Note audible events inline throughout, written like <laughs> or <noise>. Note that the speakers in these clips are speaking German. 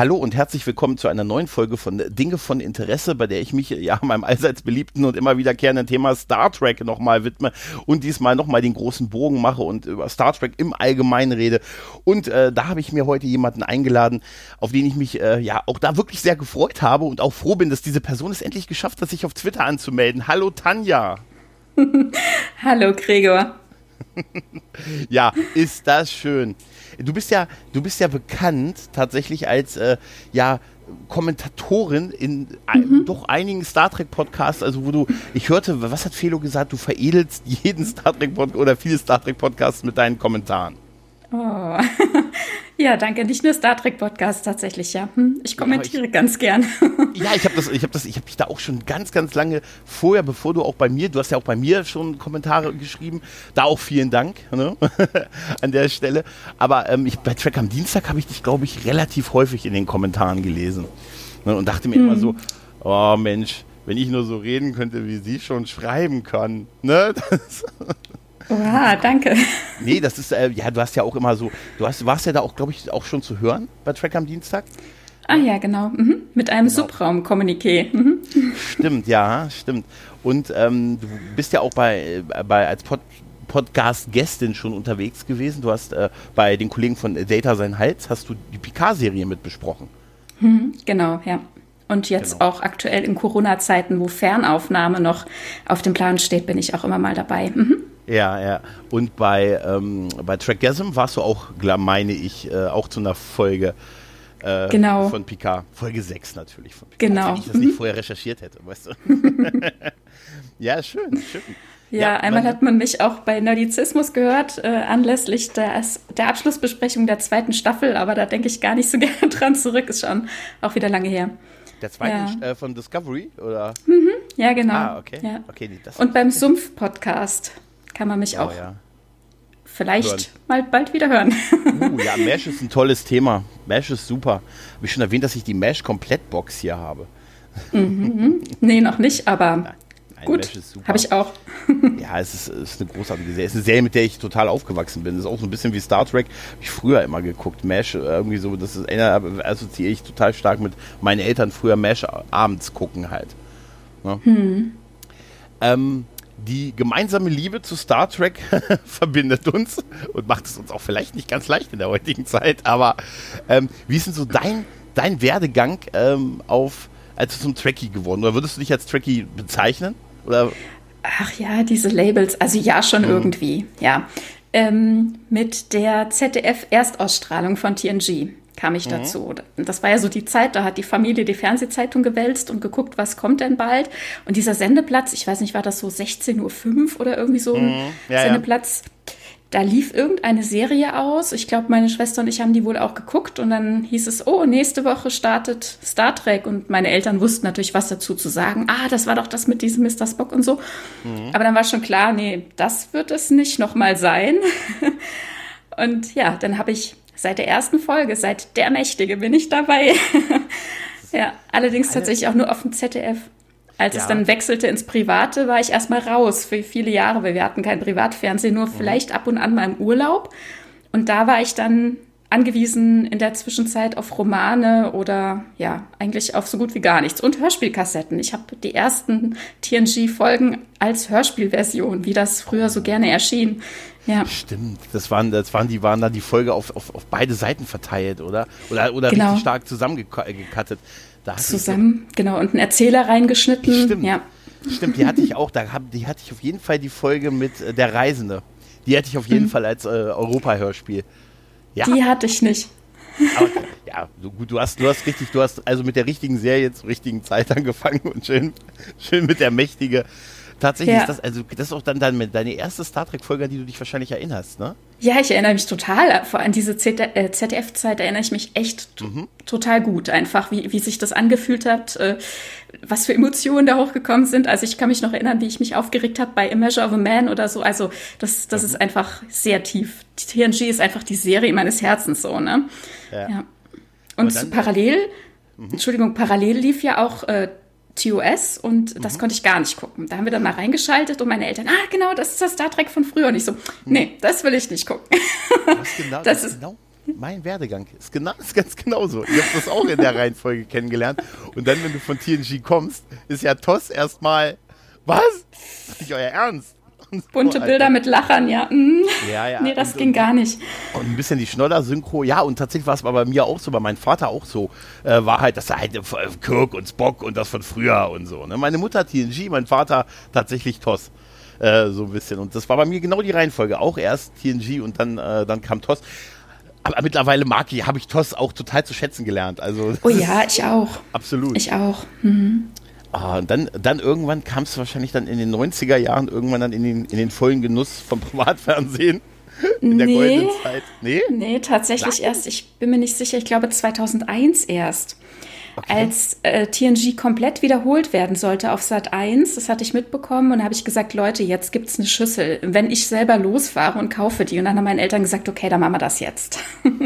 Hallo und herzlich willkommen zu einer neuen Folge von Dinge von Interesse, bei der ich mich ja meinem allseits beliebten und immer wiederkehrenden Thema Star Trek nochmal widme und diesmal nochmal den großen Bogen mache und über Star Trek im Allgemeinen rede. Und äh, da habe ich mir heute jemanden eingeladen, auf den ich mich äh, ja auch da wirklich sehr gefreut habe und auch froh bin, dass diese Person es endlich geschafft hat, sich auf Twitter anzumelden. Hallo Tanja. <laughs> Hallo Gregor. <laughs> ja, ist das schön. Du bist ja, du bist ja bekannt tatsächlich als äh, ja Kommentatorin in mhm. doch einigen Star Trek Podcasts, also wo du, ich hörte, was hat Felo gesagt, du veredelst jeden Star Trek Podcast oder viele Star Trek Podcasts mit deinen Kommentaren. Oh. <laughs> ja, danke. Nicht nur Star Trek Podcast tatsächlich, ja. Hm, ich kommentiere ja, ich, ganz gern. <laughs> ja, ich habe das, ich habe das, ich habe dich da auch schon ganz, ganz lange vorher, bevor du auch bei mir, du hast ja auch bei mir schon Kommentare geschrieben. Da auch vielen Dank ne? <laughs> an der Stelle. Aber ähm, ich, bei Track am Dienstag habe ich dich, glaube ich, relativ häufig in den Kommentaren gelesen ne? und dachte mir hm. immer so, oh Mensch, wenn ich nur so reden könnte, wie sie schon schreiben kann. Ne? Das, Oha, danke. Nee, das ist, äh, ja, du hast ja auch immer so, du hast, warst ja da auch, glaube ich, auch schon zu hören bei Track am Dienstag. Ah ja, genau. Mhm. Mit einem genau. Subraum-Kommuniqué. Mhm. Stimmt, ja, stimmt. Und ähm, du bist ja auch bei, äh, bei als Pod Podcast-Gästin schon unterwegs gewesen. Du hast äh, bei den Kollegen von Data sein Hals, hast du die Picard-Serie mit besprochen. Mhm, genau, ja. Und jetzt genau. auch aktuell in Corona-Zeiten, wo Fernaufnahme noch auf dem Plan steht, bin ich auch immer mal dabei. Mhm. Ja, ja. Und bei, ähm, bei Trackgasm warst du auch, meine ich, äh, auch zu einer Folge äh, genau. von Picard. Folge 6 natürlich von Picard. Genau. Wenn ich das nicht mhm. vorher recherchiert hätte, weißt du. <laughs> ja, schön, schön. Ja, ja einmal hat man mich auch bei Nerdizismus gehört, äh, anlässlich des, der Abschlussbesprechung der zweiten Staffel, aber da denke ich gar nicht so <laughs> gerne dran zurück, ist schon auch wieder lange her. Der zweite ja. äh, von Discovery, oder? Mhm, ja, genau. Ah, okay. Ja. okay nee, Und beim Sumpf-Podcast kann man mich oh, auch ja. vielleicht hören. mal bald wieder hören. Uh, ja, Mesh ist ein tolles Thema. Mesh ist super. Habe ich schon erwähnt, dass ich die Mesh-Komplettbox hier habe? Mhm, nee, noch nicht, aber Nein. Gut, habe ich auch. <laughs> ja, es ist, es ist, eine großartige Serie. Es ist eine Serie, mit der ich total aufgewachsen bin. Es ist auch so ein bisschen wie Star Trek. Habe ich früher immer geguckt. Mesh, irgendwie so, das ist, assoziiere ich total stark mit meinen Eltern früher Mesh abends gucken halt. Ne? Hm. Ähm, die gemeinsame Liebe zu Star Trek <laughs> verbindet uns und macht es uns auch vielleicht nicht ganz leicht in der heutigen Zeit. Aber ähm, wie ist denn so dein, dein Werdegang ähm, auf, als du zum Trekkie geworden? Oder würdest du dich als Trekkie bezeichnen? Oder? Ach ja, diese Labels, also ja, schon mhm. irgendwie, ja. Ähm, mit der ZDF-Erstausstrahlung von TNG kam ich mhm. dazu. Das war ja so die Zeit, da hat die Familie die Fernsehzeitung gewälzt und geguckt, was kommt denn bald. Und dieser Sendeplatz, ich weiß nicht, war das so 16.05 Uhr oder irgendwie so ein mhm. ja, Sendeplatz, ja. da lief irgendeine Serie aus. Ich glaube, meine Schwester und ich haben die wohl auch geguckt und dann hieß es, oh, nächste Woche startet Star Trek und meine Eltern wussten natürlich was dazu zu sagen. Ah, das war doch das mit diesem Mr. Spock und so. Mhm. Aber dann war schon klar, nee, das wird es nicht nochmal sein. <laughs> und ja, dann habe ich Seit der ersten Folge, seit Der Mächtige bin ich dabei. <laughs> ja, allerdings tatsächlich auch nur auf dem ZDF. Als ja. es dann wechselte ins Private, war ich erstmal raus für viele Jahre, weil wir hatten kein Privatfernsehen, nur mhm. vielleicht ab und an mal im Urlaub. Und da war ich dann angewiesen in der Zwischenzeit auf Romane oder ja, eigentlich auf so gut wie gar nichts. Und Hörspielkassetten. Ich habe die ersten TNG-Folgen als Hörspielversion, wie das früher so gerne erschien, ja. Stimmt, das waren, das waren die, waren da die Folge auf, auf, auf beide Seiten verteilt, oder? Oder, oder genau. richtig stark zusammengekattet. Zusammen, genau, und einen Erzähler reingeschnitten. Stimmt. Ja. Stimmt, die hatte ich auch, da hab, die hatte ich auf jeden Fall die Folge mit äh, Der Reisende. Die hatte ich auf jeden mhm. Fall als äh, Europa-Hörspiel. Ja. Die hatte ich nicht. Aber, ja, so gut, du hast, du hast richtig, du hast also mit der richtigen Serie zur richtigen Zeit <laughs> angefangen und schön, schön mit der Mächtige Tatsächlich ja. ist das, also das ist auch dann deine, deine erste Star Trek-Folge, an die du dich wahrscheinlich erinnerst, ne? Ja, ich erinnere mich total. Vor allem diese ZDF-Zeit äh, erinnere ich mich echt mhm. total gut. Einfach, wie, wie sich das angefühlt hat, äh, was für Emotionen da hochgekommen sind. Also ich kann mich noch erinnern, wie ich mich aufgeregt habe bei A Measure of a Man oder so. Also das, das mhm. ist einfach sehr tief. Die TNG ist einfach die Serie meines Herzens so, ne? Ja. ja. Und dann, parallel, mhm. Entschuldigung, parallel lief ja auch äh, TOS und das mhm. konnte ich gar nicht gucken. Da haben wir dann mal reingeschaltet und meine Eltern, ah, genau, das ist das Star Trek von früher. Und ich so, mhm. nee, das will ich nicht gucken. Was genau? <laughs> das ist, genau? mein Werdegang ist, genau, ist ganz genauso. Ich habe das auch in der Reihenfolge kennengelernt. Und dann, wenn du von TNG kommst, ist ja TOS erstmal, was? Das ist nicht euer Ernst. Bunte so, Bilder mit Lachern, ja. Mm. Ja, ja. Nee, das und, ging gar nicht. Und ein bisschen die Schnoller-Synchro, ja, und tatsächlich war es bei mir auch so, bei meinem Vater auch so, äh, war halt, dass er halt äh, Kirk und Spock und das von früher und so. Ne? Meine Mutter TNG, mein Vater tatsächlich TOS. Äh, so ein bisschen. Und das war bei mir genau die Reihenfolge. Auch erst TNG und dann, äh, dann kam TOS. Aber mittlerweile mag ich, habe ich TOS auch total zu schätzen gelernt. Also, oh ja, ich auch. Absolut. Ich auch. Mhm. Ah, und dann, dann irgendwann kam es wahrscheinlich dann in den 90er Jahren, irgendwann dann in den, in den vollen Genuss vom <laughs> Privatfernsehen. In der nee, goldenen Zeit. Nee? Nee, tatsächlich Sag. erst, ich bin mir nicht sicher, ich glaube 2001 erst. Okay. Als äh, TNG komplett wiederholt werden sollte auf Sat 1, das hatte ich mitbekommen und da habe ich gesagt, Leute, jetzt gibt es eine Schüssel. Wenn ich selber losfahre und kaufe die. Und dann haben meine Eltern gesagt, okay, dann machen wir das jetzt. <laughs>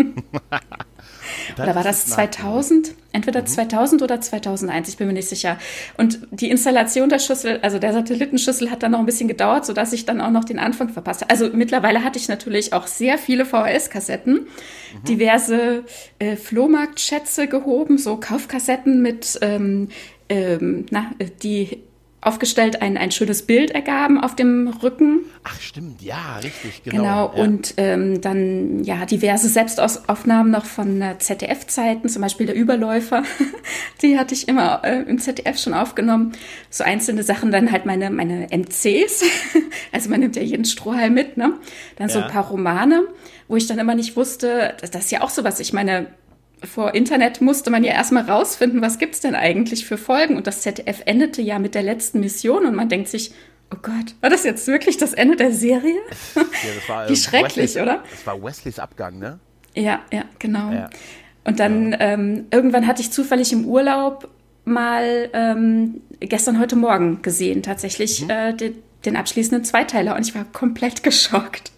<laughs> oder war das 2000? Entweder mhm. 2000 oder 2001, ich bin mir nicht sicher. Und die Installation der Schüssel, also der Satellitenschüssel, hat dann noch ein bisschen gedauert, sodass ich dann auch noch den Anfang verpasst habe. Also mittlerweile hatte ich natürlich auch sehr viele VHS-Kassetten, mhm. diverse äh, Flohmarktschätze gehoben, so Kaufkassetten mit, ähm, ähm, na, die aufgestellt ein, ein schönes Bild ergaben auf dem Rücken. Ach stimmt, ja, richtig, genau. Genau, ja. und ähm, dann ja diverse Selbstaufnahmen noch von äh, ZDF-Zeiten, zum Beispiel der Überläufer, <laughs> die hatte ich immer äh, im ZDF schon aufgenommen. So einzelne Sachen, dann halt meine, meine MCs, <laughs> also man nimmt ja jeden Strohhalm mit, ne? Dann ja. so ein paar Romane, wo ich dann immer nicht wusste, das, das ist ja auch sowas, ich meine, vor Internet musste man ja erstmal rausfinden, was gibt es denn eigentlich für Folgen. Und das ZDF endete ja mit der letzten Mission und man denkt sich, oh Gott, war das jetzt wirklich das Ende der Serie? <laughs> Ja, war, Wie ähm, schrecklich, Wesley, oder? Das war Wesleys Abgang, ne? Ja, ja, genau. Ja. Und dann ja. ähm, irgendwann hatte ich zufällig im Urlaub mal ähm, gestern heute Morgen gesehen, tatsächlich mhm. äh, den, den abschließenden Zweiteiler und ich war komplett <laughs> geschockt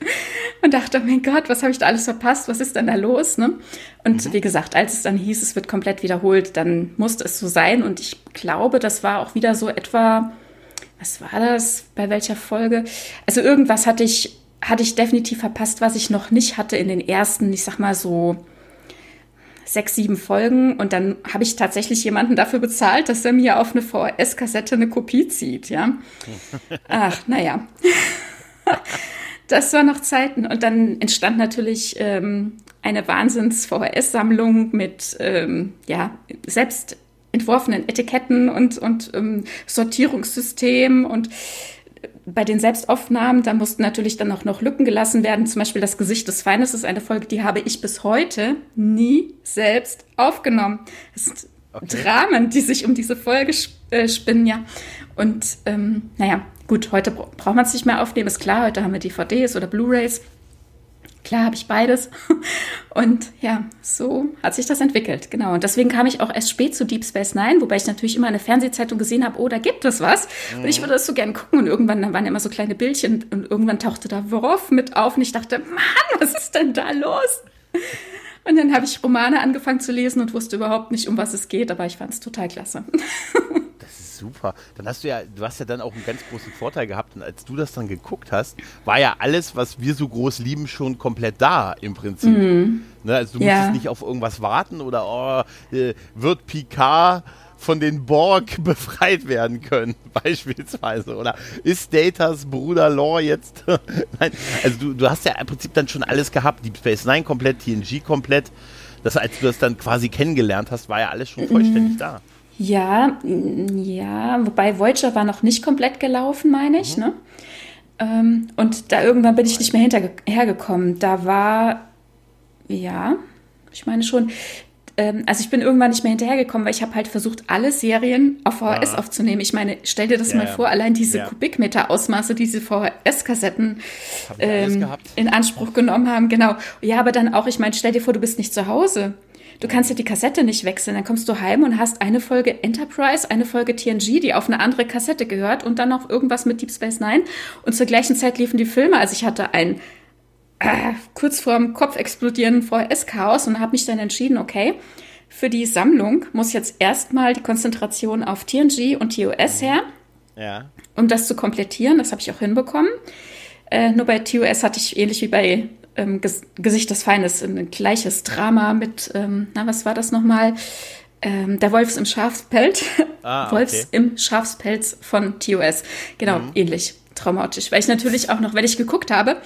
und dachte, oh mein Gott, was habe ich da alles verpasst? Was ist denn da los? Ne? Und mhm. wie gesagt, als es dann hieß, es wird komplett wiederholt, dann musste es so sein. Und ich glaube, das war auch wieder so etwa, was war das? Bei welcher Folge? Also irgendwas hatte ich, hatte ich definitiv verpasst, was ich noch nicht hatte in den ersten, ich sag mal so sechs, sieben Folgen und dann habe ich tatsächlich jemanden dafür bezahlt, dass er mir auf eine VHS-Kassette eine Kopie zieht, ja. <laughs> Ach, naja. <laughs> das war noch Zeiten. Und dann entstand natürlich ähm, eine Wahnsinns-VHS-Sammlung mit ähm, ja, selbst entworfenen Etiketten und, und ähm, Sortierungssystem und bei den Selbstaufnahmen, da mussten natürlich dann auch noch Lücken gelassen werden. Zum Beispiel das Gesicht des Feindes ist eine Folge, die habe ich bis heute nie selbst aufgenommen. Es sind okay. Dramen, die sich um diese Folge äh, spinnen, ja. Und ähm, naja, gut, heute braucht man es nicht mehr aufnehmen, ist klar. Heute haben wir DVDs oder Blu-rays. Klar habe ich beides. <laughs> Und ja, so hat sich das entwickelt. Genau. Und deswegen kam ich auch erst spät zu Deep Space Nine, wobei ich natürlich immer in der Fernsehzeitung gesehen habe, oh, da gibt es was. Mhm. Und ich würde das so gern gucken. Und irgendwann, dann waren immer so kleine Bildchen und irgendwann tauchte da Worf mit auf. Und ich dachte, Mann, was ist denn da los? Und dann habe ich Romane angefangen zu lesen und wusste überhaupt nicht, um was es geht, aber ich fand es total klasse. <laughs> super. Dann hast du ja, du hast ja dann auch einen ganz großen Vorteil gehabt. Und als du das dann geguckt hast, war ja alles, was wir so groß lieben, schon komplett da im Prinzip. Mhm. Ne, also du ja. musstest nicht auf irgendwas warten oder oh, äh, wird Picard von den Borg <laughs> befreit werden können, <laughs> beispielsweise. Oder ist Datas Bruder Law jetzt. <laughs> Nein, also du, du hast ja im Prinzip dann schon alles gehabt. Deep Space Nine komplett, TNG komplett. Das, als du das dann quasi kennengelernt hast, war ja alles schon vollständig mhm. da. Ja, ja, wobei Voyager war noch nicht komplett gelaufen, meine ich. Mhm. Ne? Ähm, und da irgendwann bin ich nicht mehr hinterhergekommen. Da war, ja, ich meine schon, ähm, also ich bin irgendwann nicht mehr hinterhergekommen, weil ich habe halt versucht, alle Serien auf VHS ah. aufzunehmen. Ich meine, stell dir das ja, mal vor, allein diese ja. Kubikmeter-Ausmaße, diese VHS-Kassetten ähm, in Anspruch genommen haben. Genau. Ja, aber dann auch, ich meine, stell dir vor, du bist nicht zu Hause. Du kannst ja die Kassette nicht wechseln. Dann kommst du heim und hast eine Folge Enterprise, eine Folge TNG, die auf eine andere Kassette gehört und dann noch irgendwas mit Deep Space Nine. Und zur gleichen Zeit liefen die Filme. Also ich hatte ein äh, kurz vorm Kopf explodieren VHS-Chaos und habe mich dann entschieden, okay, für die Sammlung muss jetzt erstmal die Konzentration auf TNG und TOS her, ja. um das zu komplettieren. Das habe ich auch hinbekommen. Äh, nur bei TOS hatte ich ähnlich wie bei ähm, Ges Gesicht des Feindes, ein gleiches Drama mit, ähm, na, was war das nochmal? Ähm, der Wolfs im Schafspelz. Ah, <laughs> Wolfs okay. im Schafspelz von TOS. Genau, mhm. ähnlich traumatisch. Weil ich natürlich auch noch, wenn ich geguckt habe,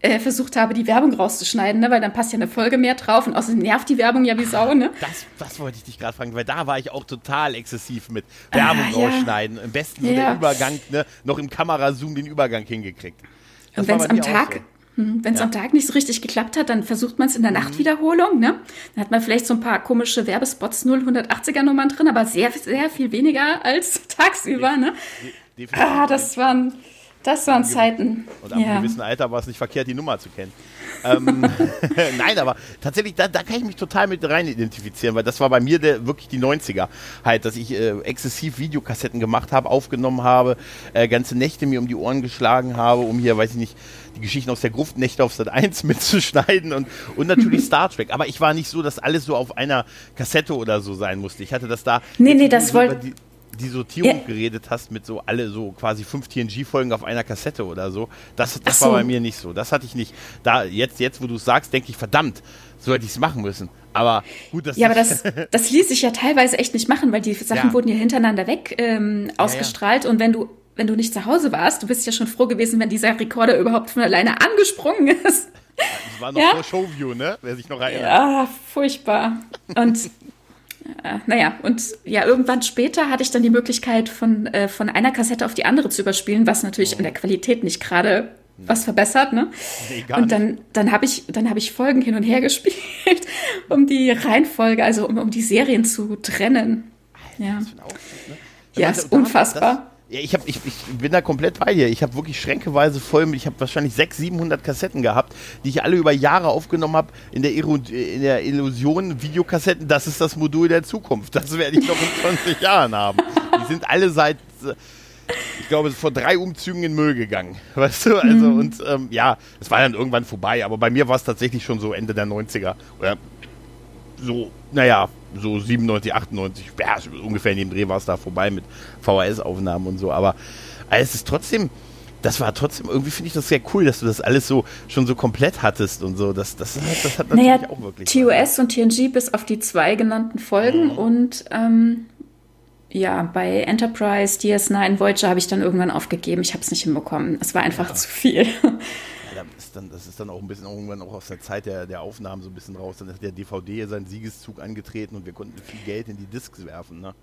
äh, versucht habe, die Werbung rauszuschneiden, ne? weil dann passt ja eine Folge mehr drauf und außerdem nervt die Werbung ja wie Sau. Ne? Das, das wollte ich dich gerade fragen, weil da war ich auch total exzessiv mit Werbung ah, rausschneiden. Am besten so ja. der Übergang, ne? noch im Kamerazoom den Übergang hingekriegt. Das und wenn es am Tag, so. Hm, wenn es ja. am Tag nicht so richtig geklappt hat, dann versucht man es in der mhm. Nachtwiederholung. Ne? Dann hat man vielleicht so ein paar komische Werbespots 0180er Nummern drin, aber sehr, sehr viel weniger als <laughs> tagsüber. Ne? Definitiv. Ah, das waren das waren Zeiten. Und ab ja. einem gewissen Alter war es nicht verkehrt, die Nummer zu kennen. Ähm, <laughs> Nein, aber tatsächlich, da, da, kann ich mich total mit rein identifizieren, weil das war bei mir der, wirklich die 90er halt, dass ich äh, exzessiv Videokassetten gemacht habe, aufgenommen habe, äh, ganze Nächte mir um die Ohren geschlagen habe, um hier, weiß ich nicht, die Geschichten aus der Gruftnächte auf Sat 1 <laughs> mitzuschneiden und, und natürlich <laughs> Star Trek. Aber ich war nicht so, dass alles so auf einer Kassette oder so sein musste. Ich hatte das da. Nee, nee, das wollte die Sortierung ja. geredet hast mit so alle so quasi fünf TNG-Folgen auf einer Kassette oder so. Das, das so. war bei mir nicht so. Das hatte ich nicht. Da jetzt, jetzt wo du es sagst, denke ich, verdammt, so hätte ich es machen müssen. Aber gut, das Ja, aber das, das ließ sich ja teilweise echt nicht machen, weil die Sachen ja. wurden ja hintereinander weg ähm, ausgestrahlt ja, und wenn du wenn du nicht zu Hause warst, du bist ja schon froh gewesen, wenn dieser Rekorder überhaupt von alleine angesprungen ist. Das war noch ja? vor Showview, ne? Wer sich noch erinnert. Ja, furchtbar. Und äh, naja, und ja, irgendwann später hatte ich dann die Möglichkeit, von, äh, von einer Kassette auf die andere zu überspielen, was natürlich oh. an der Qualität nicht gerade was verbessert, ne? Nee, und dann, dann habe ich, dann habe ich Folgen hin und her <laughs> gespielt, um die Reihenfolge, also um, um die Serien zu trennen. ja. Aufwand, ne? Ja, ist unfassbar. Ja, ich, hab, ich, ich bin da komplett bei dir. Ich habe wirklich schränkeweise voll mit, ich habe wahrscheinlich 600, 700 Kassetten gehabt, die ich alle über Jahre aufgenommen habe in der, in der Illusion Videokassetten. Das ist das Modul der Zukunft. Das werde ich noch in 20 Jahren haben. Die sind alle seit, ich glaube, vor drei Umzügen in Müll gegangen. <laughs> Weißt du? Also, mhm. und ähm, ja, es war dann irgendwann vorbei. Aber bei mir war es tatsächlich schon so Ende der 90er. Oder so, naja, so 97, 98, ja, ungefähr in dem Dreh war es da vorbei mit VHS-Aufnahmen und so, aber es ist trotzdem, das war trotzdem, irgendwie finde ich das sehr cool, dass du das alles so schon so komplett hattest und so. Das, das, das hat natürlich naja, auch wirklich. TOS und TNG bis auf die zwei genannten Folgen mhm. und ähm, ja, bei Enterprise, DS9, Voyager habe ich dann irgendwann aufgegeben. Ich habe es nicht hinbekommen. Es war einfach ja. zu viel. Dann, das ist dann auch ein bisschen irgendwann auch aus der Zeit der, der Aufnahmen so ein bisschen raus. Dann hat der DVD seinen Siegeszug angetreten und wir konnten viel Geld in die Discs werfen. Ne?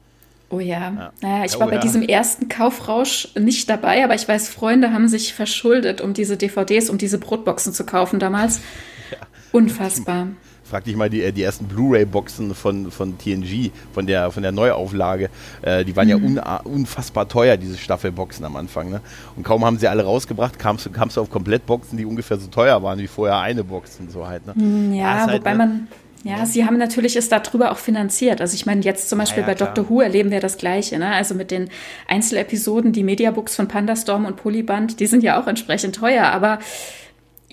Oh ja. ja. Naja, ich war oh, bei ja. diesem ersten Kaufrausch nicht dabei, aber ich weiß, Freunde haben sich verschuldet, um diese DVDs, um diese Brotboxen zu kaufen damals. <laughs> Ja. Unfassbar. Frag dich mal die, äh, die ersten Blu-ray-Boxen von, von TNG, von der, von der Neuauflage. Äh, die waren mhm. ja un, unfassbar teuer, diese Staffelboxen am Anfang. Ne? Und kaum haben sie alle rausgebracht, kamst, kamst du auf Komplettboxen, die ungefähr so teuer waren wie vorher eine Box und so halt. Ne? Hm, ja, halt, wobei ne? man. Ja, sie haben natürlich es darüber auch finanziert. Also ich meine, jetzt zum Beispiel ja, ja, bei Doctor Who erleben wir das Gleiche. Ne? Also mit den Einzelepisoden, die Mediabooks von Pandastorm und Polyband, die sind ja auch entsprechend teuer. Aber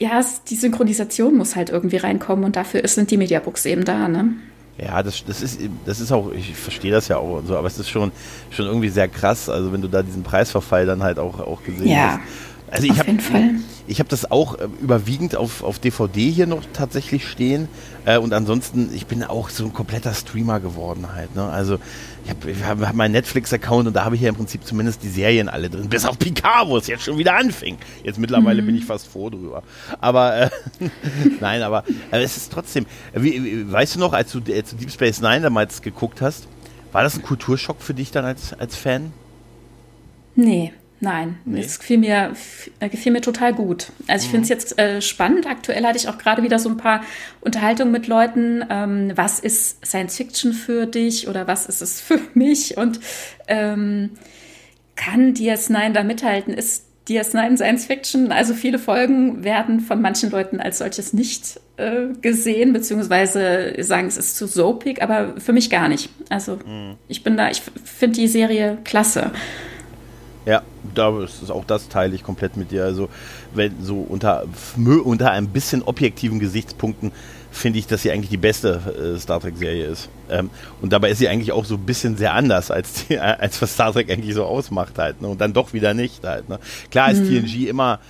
ja, die Synchronisation muss halt irgendwie reinkommen und dafür sind die Mediabooks eben da, ne? Ja, das, das, ist, das ist auch, ich verstehe das ja auch und so, aber es ist schon, schon irgendwie sehr krass, also wenn du da diesen Preisverfall dann halt auch, auch gesehen ja. hast. Also ich habe ich habe das auch äh, überwiegend auf, auf DVD hier noch tatsächlich stehen äh, und ansonsten ich bin auch so ein kompletter Streamer geworden halt. Ne? Also ich habe ich hab, hab meinen Netflix-Account und da habe ich ja im Prinzip zumindest die Serien alle drin, bis auf Picard, wo es jetzt schon wieder anfing. Jetzt mittlerweile mhm. bin ich fast froh drüber. Aber äh, <laughs> nein, aber äh, es ist trotzdem. Wie, wie, weißt du noch, als du, als du Deep Space Nine damals geguckt hast, war das ein Kulturschock für dich dann als, als Fan? Nee. Nein, nee. es gefiel mir, äh, gefiel mir total gut. Also ich mhm. finde es jetzt äh, spannend. Aktuell hatte ich auch gerade wieder so ein paar Unterhaltungen mit Leuten. Ähm, was ist Science Fiction für dich oder was ist es <laughs> für mich? Und ähm, kann DS9 da mithalten? Ist DS9 Science Fiction? Also viele Folgen werden von manchen Leuten als solches nicht äh, gesehen, beziehungsweise sagen, es ist zu soapig, aber für mich gar nicht. Also mhm. ich bin da, ich finde die Serie klasse. Ja, da ist auch das teile ich komplett mit dir. Also, wenn so unter, unter ein bisschen objektiven Gesichtspunkten finde ich, dass sie eigentlich die beste äh, Star Trek-Serie ist. Ähm, und dabei ist sie eigentlich auch so ein bisschen sehr anders, als, die, <laughs> als was Star Trek eigentlich so ausmacht halt. Ne? Und dann doch wieder nicht halt. Ne? Klar ist mhm. TNG immer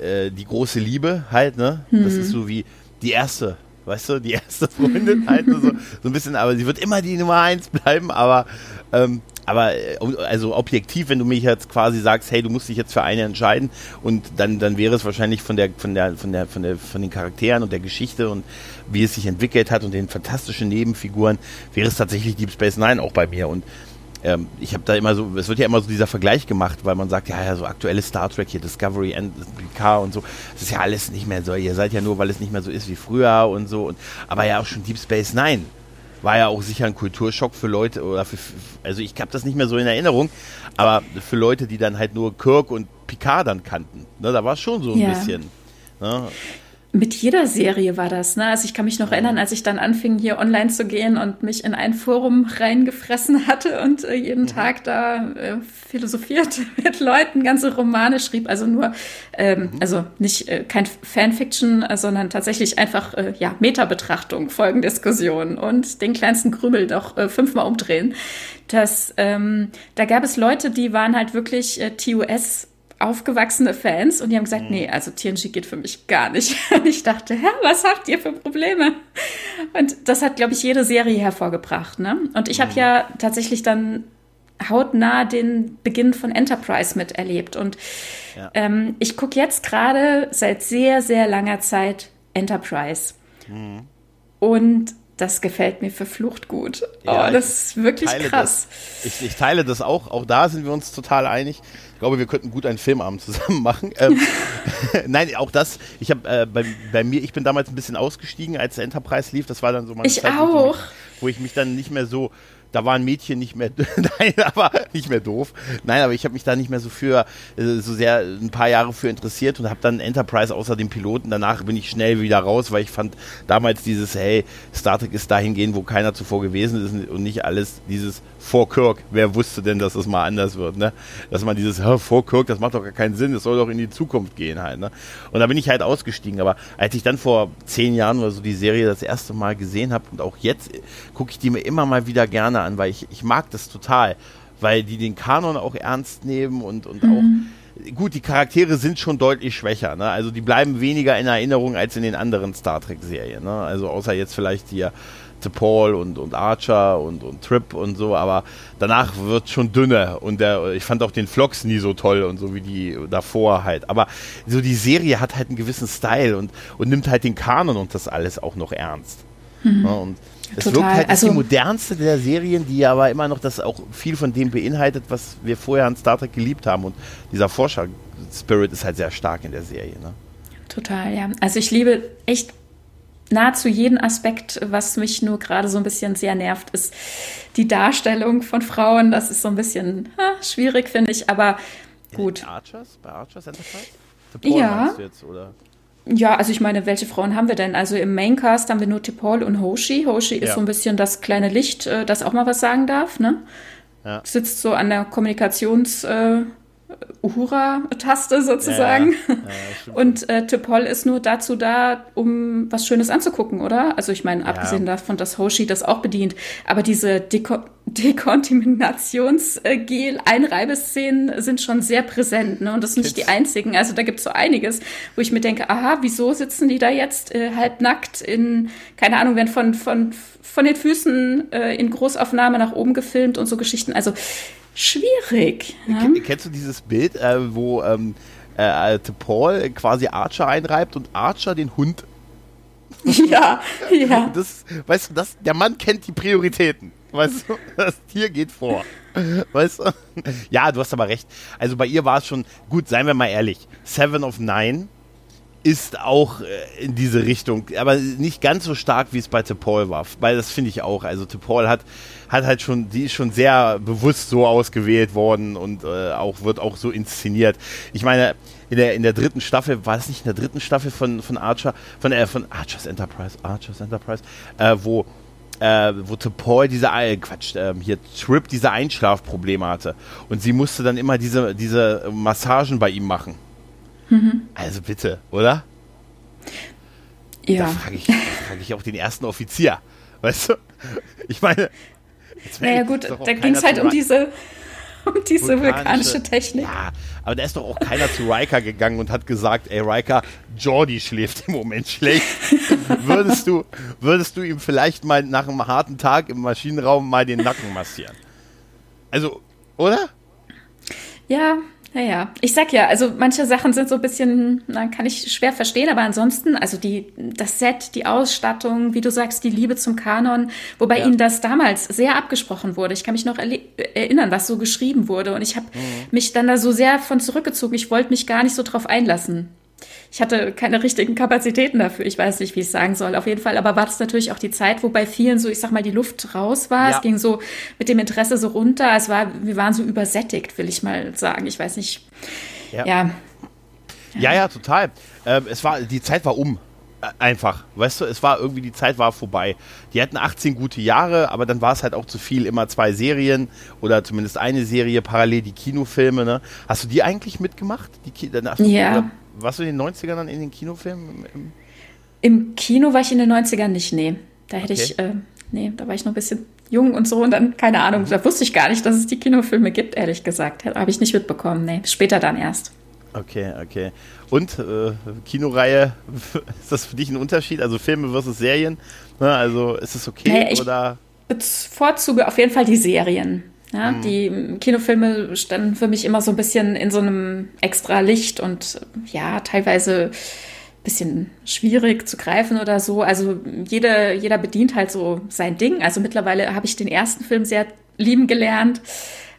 äh, die große Liebe halt, ne? Mhm. Das ist so wie die erste, weißt du, die <laughs> erste Freundin halt, so, so ein bisschen, aber sie wird immer die Nummer eins bleiben, aber ähm, aber äh, also objektiv, wenn du mich jetzt quasi sagst, hey, du musst dich jetzt für eine entscheiden und dann, dann wäre es wahrscheinlich von der, von der, von der, von der, von den Charakteren und der Geschichte und wie es sich entwickelt hat und den fantastischen Nebenfiguren, wäre es tatsächlich Deep Space Nine auch bei mir. Und ähm, ich habe da immer so, es wird ja immer so dieser Vergleich gemacht, weil man sagt, ja, ja, so aktuelle Star Trek hier, Discovery and PK und so, das ist ja alles nicht mehr so, ihr seid ja nur, weil es nicht mehr so ist wie früher und so, und, aber ja auch schon Deep Space Nine war ja auch sicher ein Kulturschock für Leute, oder für, also ich habe das nicht mehr so in Erinnerung, aber für Leute, die dann halt nur Kirk und Picard dann kannten, ne, da war es schon so ein ja. bisschen. Ne? Mit jeder Serie war das, ne? Also ich kann mich noch erinnern, als ich dann anfing, hier online zu gehen und mich in ein Forum reingefressen hatte und äh, jeden mhm. Tag da äh, philosophiert <laughs> mit Leuten, ganze Romane schrieb. Also nur, ähm, mhm. also nicht äh, kein Fanfiction, sondern tatsächlich einfach äh, ja Metabetrachtung, Folgendiskussion und den kleinsten Krümel doch äh, fünfmal umdrehen. Das, ähm, da gab es Leute, die waren halt wirklich äh, TUS aufgewachsene Fans und die haben gesagt, mhm. nee, also TNG geht für mich gar nicht. <laughs> Und ich dachte, hä, was habt ihr für Probleme? Und das hat, glaube ich, jede Serie hervorgebracht. Ne? Und ich mhm. habe ja tatsächlich dann hautnah den Beginn von Enterprise miterlebt. Und ja. ähm, ich gucke jetzt gerade seit sehr, sehr langer Zeit Enterprise. Mhm. Und das gefällt mir verflucht gut. Ja, oh, das ist wirklich krass. Ich, ich, teile das auch. Auch da sind wir uns total einig. Ich glaube, wir könnten gut einen Filmabend zusammen <laughs> machen. Ähm, <laughs> Nein, auch das. Ich habe äh, bei, bei, mir, ich bin damals ein bisschen ausgestiegen, als der Enterprise lief. Das war dann so meine ich Zeit, auch. Wo, ich mich, wo ich mich dann nicht mehr so da war ein Mädchen nicht mehr, <laughs> nein, aber nicht mehr doof. Nein, aber ich habe mich da nicht mehr so für, äh, so sehr ein paar Jahre für interessiert und habe dann Enterprise außer dem Piloten. Danach bin ich schnell wieder raus, weil ich fand damals dieses, hey, Star Trek ist dahin gehen, wo keiner zuvor gewesen ist und nicht alles dieses vor Kirk. Wer wusste denn, dass das mal anders wird, ne? Dass man dieses, vor Kirk, das macht doch gar keinen Sinn, das soll doch in die Zukunft gehen halt, ne? Und da bin ich halt ausgestiegen. Aber als ich dann vor zehn Jahren oder so die Serie das erste Mal gesehen habe und auch jetzt gucke ich die mir immer mal wieder gerne an, weil ich, ich mag das total, weil die den Kanon auch ernst nehmen und, und mhm. auch gut, die Charaktere sind schon deutlich schwächer, ne? Also die bleiben weniger in Erinnerung als in den anderen Star Trek-Serien, ne? Also außer jetzt vielleicht hier The Paul und, und Archer und, und Trip und so, aber danach wird schon dünner und der, ich fand auch den Vlogs nie so toll und so wie die davor halt. Aber so die Serie hat halt einen gewissen Style und, und nimmt halt den Kanon und das alles auch noch ernst. Mhm. Ja, und es Total. wirkt halt also, die modernste der Serien, die aber immer noch das auch viel von dem beinhaltet, was wir vorher an Star Trek geliebt haben. Und dieser Forscher-Spirit ist halt sehr stark in der Serie. Ne? Total, ja. Also ich liebe echt nahezu jeden Aspekt, was mich nur gerade so ein bisschen sehr nervt, ist die Darstellung von Frauen. Das ist so ein bisschen ha, schwierig, finde ich, aber gut. Archers? Bei Archers Enterprise? ja. Jetzt, ja, also ich meine, welche Frauen haben wir denn? Also im Maincast haben wir nur Tipol und Hoshi. Hoshi ist ja. so ein bisschen das kleine Licht, äh, das auch mal was sagen darf, ne? Ja. Sitzt so an der Kommunikations- äh, Uhura-Taste sozusagen. Ja, ja, <laughs> und äh, Tipol ist nur dazu da, um was Schönes anzugucken, oder? Also ich meine, abgesehen davon, dass Hoshi das auch bedient, aber diese Deko <laughs> Dekontaminationsgel-Einreibeszenen sind schon sehr präsent, ne? Und das sind nicht die einzigen. Also da gibt es so einiges, wo ich mir denke, aha, wieso sitzen die da jetzt äh, halbnackt in, keine Ahnung, werden von, von, von den Füßen äh, in Großaufnahme nach oben gefilmt und so Geschichten. Also schwierig. Ja? Kennst du dieses Bild, äh, wo ähm, äh, Paul quasi Archer einreibt und Archer den Hund? <laughs> Ja, ja. Das, weißt du, das, der Mann kennt die Prioritäten. Weißt du, <laughs> das Tier geht vor. Weißt du? Ja, du hast aber recht. Also bei ihr war es schon, gut, seien wir mal ehrlich, Seven of Nine ist auch äh, in diese Richtung, aber nicht ganz so stark, wie es bei Paul war. Weil das finde ich auch. Also Paul hat, hat halt schon, die ist schon sehr bewusst so ausgewählt worden und äh, auch wird auch so inszeniert. Ich meine, in der, in der dritten Staffel, war es nicht in der dritten Staffel von, von Archer, von, äh, von Archer's Enterprise, Archer's Enterprise, äh, wo äh, wo Paul diese, äh, Quatsch, äh, hier Trip diese Einschlafprobleme hatte. Und sie musste dann immer diese, diese Massagen bei ihm machen. Mhm. Also bitte, oder? Ja. Da frage ich, frag ich auch den ersten Offizier. Weißt du? Ich meine. Naja, gut, da ging es halt um diese. um diese vulkanische, Technik. Ja, aber da ist doch auch keiner zu Riker gegangen und hat gesagt, ey Riker, Jordi schläft im Moment schlecht. <laughs> würdest, du, würdest du ihm vielleicht mal nach einem harten Tag im Maschinenraum mal den Nacken massieren? Also, oder? Ja, naja, ich sag ja, also manche Sachen sind so ein bisschen, na, kann ich schwer verstehen, aber ansonsten, also die, das Set, die Ausstattung, wie du sagst, die Liebe zum Kanon, wobei ja. ihnen das damals sehr abgesprochen wurde. Ich kann mich noch erinnern, was so geschrieben wurde und ich habe mhm. mich dann da so sehr von zurückgezogen. Ich wollte mich gar nicht so drauf einlassen ich hatte keine richtigen Kapazitäten dafür. Ich weiß nicht, wie ich es sagen soll. Auf jeden Fall, aber war das natürlich auch die Zeit, wo bei vielen so, ich sag mal, die Luft raus war. Ja. Es ging so mit dem Interesse so runter. Es war, wir waren so übersättigt, will ich mal sagen. Ich weiß nicht. Ja. Ja, ja, ja total. Ähm, es war, die Zeit war um. Einfach, weißt du, es war irgendwie, die Zeit war vorbei. Die hatten 18 gute Jahre, aber dann war es halt auch zu viel, immer zwei Serien oder zumindest eine Serie, parallel die Kinofilme, ne? Hast du die eigentlich mitgemacht? Die danach, ja. Oder? Warst du in den 90ern dann in den Kinofilmen? Im, Im Kino war ich in den 90ern nicht, nee. Da hätte okay. ich, äh, nee, da war ich noch ein bisschen jung und so und dann, keine Ahnung, mhm. da wusste ich gar nicht, dass es die Kinofilme gibt, ehrlich gesagt. Habe ich nicht mitbekommen, nee. Später dann erst. Okay, okay. Und äh, Kinoreihe, <laughs> ist das für dich ein Unterschied? Also Filme versus Serien? Ne, also ist es okay naja, ich oder? bevorzuge auf jeden Fall die Serien. Ja, mhm. Die Kinofilme standen für mich immer so ein bisschen in so einem extra Licht und ja, teilweise ein bisschen schwierig zu greifen oder so. Also jeder, jeder bedient halt so sein Ding. Also mittlerweile habe ich den ersten Film sehr lieben gelernt.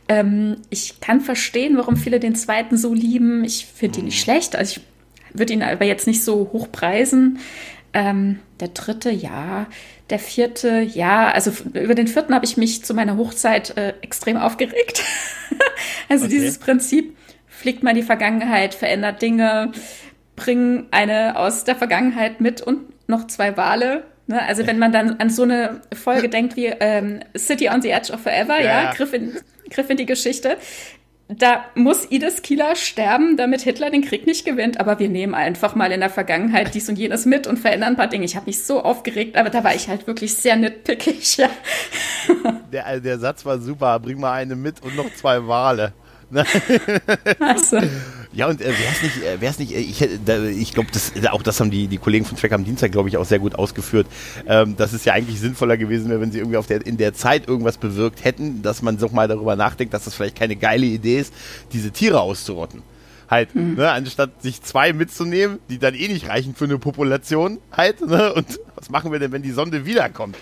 Ähm, ich kann verstehen, warum viele den zweiten so lieben. Ich finde ihn nicht mhm. schlecht. Also ich würde ihn aber jetzt nicht so hoch preisen. Ähm, der dritte, ja. Der vierte, ja, also über den vierten habe ich mich zu meiner Hochzeit äh, extrem aufgeregt. <laughs> also okay. dieses Prinzip, fliegt man die Vergangenheit, verändert Dinge, bringen eine aus der Vergangenheit mit und noch zwei Wale. Ne? Also wenn man dann an so eine Folge denkt wie ähm, City on the Edge of Forever, ja, ja Griff, in, Griff in die Geschichte, da muss Ides Kieler sterben, damit Hitler den Krieg nicht gewinnt. Aber wir nehmen einfach mal in der Vergangenheit dies und jenes mit und verändern ein paar Dinge. Ich habe mich so aufgeregt, aber da war ich halt wirklich sehr nitpickig. Ja. <laughs> Der, der Satz war super. Bring mal eine mit und noch zwei Wale. <laughs> so. Ja, und äh, wäre es nicht, äh, wär's nicht äh, ich, äh, ich glaube, das, auch das haben die, die Kollegen von Track am Dienstag, glaube ich, auch sehr gut ausgeführt, ähm, dass es ja eigentlich sinnvoller gewesen wäre, wenn sie irgendwie auf der, in der Zeit irgendwas bewirkt hätten, dass man doch mal darüber nachdenkt, dass das vielleicht keine geile Idee ist, diese Tiere auszurotten. Halt, mhm. ne, anstatt sich zwei mitzunehmen, die dann eh nicht reichen für eine Population, halt, ne, und was machen wir denn, wenn die Sonde wiederkommt?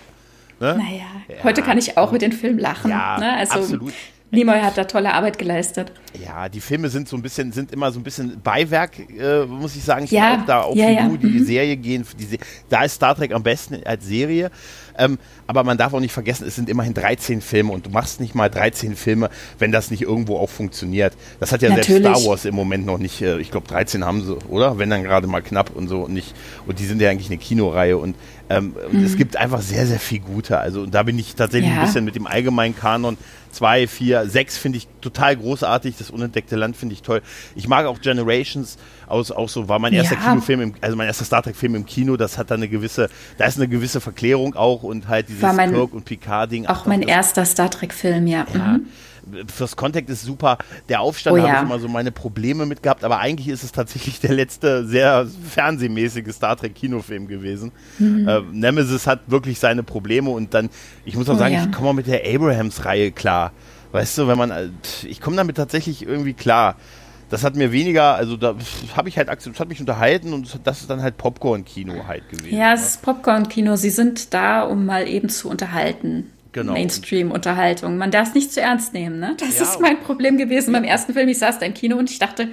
Ne? Naja, ja. heute kann ich auch mit dem Film lachen. Ja, ne? also, absolut. Nimoy hat da tolle Arbeit geleistet. Ja, die Filme sind so ein bisschen, sind immer so ein bisschen Beiwerk, äh, muss ich sagen. Ich ja, auch da auch ja, ja. die mhm. Serie gehen. Die, da ist Star Trek am besten als Serie. Ähm, aber man darf auch nicht vergessen, es sind immerhin 13 Filme und du machst nicht mal 13 Filme, wenn das nicht irgendwo auch funktioniert. Das hat ja Natürlich. selbst Star Wars im Moment noch nicht. Äh, ich glaube, 13 haben sie, oder? Wenn dann gerade mal knapp und so und nicht. Und die sind ja eigentlich eine Kinoreihe und, ähm, mhm. und es gibt einfach sehr, sehr viel gute. Also da bin ich tatsächlich ja. ein bisschen mit dem allgemeinen Kanon zwei, vier, sechs finde ich total großartig. Das unentdeckte Land finde ich toll. Ich mag auch Generations aus, auch so, war mein erster ja. Kinofilm, im, also mein erster Star Trek-Film im Kino. Das hat da eine gewisse, da ist eine gewisse Verklärung auch und halt dieses mein, Kirk und Picard-Ding. Auch mein erster Star Trek-Film, ja. ja. Mhm fürs Contact ist super. Der Aufstand oh, ja. habe ich immer so meine Probleme mit gehabt, aber eigentlich ist es tatsächlich der letzte sehr fernsehmäßige Star Trek Kinofilm gewesen. Mhm. Äh, Nemesis hat wirklich seine Probleme und dann, ich muss auch oh, sagen, ja. ich komme mit der Abrahams-Reihe klar. Weißt du, wenn man, äh, ich komme damit tatsächlich irgendwie klar. Das hat mir weniger, also da habe ich halt akzeptiert, hat mich unterhalten und das ist dann halt Popcorn-Kino halt gewesen. Ja, es ist Popcorn-Kino. Sie sind da, um mal eben zu unterhalten genau. Mainstream-Unterhaltung. Man darf es nicht zu ernst nehmen, ne? Das ja, ist mein Problem gewesen beim ersten Film. Ich saß da im Kino und ich dachte,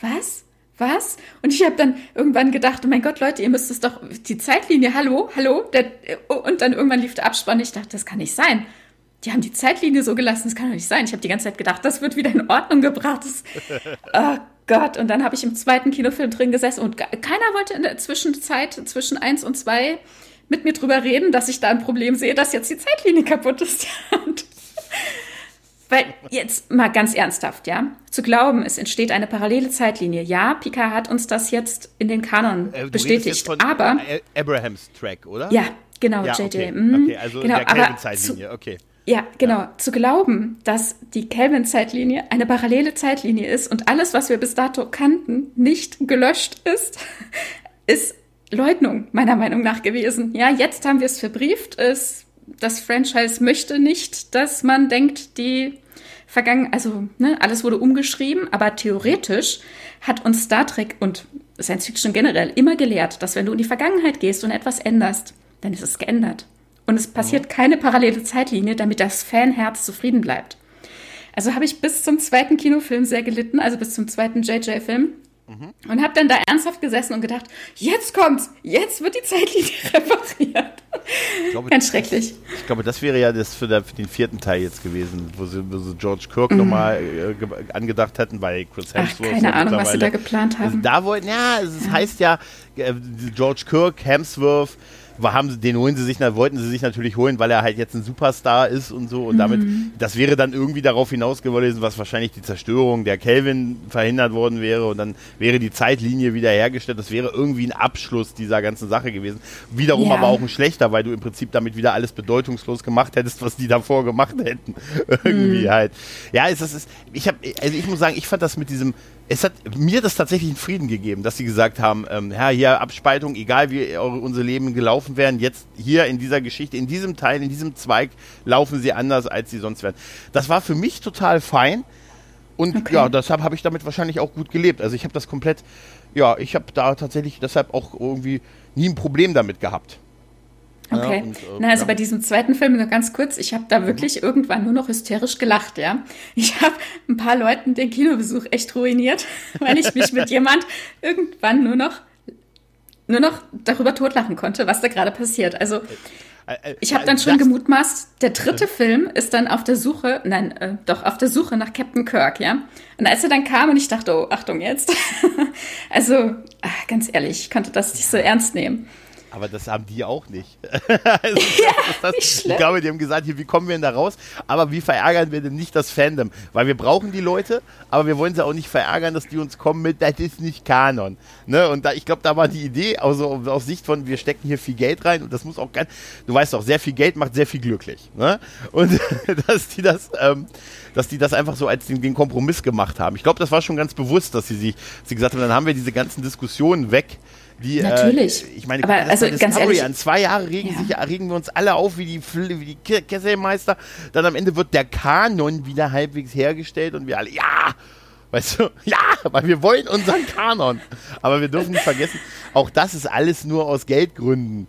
was? Was? Und ich habe dann irgendwann gedacht, oh mein Gott, Leute, ihr müsst es doch, die Zeitlinie, hallo, hallo, der, und dann irgendwann lief der Abspann. Ich dachte, das kann nicht sein. Die haben die Zeitlinie so gelassen, das kann doch nicht sein. Ich habe die ganze Zeit gedacht, das wird wieder in Ordnung gebracht. Das, <laughs> oh Gott, und dann habe ich im zweiten Kinofilm drin gesessen und keiner wollte in der Zwischenzeit zwischen eins und zwei mit mir drüber reden, dass ich da ein Problem sehe, dass jetzt die Zeitlinie kaputt ist. <laughs> Weil jetzt mal ganz ernsthaft, ja, zu glauben, es entsteht eine parallele Zeitlinie. Ja, Picard hat uns das jetzt in den Kanon äh, bestätigt, aber Abrahams Track, oder? Ja, genau, ja, JJ. Okay. Mhm. okay, also genau, der Kelvin-Zeitlinie, okay. Ja, genau. Ja. Zu glauben, dass die Kelvin-Zeitlinie eine parallele Zeitlinie ist und alles, was wir bis dato kannten, nicht gelöscht ist, <laughs> ist Leugnung meiner Meinung nach gewesen. Ja, jetzt haben wir es verbrieft. Es, das Franchise möchte nicht, dass man denkt, die vergangen, also ne, alles wurde umgeschrieben, aber theoretisch hat uns Star Trek und Science Fiction generell immer gelehrt, dass wenn du in die Vergangenheit gehst und etwas änderst, dann ist es geändert. Und es passiert mhm. keine parallele Zeitlinie, damit das Fanherz zufrieden bleibt. Also habe ich bis zum zweiten Kinofilm sehr gelitten, also bis zum zweiten JJ-Film. Mhm. Und habe dann da ernsthaft gesessen und gedacht, jetzt kommt's, jetzt wird die Zeitlinie repariert. Glaube, Ganz schrecklich. Ich glaube, das wäre ja das für, der, für den vierten Teil jetzt gewesen, wo sie, wo sie George Kirk mhm. nochmal äh, angedacht hätten, bei Chris Hemsworth. Ach, keine Ahnung, was sie da geplant haben. Also da wollten, ja, es ja. heißt ja, äh, George Kirk, Hemsworth, haben, den holen sie sich, wollten sie sich natürlich holen, weil er halt jetzt ein Superstar ist und so. Und mhm. damit, das wäre dann irgendwie darauf hinausgewesen, was wahrscheinlich die Zerstörung der Kelvin verhindert worden wäre. Und dann wäre die Zeitlinie wiederhergestellt. Das wäre irgendwie ein Abschluss dieser ganzen Sache gewesen. Wiederum ja. aber auch ein schlechter, weil du im Prinzip damit wieder alles bedeutungslos gemacht hättest, was die davor gemacht hätten. <laughs> irgendwie mhm. halt. Ja, es ist, ich habe, also ich muss sagen, ich fand das mit diesem es hat mir das tatsächlich einen Frieden gegeben, dass sie gesagt haben, ähm, ja, hier Abspaltung, egal wie eure, unsere Leben gelaufen wären, jetzt hier in dieser Geschichte, in diesem Teil, in diesem Zweig laufen sie anders, als sie sonst wären. Das war für mich total fein und okay. ja, deshalb habe ich damit wahrscheinlich auch gut gelebt. Also ich habe das komplett, ja, ich habe da tatsächlich deshalb auch irgendwie nie ein Problem damit gehabt. Okay. Ja, und, äh, Na, also ja. bei diesem zweiten Film nur ganz kurz, ich habe da mhm. wirklich mhm. irgendwann nur noch hysterisch gelacht, ja. Ich habe ein paar Leuten den Kinobesuch echt ruiniert, <laughs> weil ich mich mit jemand irgendwann nur noch nur noch darüber totlachen konnte, was da gerade passiert. Also äh, äh, ich habe dann schon gemutmaßt, der dritte Film ist dann auf der Suche, nein, äh, doch auf der Suche nach Captain Kirk, ja. Und als er dann kam und ich dachte, oh, Achtung jetzt. <laughs> also, ach, ganz ehrlich, ich konnte das nicht so ernst nehmen. Aber das haben die auch nicht. <laughs> <laughs> also, ja, das, das, ich glaube, die haben gesagt, hier, wie kommen wir denn da raus? Aber wie verärgern wir denn nicht das Fandom? Weil wir brauchen die Leute, aber wir wollen sie auch nicht verärgern, dass die uns kommen mit, das ist nicht Kanon. Ne? Und da, ich glaube, da war die Idee, also aus Sicht von, wir stecken hier viel Geld rein und das muss auch ganz, du weißt doch, sehr viel Geld macht sehr viel glücklich. Ne? Und <laughs> dass die das, ähm, dass die das einfach so als den, den Kompromiss gemacht haben. Ich glaube, das war schon ganz bewusst, dass sie sich, sie gesagt haben, dann haben wir diese ganzen Diskussionen weg die, Natürlich. Äh, ich meine, aber also ganz ehrlich, an zwei Jahre regen, ja. sich, regen wir uns alle auf wie die, wie die Kesselmeister. Dann am Ende wird der Kanon wieder halbwegs hergestellt und wir alle, ja, weißt du, <laughs> ja, weil wir wollen unseren Kanon. Aber wir dürfen nicht vergessen, auch das ist alles nur aus Geldgründen.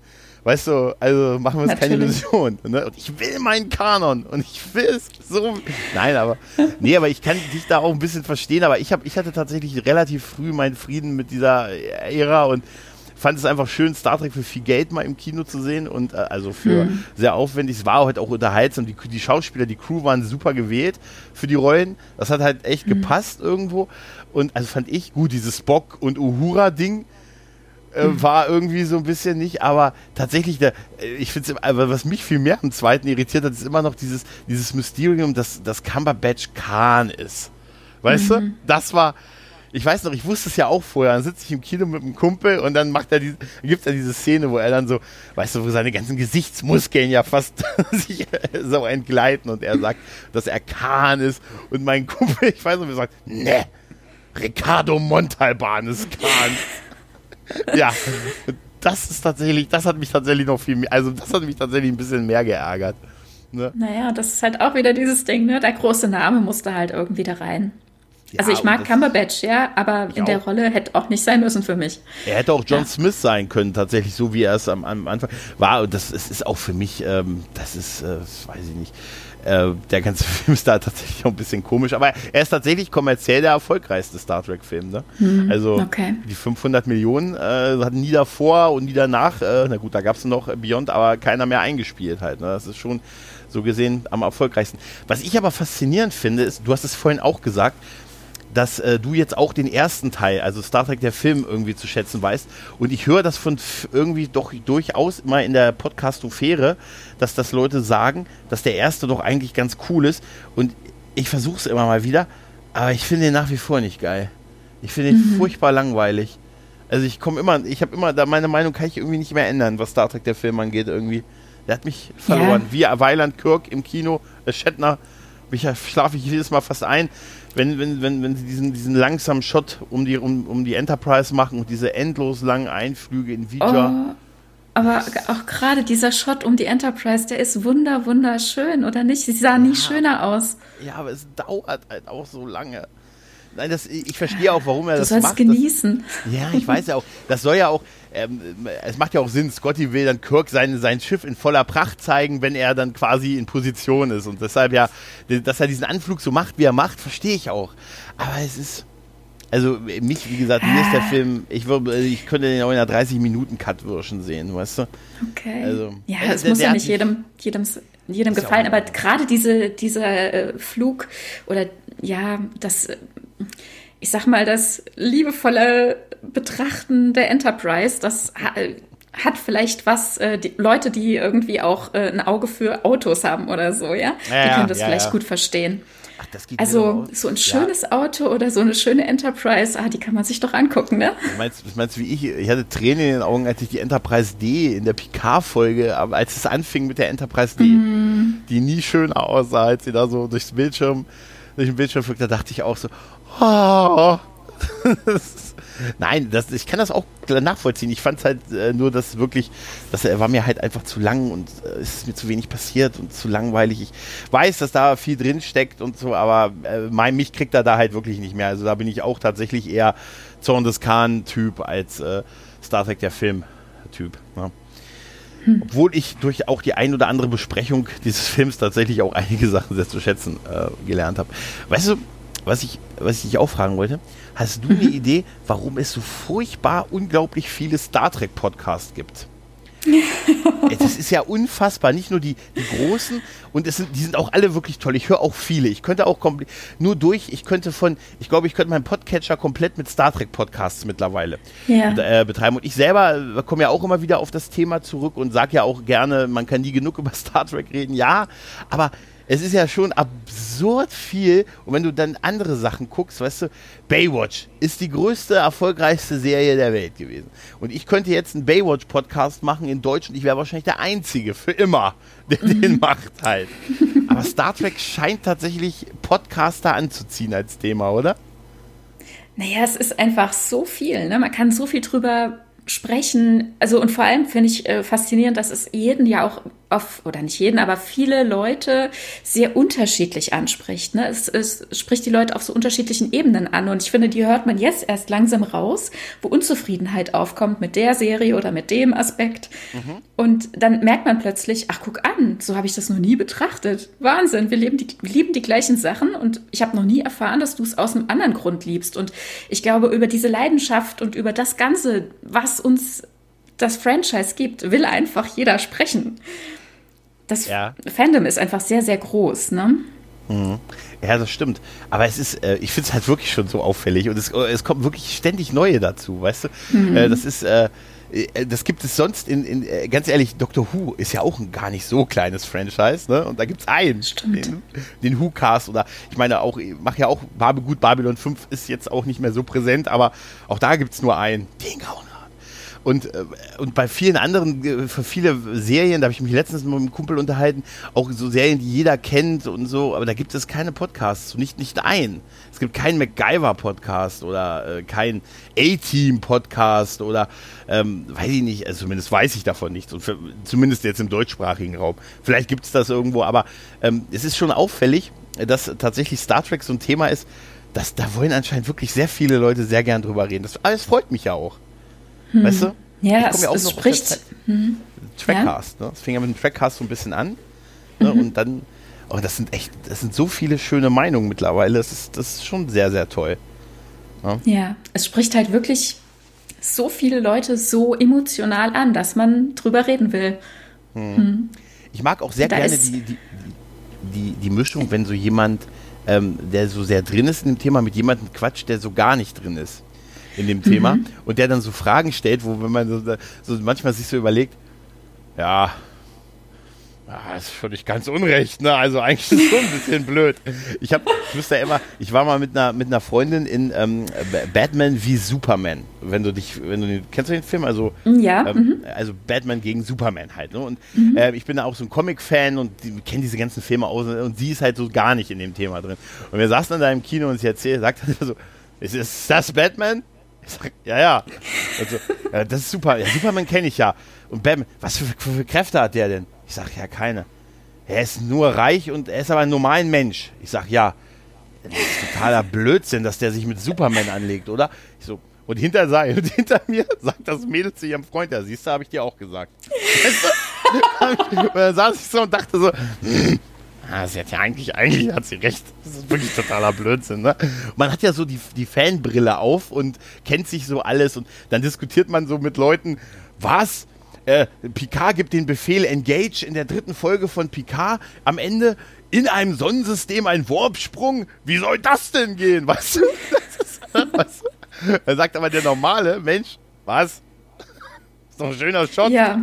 Weißt du, also machen wir uns keine Illusion. Ne? Und ich will meinen Kanon und ich will es so. Nein, aber nee, aber ich kann dich da auch ein bisschen verstehen. Aber ich habe, ich hatte tatsächlich relativ früh meinen Frieden mit dieser Ära und fand es einfach schön, Star Trek für viel Geld mal im Kino zu sehen und äh, also für mhm. sehr aufwendig. Es war halt auch unterhaltsam. Die, die Schauspieler, die Crew waren super gewählt für die Rollen. Das hat halt echt mhm. gepasst irgendwo. Und also fand ich gut, dieses Spock und Uhura-Ding äh, war irgendwie so ein bisschen nicht, aber tatsächlich, der, äh, ich finde es, was mich viel mehr am zweiten irritiert hat, ist immer noch dieses, dieses Mysterium, dass das Cumberbatch Khan ist. Weißt mhm. du? Das war, ich weiß noch, ich wusste es ja auch vorher. Dann sitze ich im Kino mit einem Kumpel und dann macht er die, gibt er diese Szene, wo er dann so, weißt du, wo seine ganzen Gesichtsmuskeln ja fast <laughs> sich so entgleiten und er sagt, dass er Khan ist und mein Kumpel, <laughs> ich weiß noch, wie er sagt, ne, Ricardo Montalban ist Khan <laughs> ja, das ist tatsächlich, das hat mich tatsächlich noch viel mehr, also das hat mich tatsächlich ein bisschen mehr geärgert. Ne? Naja, das ist halt auch wieder dieses Ding, ne? Der große Name musste halt irgendwie da rein. Ja, also ich mag Cumberbatch, ja, aber in der Rolle hätte auch nicht sein müssen für mich. Er hätte auch John ja. Smith sein können, tatsächlich, so wie er es am, am Anfang war. Und das ist, ist auch für mich, ähm, das ist, äh, weiß ich nicht äh, der ganze <laughs> Film ist da tatsächlich auch ein bisschen komisch, aber er ist tatsächlich kommerziell der erfolgreichste Star Trek-Film. Ne? Hm, also okay. die 500 Millionen äh, hatten nie davor und nie danach, äh, na gut, da gab es noch Beyond, aber keiner mehr eingespielt halt. Ne? Das ist schon so gesehen am erfolgreichsten. Was ich aber faszinierend finde, ist, du hast es vorhin auch gesagt, dass äh, du jetzt auch den ersten Teil, also Star Trek der Film, irgendwie zu schätzen weißt. Und ich höre das von irgendwie doch durchaus immer in der Podcastofäre, dass das Leute sagen, dass der erste doch eigentlich ganz cool ist. Und ich versuche es immer mal wieder, aber ich finde ihn nach wie vor nicht geil. Ich finde ihn mhm. furchtbar langweilig. Also ich komme immer, ich habe immer, da meine Meinung kann ich irgendwie nicht mehr ändern, was Star Trek der Film angeht irgendwie. Der hat mich verloren. Ja. Wie Weiland Kirk im Kino, äh, Shatner, mich schlafe ich jedes Mal fast ein, wenn, wenn, wenn, wenn sie diesen, diesen langsamen Shot um die, um, um die Enterprise machen und diese endlos langen Einflüge in Vija. Oh, aber auch gerade dieser Shot um die Enterprise, der ist wunder, wunderschön, oder nicht? Sie sah nie schöner aus. Ja, aber es dauert halt auch so lange. Nein, das, ich verstehe auch, warum er du das sollst macht. genießen. Das, ja, ich weiß ja auch. Das soll ja auch, ähm, es macht ja auch Sinn, Scotty will dann Kirk sein, sein Schiff in voller Pracht zeigen, wenn er dann quasi in Position ist. Und deshalb ja, dass er diesen Anflug so macht, wie er macht, verstehe ich auch. Aber es ist, also mich, wie gesagt, mir ist der Film, ich, würde, ich könnte den auch in einer 30-Minuten-Cut-Version sehen, weißt du? Okay. Also, ja, es muss ja nicht jedem, jedem, jedem gefallen, aber gerade diese, dieser äh, Flug oder ja, das ich sag mal, das liebevolle Betrachten der Enterprise, das hat vielleicht was, äh, die Leute, die irgendwie auch äh, ein Auge für Autos haben oder so, ja, ja die können das ja, vielleicht ja. gut verstehen. Ach, also so ein schönes. Auto oder so eine schöne Enterprise, ah, die kann man sich doch angucken, ne? Du meinst, du meinst wie ich, ich hatte Tränen in den Augen, als ich die Enterprise D in der Picard-Folge, als es anfing mit der Enterprise D, mm. die nie schöner aussah, als sie da so durchs Bildschirm, durch den Bildschirm flog, da dachte ich auch so, oh. <laughs> Nein, das, ich kann das auch nachvollziehen. Ich fand es halt äh, nur, dass wirklich, das er war mir halt einfach zu lang und äh, es ist mir zu wenig passiert und zu langweilig. Ich weiß, dass da viel drin steckt und so, aber äh, mein, mich kriegt er da halt wirklich nicht mehr. Also da bin ich auch tatsächlich eher Zorn des Khan-Typ als äh, Star Trek der Film-Typ. Ne? Hm. Obwohl ich durch auch die ein oder andere Besprechung dieses Films tatsächlich auch einige Sachen sehr zu schätzen äh, gelernt habe. Weißt du, was ich, was ich dich auch fragen wollte, hast du eine mhm. Idee, warum es so furchtbar unglaublich viele Star Trek Podcasts gibt? <laughs> das ist ja unfassbar. Nicht nur die, die großen, und es sind, die sind auch alle wirklich toll. Ich höre auch viele. Ich könnte auch nur durch, ich könnte von, ich glaube, ich könnte meinen Podcatcher komplett mit Star Trek Podcasts mittlerweile ja. äh, betreiben. Und ich selber äh, komme ja auch immer wieder auf das Thema zurück und sage ja auch gerne, man kann nie genug <laughs> über Star Trek reden. Ja, aber es ist ja schon absurd viel. Und wenn du dann andere Sachen guckst, weißt du, Baywatch ist die größte, erfolgreichste Serie der Welt gewesen. Und ich könnte jetzt einen Baywatch-Podcast machen in Deutsch und ich wäre wahrscheinlich der Einzige für immer, <laughs> der mhm. den macht halt. Aber Star Trek scheint tatsächlich Podcaster anzuziehen als Thema, oder? Naja, es ist einfach so viel. Ne? Man kann so viel drüber sprechen. Also und vor allem finde ich äh, faszinierend, dass es jeden ja auch auf, oder nicht jeden, aber viele Leute sehr unterschiedlich anspricht. Ne? Es, es spricht die Leute auf so unterschiedlichen Ebenen an. Und ich finde, die hört man jetzt erst langsam raus, wo Unzufriedenheit aufkommt mit der Serie oder mit dem Aspekt. Mhm. Und dann merkt man plötzlich, ach, guck an, so habe ich das noch nie betrachtet. Wahnsinn, wir, leben die, wir lieben die gleichen Sachen und ich habe noch nie erfahren, dass du es aus einem anderen Grund liebst. Und ich glaube, über diese Leidenschaft und über das Ganze, was uns das Franchise gibt, will einfach jeder sprechen das ja. Fandom ist einfach sehr, sehr groß, ne? Mhm. Ja, das stimmt. Aber es ist, äh, ich finde es halt wirklich schon so auffällig und es, es kommen wirklich ständig neue dazu, weißt du? Mhm. Äh, das ist, äh, äh das gibt es sonst in, in, äh, ganz ehrlich, Doctor Who ist ja auch ein gar nicht so kleines Franchise, ne? Und da gibt es einen, den, den Who-Cast oder ich meine auch, ich mache ja auch gut, Babylon 5 ist jetzt auch nicht mehr so präsent, aber auch da gibt es nur einen. Den hauen und, äh, und bei vielen anderen, äh, für viele Serien, da habe ich mich letztens mit einem Kumpel unterhalten, auch so Serien, die jeder kennt und so, aber da gibt es keine Podcasts, nicht, nicht ein. Es gibt keinen MacGyver-Podcast oder äh, kein A-Team-Podcast oder ähm, weiß ich nicht, also zumindest weiß ich davon nichts und für, zumindest jetzt im deutschsprachigen Raum. Vielleicht gibt es das irgendwo, aber ähm, es ist schon auffällig, dass tatsächlich Star Trek so ein Thema ist, dass da wollen anscheinend wirklich sehr viele Leute sehr gern drüber reden. Das, aber es freut mich ja auch. Hm. Weißt du? Ja, es, ja es spricht. Hm. Trackcast, ja? ne? Das fing ja mit dem Trackcast so ein bisschen an. Ne? Mhm. Und dann, oh, das sind echt, das sind so viele schöne Meinungen mittlerweile. Das ist, das ist schon sehr, sehr toll. Ja? ja, es spricht halt wirklich so viele Leute so emotional an, dass man drüber reden will. Hm. Hm. Ich mag auch sehr da gerne die, die, die, die Mischung, wenn so jemand, ähm, der so sehr drin ist in dem Thema, mit jemandem quatscht, der so gar nicht drin ist in dem Thema mhm. und der dann so Fragen stellt, wo wenn man so, so manchmal sich so überlegt, ja, Ah, das ist völlig ganz unrecht, ne? Also eigentlich ist es schon ein bisschen blöd. Ich habe, ich wüsste ja immer, ich war mal mit einer mit einer Freundin in ähm, Batman wie Superman. Wenn du dich, wenn du den, kennst du den Film? Also ja, ähm, mhm. also Batman gegen Superman halt. Ne? Und mhm. äh, ich bin da auch so ein Comic-Fan und die, kenne diese ganzen Filme aus und sie ist halt so gar nicht in dem Thema drin. Und wir saßen dann da im Kino und sie erzählt, sagt dann so, ist, ist das Batman? Sag, ja, ja. Also, ja, das ist super. Ja, Superman kenne ich ja. Und Batman, was für, für Kräfte hat der denn? Ich sag, ja, keine. Er ist nur reich und er ist aber ein normaler Mensch. Ich sag, ja. Das ist totaler Blödsinn, dass der sich mit Superman anlegt, oder? Ich so, und hinter, <laughs> und hinter mir sagt das Mädel zu ihrem Freund, ja, siehst du, habe ich dir auch gesagt. <laughs> <laughs> und dann saß ich so und dachte so, ah, sie hat ja eigentlich, eigentlich hat sie recht. Das ist wirklich totaler Blödsinn, ne? Man hat ja so die, die Fanbrille auf und kennt sich so alles und dann diskutiert man so mit Leuten, was? äh, Picard gibt den Befehl Engage in der dritten Folge von Picard. Am Ende in einem Sonnensystem ein Warpsprung. Wie soll das denn gehen? Weißt du? Ist, du? Er sagt aber der normale Mensch, was? Ist doch ein schöner Shot. Ja.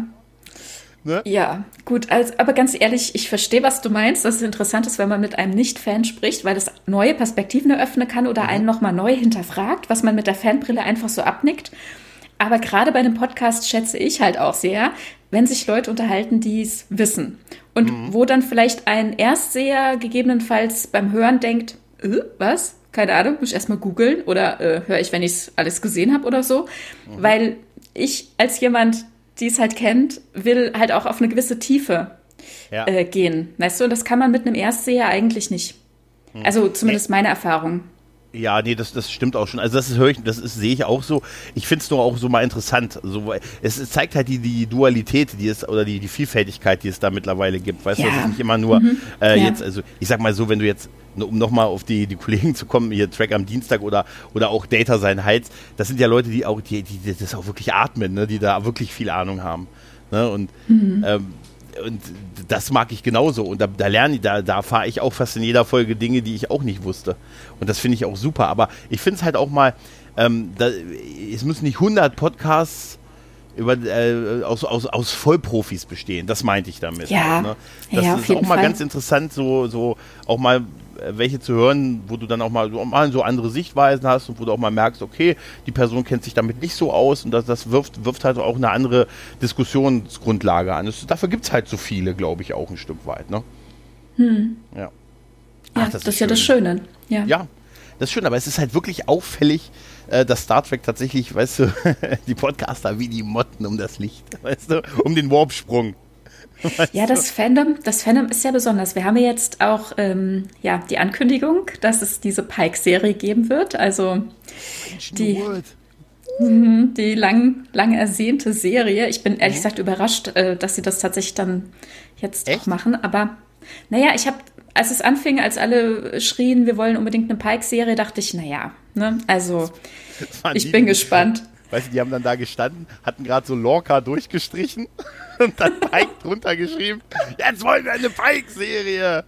Ne? Ja, gut, also, aber ganz ehrlich, ich verstehe, was du meinst. Das ist interessant, ist, wenn man mit einem Nicht-Fan spricht, weil das neue Perspektiven eröffnen kann oder mhm. einen nochmal neu hinterfragt, was man mit der Fanbrille einfach so abnickt. Aber gerade bei einem Podcast schätze ich halt auch sehr, wenn sich Leute unterhalten, die es wissen. Und mhm. wo dann vielleicht ein Erstseher gegebenenfalls beim Hören denkt, äh, was? Keine Ahnung, muss ich erstmal googeln oder äh, höre ich, wenn ich es alles gesehen habe oder so. Mhm. Weil ich als jemand, die es halt kennt, will halt auch auf eine gewisse Tiefe ja. äh, gehen. Weißt du, und das kann man mit einem Erstseher eigentlich nicht. Mhm. Also zumindest meine Erfahrung. Ja, nee, das, das stimmt auch schon. Also das höre ich, das ist, sehe ich auch so. Ich finde es nur auch so mal interessant. So, es, es, zeigt halt die, die Dualität, die es oder die, die Vielfältigkeit, die es da mittlerweile gibt. Weißt ja. du, es ist nicht immer nur mhm. äh, ja. jetzt, also ich sag mal so, wenn du jetzt, um nochmal auf die, die Kollegen zu kommen, hier Track am Dienstag oder, oder auch Data sein Hals, das sind ja Leute, die auch, die, die das auch wirklich atmen, ne, die da wirklich viel Ahnung haben. Ne? Und mhm. ähm, und das mag ich genauso. Und da, da lerne ich, da, da fahre ich auch fast in jeder Folge Dinge, die ich auch nicht wusste. Und das finde ich auch super. Aber ich finde es halt auch mal, ähm, da, es müssen nicht 100 Podcasts über, äh, aus, aus, aus Vollprofis bestehen. Das meinte ich damit. Ja, ne? Das ja, ist auch mal Fall. ganz interessant, so, so auch mal welche zu hören, wo du dann auch mal so, mal so andere Sichtweisen hast und wo du auch mal merkst, okay, die Person kennt sich damit nicht so aus und das, das wirft, wirft halt auch eine andere Diskussionsgrundlage an. Das, dafür gibt es halt so viele, glaube ich, auch ein Stück weit. Ne? Hm. Ja. Ach, ja, das, das ist, ja das Schöne. Ja. ja, das ist schön, aber es ist halt wirklich auffällig, äh, dass Star Trek tatsächlich, weißt du, <laughs> die Podcaster wie die Motten um das Licht, <laughs> weißt du, um den Warpsprung. <laughs> Ja, das Fandom, das Fandom ist ja besonders. Wir haben ja jetzt auch ähm, ja, die Ankündigung, dass es diese Pike-Serie geben wird. Also die, mhm, die lang, lang ersehnte Serie. Ich bin ehrlich mhm. gesagt überrascht, äh, dass sie das tatsächlich dann jetzt Echt? auch machen. Aber naja, ich habe, als es anfing, als alle schrien, wir wollen unbedingt eine Pike-Serie, dachte ich, naja, ne, also ich bin gespannt. <laughs> Weißt du, die haben dann da gestanden, hatten gerade so Lorca durchgestrichen <laughs> und dann Pike drunter geschrieben. Jetzt wollen wir eine Pike-Serie.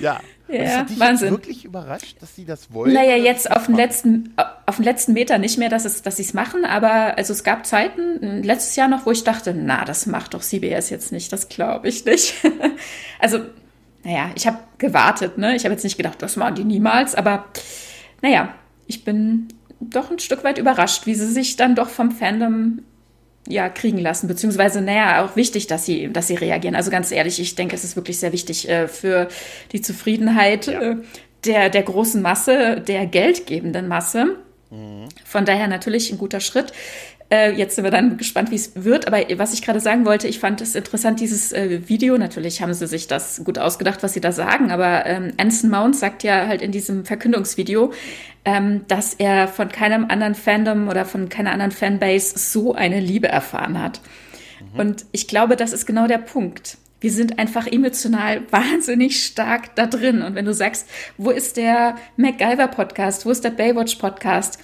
Ja. Ja, dich Wahnsinn. wirklich überrascht, dass sie das wollen? Naja, jetzt auf den letzten, auf den letzten Meter nicht mehr, dass, es, dass sie es machen, aber also es gab Zeiten, letztes Jahr noch, wo ich dachte, na, das macht doch CBS jetzt nicht, das glaube ich nicht. <laughs> also, naja, ich habe gewartet, ne? Ich habe jetzt nicht gedacht, das machen die niemals, aber naja, ich bin doch ein Stück weit überrascht, wie sie sich dann doch vom Fandom ja, kriegen lassen, beziehungsweise, naja, auch wichtig, dass sie, dass sie reagieren. Also ganz ehrlich, ich denke, es ist wirklich sehr wichtig äh, für die Zufriedenheit ja. äh, der, der großen Masse, der geldgebenden Masse. Mhm. Von daher natürlich ein guter Schritt. Äh, jetzt sind wir dann gespannt, wie es wird. Aber was ich gerade sagen wollte, ich fand es interessant, dieses äh, Video. Natürlich haben sie sich das gut ausgedacht, was sie da sagen. Aber ähm, Anson Mount sagt ja halt in diesem Verkündungsvideo, ähm, dass er von keinem anderen Fandom oder von keiner anderen Fanbase so eine Liebe erfahren hat. Mhm. Und ich glaube, das ist genau der Punkt. Wir sind einfach emotional <laughs> wahnsinnig stark da drin. Und wenn du sagst, wo ist der MacGyver-Podcast, wo ist der Baywatch-Podcast,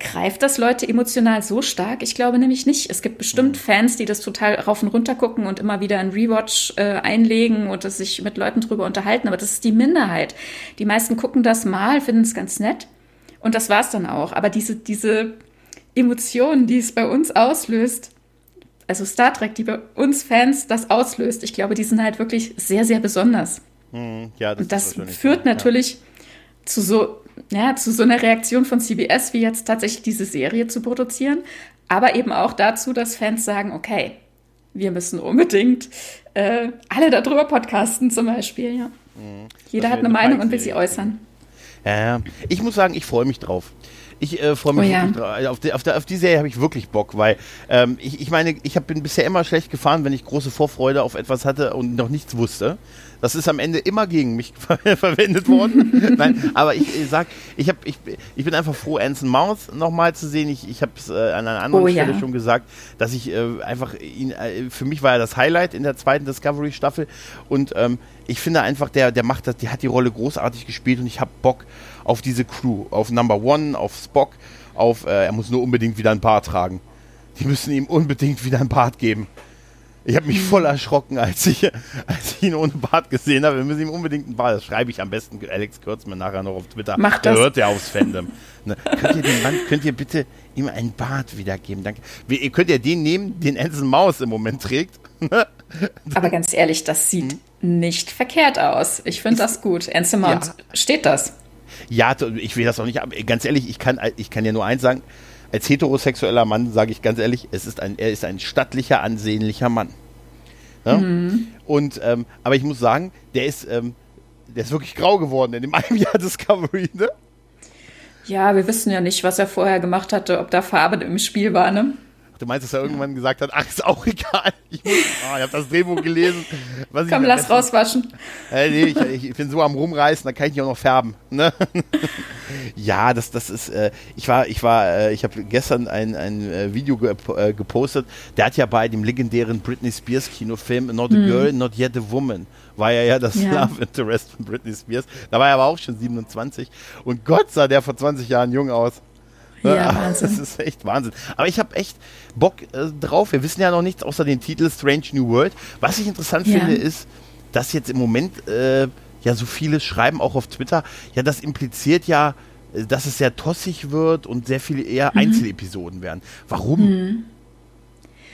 greift das Leute emotional so stark? Ich glaube nämlich nicht. Es gibt bestimmt mhm. Fans, die das total rauf und runter gucken und immer wieder ein Rewatch äh, einlegen und sich mit Leuten drüber unterhalten. Aber das ist die Minderheit. Die meisten gucken das mal, finden es ganz nett. Und das war's dann auch. Aber diese, diese Emotionen, die es bei uns auslöst, also Star Trek, die bei uns Fans das auslöst, ich glaube, die sind halt wirklich sehr, sehr besonders. Hm, ja, das Und das führt so, natürlich ja. zu so, ja, zu so einer Reaktion von CBS, wie jetzt tatsächlich diese Serie zu produzieren, aber eben auch dazu, dass Fans sagen, okay, wir müssen unbedingt äh, alle darüber podcasten zum Beispiel, ja. Mhm. Jeder hat eine Meinung und will sie äußern. Ja, ich muss sagen, ich freue mich drauf. Ich äh, freue mich oh, ja. Also auf, die, auf, die, auf die Serie habe ich wirklich Bock, weil ähm, ich, ich meine, ich hab, bin bisher immer schlecht gefahren, wenn ich große Vorfreude auf etwas hatte und noch nichts wusste. Das ist am Ende immer gegen mich <laughs> ver verwendet worden. Nein, aber ich, ich sag, ich, hab, ich, ich bin einfach froh, Anson Mouth nochmal zu sehen. Ich, ich habe es äh, an einer anderen oh, Stelle ja. schon gesagt, dass ich äh, einfach ihn, äh, für mich war er das Highlight in der zweiten Discovery-Staffel und ähm, ich finde einfach, der, der macht das, der hat die Rolle großartig gespielt und ich habe Bock auf diese Crew, auf Number One, auf Spock, auf, äh, er muss nur unbedingt wieder ein Bart tragen. Die müssen ihm unbedingt wieder ein Bart geben. Ich habe mich voll erschrocken, als ich, als ich ihn ohne Bart gesehen habe. Wir müssen ihm unbedingt ein Bart. Das schreibe ich am besten Alex Kürzmann nachher noch auf Twitter. Macht das. Da hört er aufs Fandom. ne? könnt, ihr den Mann, könnt ihr bitte ihm einen Bart wiedergeben? Danke. Wie, könnt ihr den nehmen, den Anson Maus im Moment trägt? <laughs> Aber ganz ehrlich, das sieht hm? nicht verkehrt aus. Ich finde das gut. Anson Mount, ja. steht das? Ja, ich will das auch nicht, aber ganz ehrlich, ich kann, ich kann ja nur eins sagen, als heterosexueller Mann sage ich ganz ehrlich, es ist ein, er ist ein stattlicher, ansehnlicher Mann. Ja? Mhm. Und, ähm, aber ich muss sagen, der ist, ähm, der ist wirklich grau geworden in dem <laughs> einen Jahr Discovery, ne? Ja, wir wissen ja nicht, was er vorher gemacht hatte, ob da Farbe im Spiel war, ne? Du meinst, dass er irgendwann gesagt hat, ach, ist auch <laughs> egal. Ich, muss, oh, ich habe das Drehbuch gelesen. Komm, lass besten, rauswaschen. Äh, nee, ich, ich, bin so am rumreißen, da kann ich nicht auch noch färben. Ne? <laughs> ja, das, das ist, äh, ich war, ich war, äh, ich habe gestern ein, ein äh, Video ge äh, gepostet, der hat ja bei dem legendären Britney Spears Kinofilm Not a hm. Girl, Not Yet a Woman war ja ja das ja. Love Interest von Britney Spears. Da war er aber auch schon 27. Und Gott sah der vor 20 Jahren jung aus. Ja, <laughs> Wahnsinn. Das ist echt Wahnsinn. Aber ich habe echt Bock äh, drauf. Wir wissen ja noch nichts außer den Titel Strange New World. Was ich interessant ja. finde, ist, dass jetzt im Moment äh, ja so viele schreiben, auch auf Twitter, ja, das impliziert ja, äh, dass es sehr tossig wird und sehr viele eher mhm. Einzelepisoden werden. Warum? Mhm.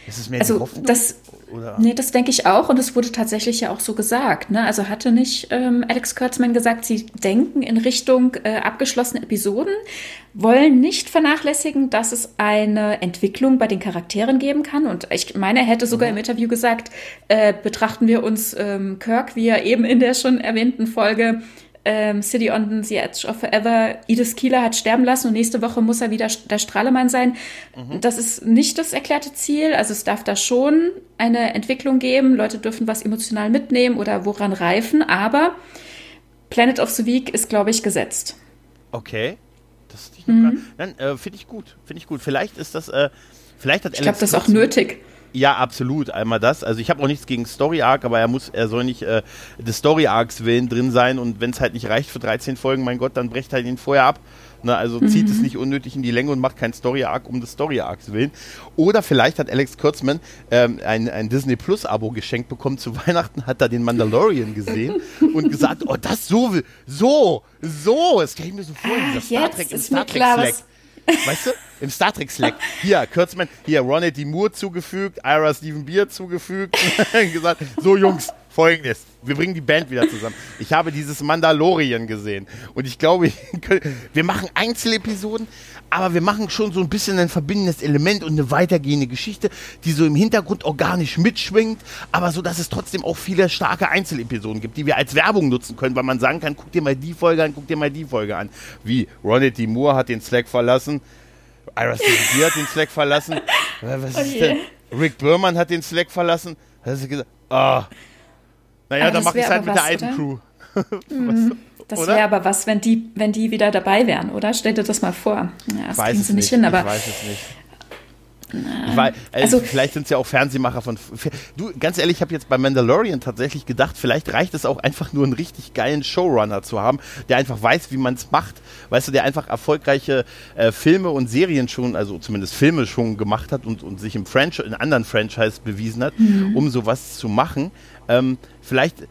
Ist es mehr also Hoffnung? Das, oder? Nee, das denke ich auch und es wurde tatsächlich ja auch so gesagt. Ne? Also hatte nicht ähm, Alex Kurtzman gesagt, sie denken in Richtung äh, abgeschlossene Episoden, wollen nicht vernachlässigen, dass es eine Entwicklung bei den Charakteren geben kann. Und ich meine, er hätte sogar mhm. im Interview gesagt, äh, betrachten wir uns ähm, Kirk, wie er eben in der schon erwähnten Folge ähm, City on the Edge of Forever Edith Keeler hat sterben lassen und nächste Woche muss er wieder der Strahlemann sein. Mhm. Das ist nicht das erklärte Ziel. Also es darf da schon eine Entwicklung geben. Leute dürfen was emotional mitnehmen oder woran reifen. Aber Planet of the Week ist, glaube ich, gesetzt. Okay. Das mhm. Dann äh, finde ich gut. Finde ich gut. Vielleicht ist das, äh, vielleicht hat Ich glaube, das ist auch nötig. Ja, absolut. Einmal das. Also ich habe auch nichts gegen Story Arc, aber er muss, er soll nicht äh, des Story Arcs willen drin sein und wenn es halt nicht reicht für 13 Folgen, mein Gott, dann brecht halt ihn vorher ab. Ne, also mhm. zieht es nicht unnötig in die Länge und macht kein Story Arc um des Story Arcs willen. Oder vielleicht hat Alex Kurtzman ähm, ein, ein Disney Plus Abo geschenkt bekommen zu <laughs> Weihnachten, hat er den Mandalorian gesehen <laughs> und gesagt, oh, das so, so, so, das stelle ich mir so vor, dieser Star Trek im Star Trek Slack. Weißt du? Im Star Trek Slack. Hier, Kürzmann, hier, Ronald D. Moore zugefügt, Ira Stephen Beer zugefügt. <laughs> gesagt, so Jungs, folgendes. Wir bringen die Band wieder zusammen. Ich habe dieses Mandalorian gesehen. Und ich glaube, <laughs> wir machen Einzelepisoden, aber wir machen schon so ein bisschen ein verbindendes Element und eine weitergehende Geschichte, die so im Hintergrund organisch mitschwingt, aber so, dass es trotzdem auch viele starke Einzelepisoden gibt, die wir als Werbung nutzen können, weil man sagen kann, guck dir mal die Folge an, guck dir mal die Folge an. Wie Ronald D. Moore hat den Slack verlassen, Ira Steven <laughs> hat den Slack verlassen. Was ist denn? Rick Burman hat den Slack verlassen. Hast du gesagt, ah. Naja, dann mach ich halt mit was, der alten oder? Crew. <laughs> Mhm. Das wäre aber was, wenn die, wenn die wieder dabei wären, oder? Stell dir das mal vor. Ja, das kriegen sie nicht hin, aber. Ich weiß es nicht. Weil, äh, also, vielleicht sind es ja auch Fernsehmacher von. Du, ganz ehrlich, ich habe jetzt bei Mandalorian tatsächlich gedacht, vielleicht reicht es auch einfach nur einen richtig geilen Showrunner zu haben, der einfach weiß, wie man es macht. Weißt du, der einfach erfolgreiche äh, Filme und Serien schon, also zumindest Filme schon gemacht hat und, und sich im Franchise, in anderen Franchise bewiesen hat, mhm. um sowas zu machen. Ähm, vielleicht.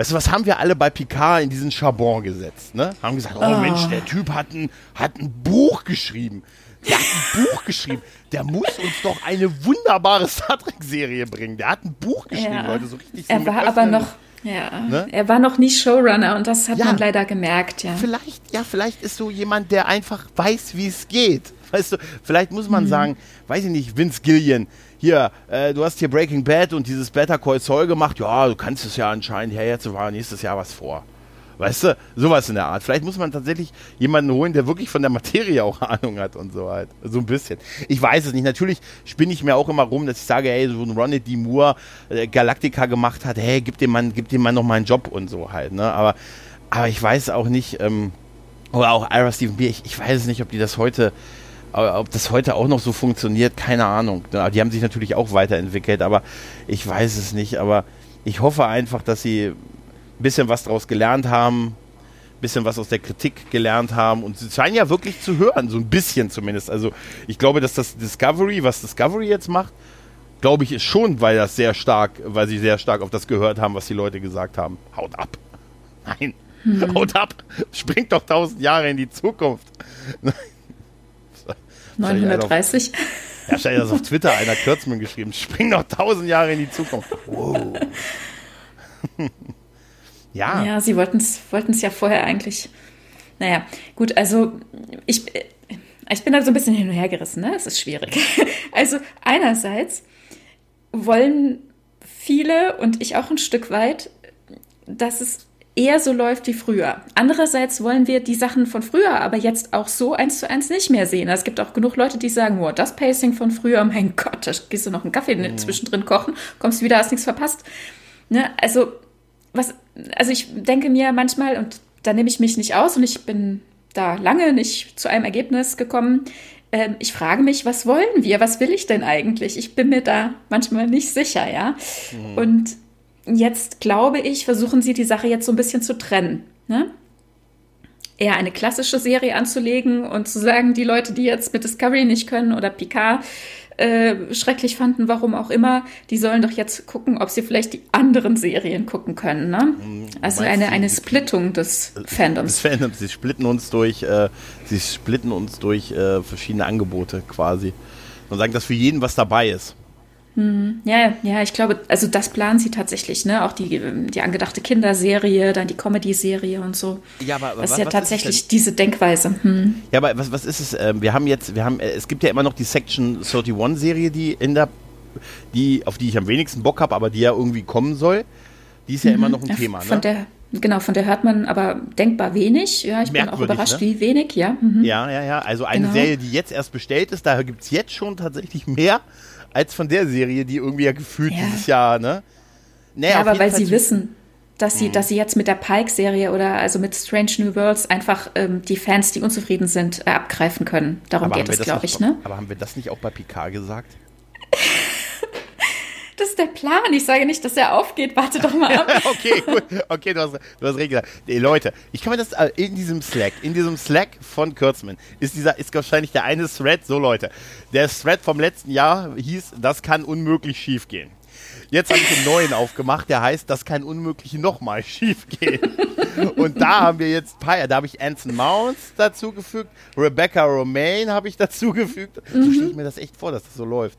Weißt du, was haben wir alle bei Picard in diesen Charbon gesetzt? Ne? Haben gesagt, oh, oh. Mensch, der Typ hat ein, hat ein Buch geschrieben Der hat ein Buch geschrieben. Der muss uns doch eine wunderbare Star Trek-Serie bringen. Der hat ein Buch geschrieben, Ja. Leute, so richtig. so Er war aber noch, ja, Ne? er war noch nie Showrunner und das hat Ja. man leider gemerkt, ja. Vielleicht, ja, vielleicht ist so jemand, der einfach weiß, wie es geht. Weißt du, vielleicht muss Mhm. man sagen, weiß ich nicht, Vince Gillian, hier, äh, du hast hier Breaking Bad und dieses Better Call Saul gemacht, ja, du kannst es ja anscheinend, ja, jetzt war nächstes Jahr was vor. Weißt du, sowas in der Art. Vielleicht muss man tatsächlich jemanden holen, der wirklich von der Materie auch <laughs> Ahnung hat und so halt. So ein bisschen. Ich weiß es nicht. Natürlich spinne ich mir auch immer rum, dass ich sage, hey, so ein Ronald D. Moore äh, Galactica gemacht hat, hey, gib dem Mann, gib dem Mann noch mal einen Job und so halt. Ne? Aber, aber ich weiß auch nicht, ähm, oder auch Ira Stephen Beer, ich, ich weiß es nicht, ob die das heute, ob das heute auch noch so funktioniert, keine Ahnung. Die haben sich natürlich auch weiterentwickelt, aber ich weiß es nicht. Aber ich hoffe einfach, dass sie ein bisschen was daraus gelernt haben, ein bisschen was aus der Kritik gelernt haben und sie scheinen ja wirklich zu hören, so ein bisschen zumindest. Also ich glaube, dass das Discovery, was Discovery jetzt macht, glaube ich, ist schon, weil das sehr stark, weil sie sehr stark auf das gehört haben, was die Leute gesagt haben. Haut ab. Nein. <laughs> Haut ab. Springt doch tausend Jahre in die Zukunft. <laughs> 930. Ja, stell dir das auf Twitter einer Kürzmann geschrieben. Spring doch tausend Jahre in die Zukunft. Wow. <laughs> ja. Ja, sie wollten es ja vorher eigentlich. Naja, gut, also ich, ich bin da so ein bisschen hin und her gerissen, ne? Es ist schwierig. <laughs> Also einerseits wollen viele und ich auch ein Stück weit, dass es eher so läuft wie früher. Andererseits wollen wir die Sachen von früher aber jetzt auch so eins zu eins nicht mehr sehen. Es gibt auch genug Leute, die sagen, wow, das Pacing von früher, mein <laughs> Gott, da gehst du noch einen Kaffee Mhm. zwischendrin kochen, kommst wieder, hast nichts verpasst. Ne? Also, was, also ich denke mir manchmal, und da nehme ich mich nicht aus und ich bin da lange nicht zu einem Ergebnis gekommen. Ähm, ich frage mich, was wollen wir? Was will ich denn eigentlich? Ich bin mir da manchmal nicht sicher, ja. Und jetzt glaube ich, versuchen sie die Sache jetzt so ein bisschen zu trennen. Ne? Eher eine klassische Serie anzulegen und zu sagen, die Leute, die jetzt mit Discovery nicht können oder Picard äh, schrecklich fanden, warum auch immer, die sollen doch jetzt gucken, ob sie vielleicht die anderen Serien gucken können. Ne? Also meinst eine, eine die- Splittung des Das Fandoms. Fandom, sie splitten uns durch, äh, sie splitten uns durch äh, verschiedene Angebote quasi. Und sagen, dass für jeden was dabei ist. Ja, ja, ich glaube, also das planen sie tatsächlich, ne? Auch die, ähm, die angedachte Kinderserie, dann die Comedy-Serie und so. Ja, aber, aber Das was- ist ja tatsächlich es diese Denkweise. Hm. Ja, aber was, was ist es? Ähm, wir haben jetzt, wir haben, äh, es gibt ja immer noch die Section 31 Serie, die in der, die, auf die ich am wenigsten Bock habe, aber die ja irgendwie kommen soll. Die ist ja immer noch ein Ja, Thema, von ne? der, genau, von der hört man aber denkbar wenig. Ja, ich bin auch Merkwürdig, überrascht, ne? wie wenig, ja. Mhm. Ja, ja, ja. Also eine Genau. Serie, die jetzt erst bestellt ist, da gibt es jetzt schon tatsächlich mehr als von der Serie, die irgendwie ja gefühlt Ja. dieses Jahr, ne? Naja, Ja, aber weil Fall sie wissen, dass Mhm. sie, dass sie jetzt mit der Pike-Serie oder also mit Strange New Worlds einfach ähm, die Fans, die unzufrieden sind, äh, abgreifen können. Darum aber geht es, glaube ich, ne? Aber haben wir das nicht auch bei Picard gesagt? Das ist der Plan. Ich sage nicht, dass er aufgeht. Warte doch mal ab. <laughs> okay, gut. Okay, du hast, du hast recht gesagt. Ey, Leute, ich kann mir das äh, in diesem Slack, in diesem Slack von Kürzmann, ist dieser, ist wahrscheinlich der eine Thread, so Leute, der Thread vom letzten Jahr hieß, das kann unmöglich schief gehen. Jetzt habe ich einen neuen aufgemacht, der heißt, das kann unmöglich nochmal schief gehen. Und da haben wir jetzt, paar- da habe ich Anson Mounts dazugefügt, Rebecca Romaine habe ich dazugefügt. So stelle ich mir das echt vor, dass das so läuft.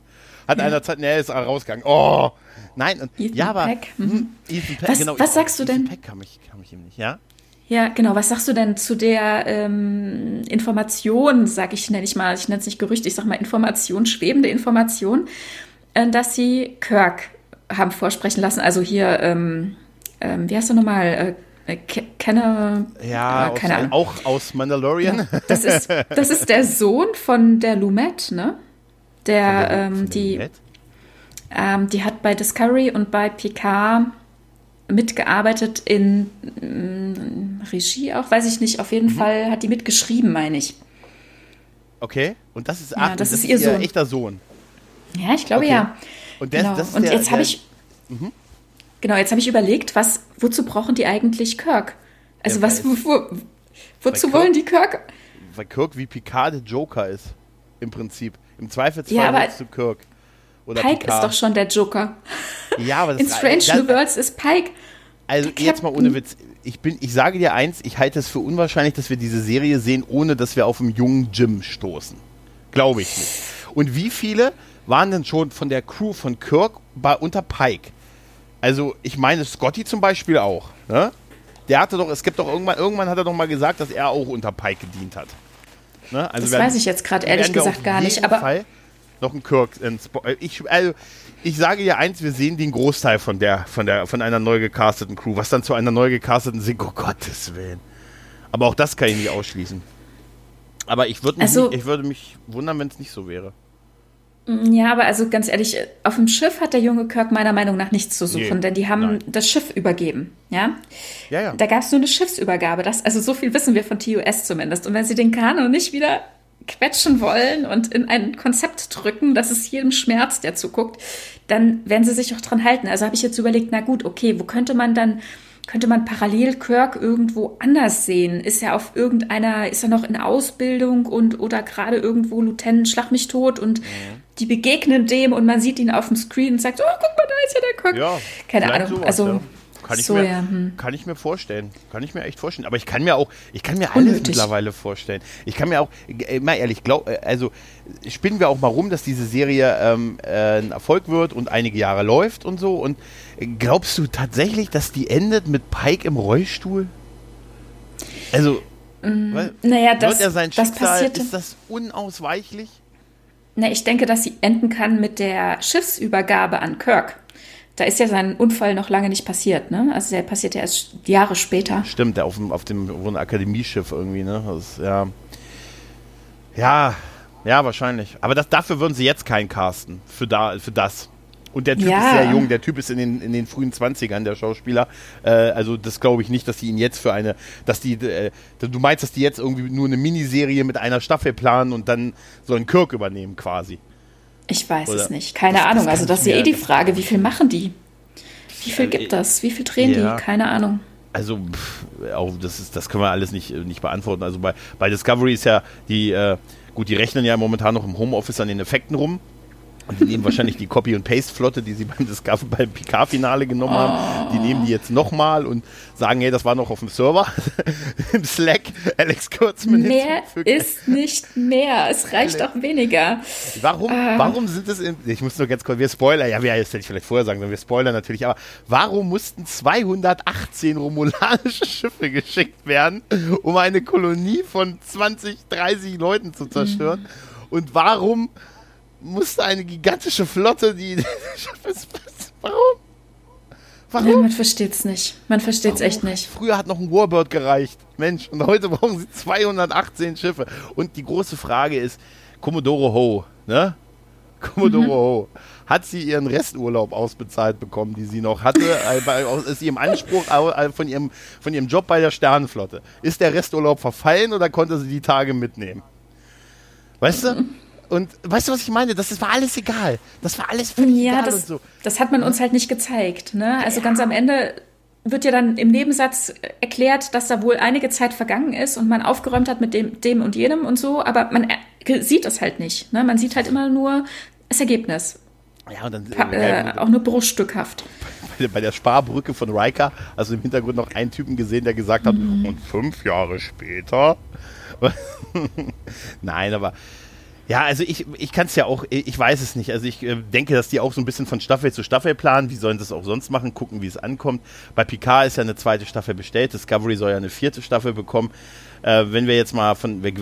Hat einer Zeit, ne, ist rausgegangen. Oh, nein. Und, Ethan ja, aber, Peck, mhm. hm, Ethan Peck, Was- genau. was sagst du Ethan denn? Peck kam ich, kam ich ihm nicht, ja? Ja, genau. Was sagst du denn zu der ähm, Information, sag ich, nenne ich mal, ich nenne es nicht Gerücht, ich sag mal Information, schwebende Information, äh, dass sie Kirk haben vorsprechen lassen. Also hier, ähm, ähm, wie heißt er nochmal? Äh, Ke- Kenner, Ja, äh, aus, keine Ahnung. auch aus Mandalorian. Das ist, das ist der <laughs> Sohn von der Lumette, ne? Der, ähm, die, ähm, die hat bei Discovery und bei Picard mitgearbeitet in mm, Regie auch, weiß ich nicht. Auf Mhm. jeden Fall hat die mitgeschrieben, meine ich. Okay, und das ist, Ja, ach, das ist ihr Sohn. echter Sohn. Ja, ich glaube Okay. ja. Und der, genau. das ist und der, jetzt habe der- ich genau, jetzt habe ich überlegt, was, wozu brauchen die eigentlich Kirk? Also Ja, was, wo, wo, wozu Kirk- wollen die Kirk? weil Kirk wie Picard der Joker ist. Im Prinzip. Im Zweifelsfall Ja, aber du Kirk. Oder Pike Picard. ist doch schon der Joker. Ja, aber das In Strange New Worlds ist Pike. Also jetzt mal ohne Witz. Ich, bin, ich sage dir eins, ich halte es für unwahrscheinlich, dass wir diese Serie sehen, ohne dass wir auf einen jungen Jim stoßen. Glaube ich nicht. Und wie viele waren denn schon von der Crew von Kirk bei, unter Pike? Also, ich meine, Scotty zum Beispiel auch. Ne? Der hatte doch, es gibt doch irgendwann, irgendwann hat er doch mal gesagt, dass er auch unter Pike gedient hat. Ne? Also das werden, weiß ich jetzt gerade ehrlich gesagt gar nicht, aber. Fall noch ein Kirk. Ein äh, ich, also, ich sage ja eins, wir sehen den Großteil von der, von der, von einer neu gecasteten Crew, was dann zu einer neu gecasteten Sync, oh Gottes Willen. Aber auch das kann ich nicht ausschließen. Aber ich würde mich, also, ich würde mich wundern, wenn es nicht so wäre. Mm, ja, aber also ganz ehrlich, auf dem Schiff hat der junge Kirk meiner Meinung nach nichts zu suchen, nee, denn die haben nein. das Schiff übergeben. Ja, ja, ja. Da gab es nur eine Schiffsübergabe. Das, also so viel wissen wir von TUS zumindest. Und wenn sie den Kano nicht wieder quetschen wollen und in ein Konzept drücken, dass es jedem Schmerz, der zuguckt, dann werden sie sich auch dran halten. Also habe ich jetzt überlegt, na gut, okay, wo könnte man dann könnte man parallel Kirk irgendwo anders sehen? Ist er auf irgendeiner, ist er noch in Ausbildung und oder gerade irgendwo Lieutenant Schlag mich tot und mhm. die begegnen dem und man sieht ihn auf dem Screen und sagt, oh, guck mal, da ist ja der Kirk. Ja, Keine Ahnung. Sowas, also ja. Kann ich, so, mir, ja, hm. kann ich mir vorstellen. Kann ich mir echt vorstellen. Aber ich kann mir auch, ich kann mir alles Unnötig. mittlerweile vorstellen. Ich kann mir auch, äh, mal ehrlich, glaub, äh, also spinnen wir auch mal rum, dass diese Serie ähm, äh, ein Erfolg wird und einige Jahre läuft und so. Und glaubst du tatsächlich, dass die endet mit Pike im Rollstuhl? Also, mm, weil, naja, das, wird er sein das passierte. Ist das unausweichlich? Na, ich denke, dass sie enden kann mit der Schiffsübergabe an Kirk da ist ja sein Unfall noch lange nicht passiert, ne? Also der passiert ja erst Jahre später. Stimmt, der auf dem, auf dem, auf dem Akademieschiff irgendwie, ne? Das, ja. Ja, ja, wahrscheinlich. Aber das, dafür würden sie jetzt keinen casten. Für, da, für das. Und der Typ ja. ist sehr jung, der Typ ist in den, in den frühen 20ern, der Schauspieler. Äh, also das glaube ich nicht, dass sie ihn jetzt für eine, dass die, äh, du meinst, dass die jetzt irgendwie nur eine Miniserie mit einer Staffel planen und dann so einen Kirk übernehmen quasi. Ich weiß Oder es nicht. Keine das, Ahnung. Das also das ist ja eh die Frage, wie viel machen die? Wie viel gibt das? Wie viel drehen ja. die? Keine Ahnung. Also, pff, auch das ist, das können wir alles nicht, nicht beantworten. Also bei, bei Discovery ist ja die, äh, gut, die rechnen ja momentan noch im Homeoffice an den Effekten rum. Und die nehmen wahrscheinlich die Copy- und Paste-Flotte, die sie beim, beim Picard-Finale genommen oh. haben, die nehmen die jetzt nochmal und sagen, hey, das war noch auf dem Server, <laughs> im Slack, Alex Kurzmann. Mehr ist nicht mehr, es reicht auch weniger. Warum, ah. warum sind es, in, ich muss nur ganz kurz, wir spoilern, ja, wir, hätte ich vielleicht vorher sagen sollen, wir spoilern natürlich, aber warum mussten 218 romulanische Schiffe geschickt werden, um eine Kolonie von 20, 30 Leuten zu zerstören? Mhm. Und warum musste eine gigantische Flotte, die. <laughs> Warum? Warum? Ja, man versteht es nicht. Man versteht es echt nicht. Früher hat noch ein Warbird gereicht. Mensch, und heute brauchen sie 218 Schiffe. Und die große Frage ist: Commodore Ho, ne? Commodore mhm. Ho. Hat sie ihren Resturlaub ausbezahlt bekommen, die sie noch hatte? <laughs> Äh, ist ihrem Anspruch von ihrem, von ihrem Job bei der Sternenflotte? Ist der Resturlaub verfallen oder konnte sie die Tage mitnehmen? Weißt du? Und weißt du, was ich meine? Das, das war alles egal. Das war alles völlig ja, egal das, und so. Das hat man uns halt nicht gezeigt. Ne? Also ja. ganz am Ende wird ja dann im Nebensatz erklärt, dass da wohl einige Zeit vergangen ist und man aufgeräumt hat mit dem, dem und jenem und so, aber man sieht es halt nicht. Ne? Man sieht halt immer nur das Ergebnis. Ja, und dann pa äh, auch nur bruchstückhaft. Bei, bei der Sparbrücke von Riker, also im Hintergrund noch einen Typen gesehen, der gesagt hat, mhm. und fünf Jahre später. <laughs> Nein, aber ja, also ich, ich kann es ja auch, ich weiß es nicht. Also ich äh, denke, dass die auch so ein bisschen von Staffel zu Staffel planen. Wie sollen das auch sonst machen? Gucken, wie es ankommt. Bei Picard ist ja eine zweite Staffel bestellt. Discovery soll ja eine vierte Staffel bekommen. Äh, wenn wir jetzt mal von wir,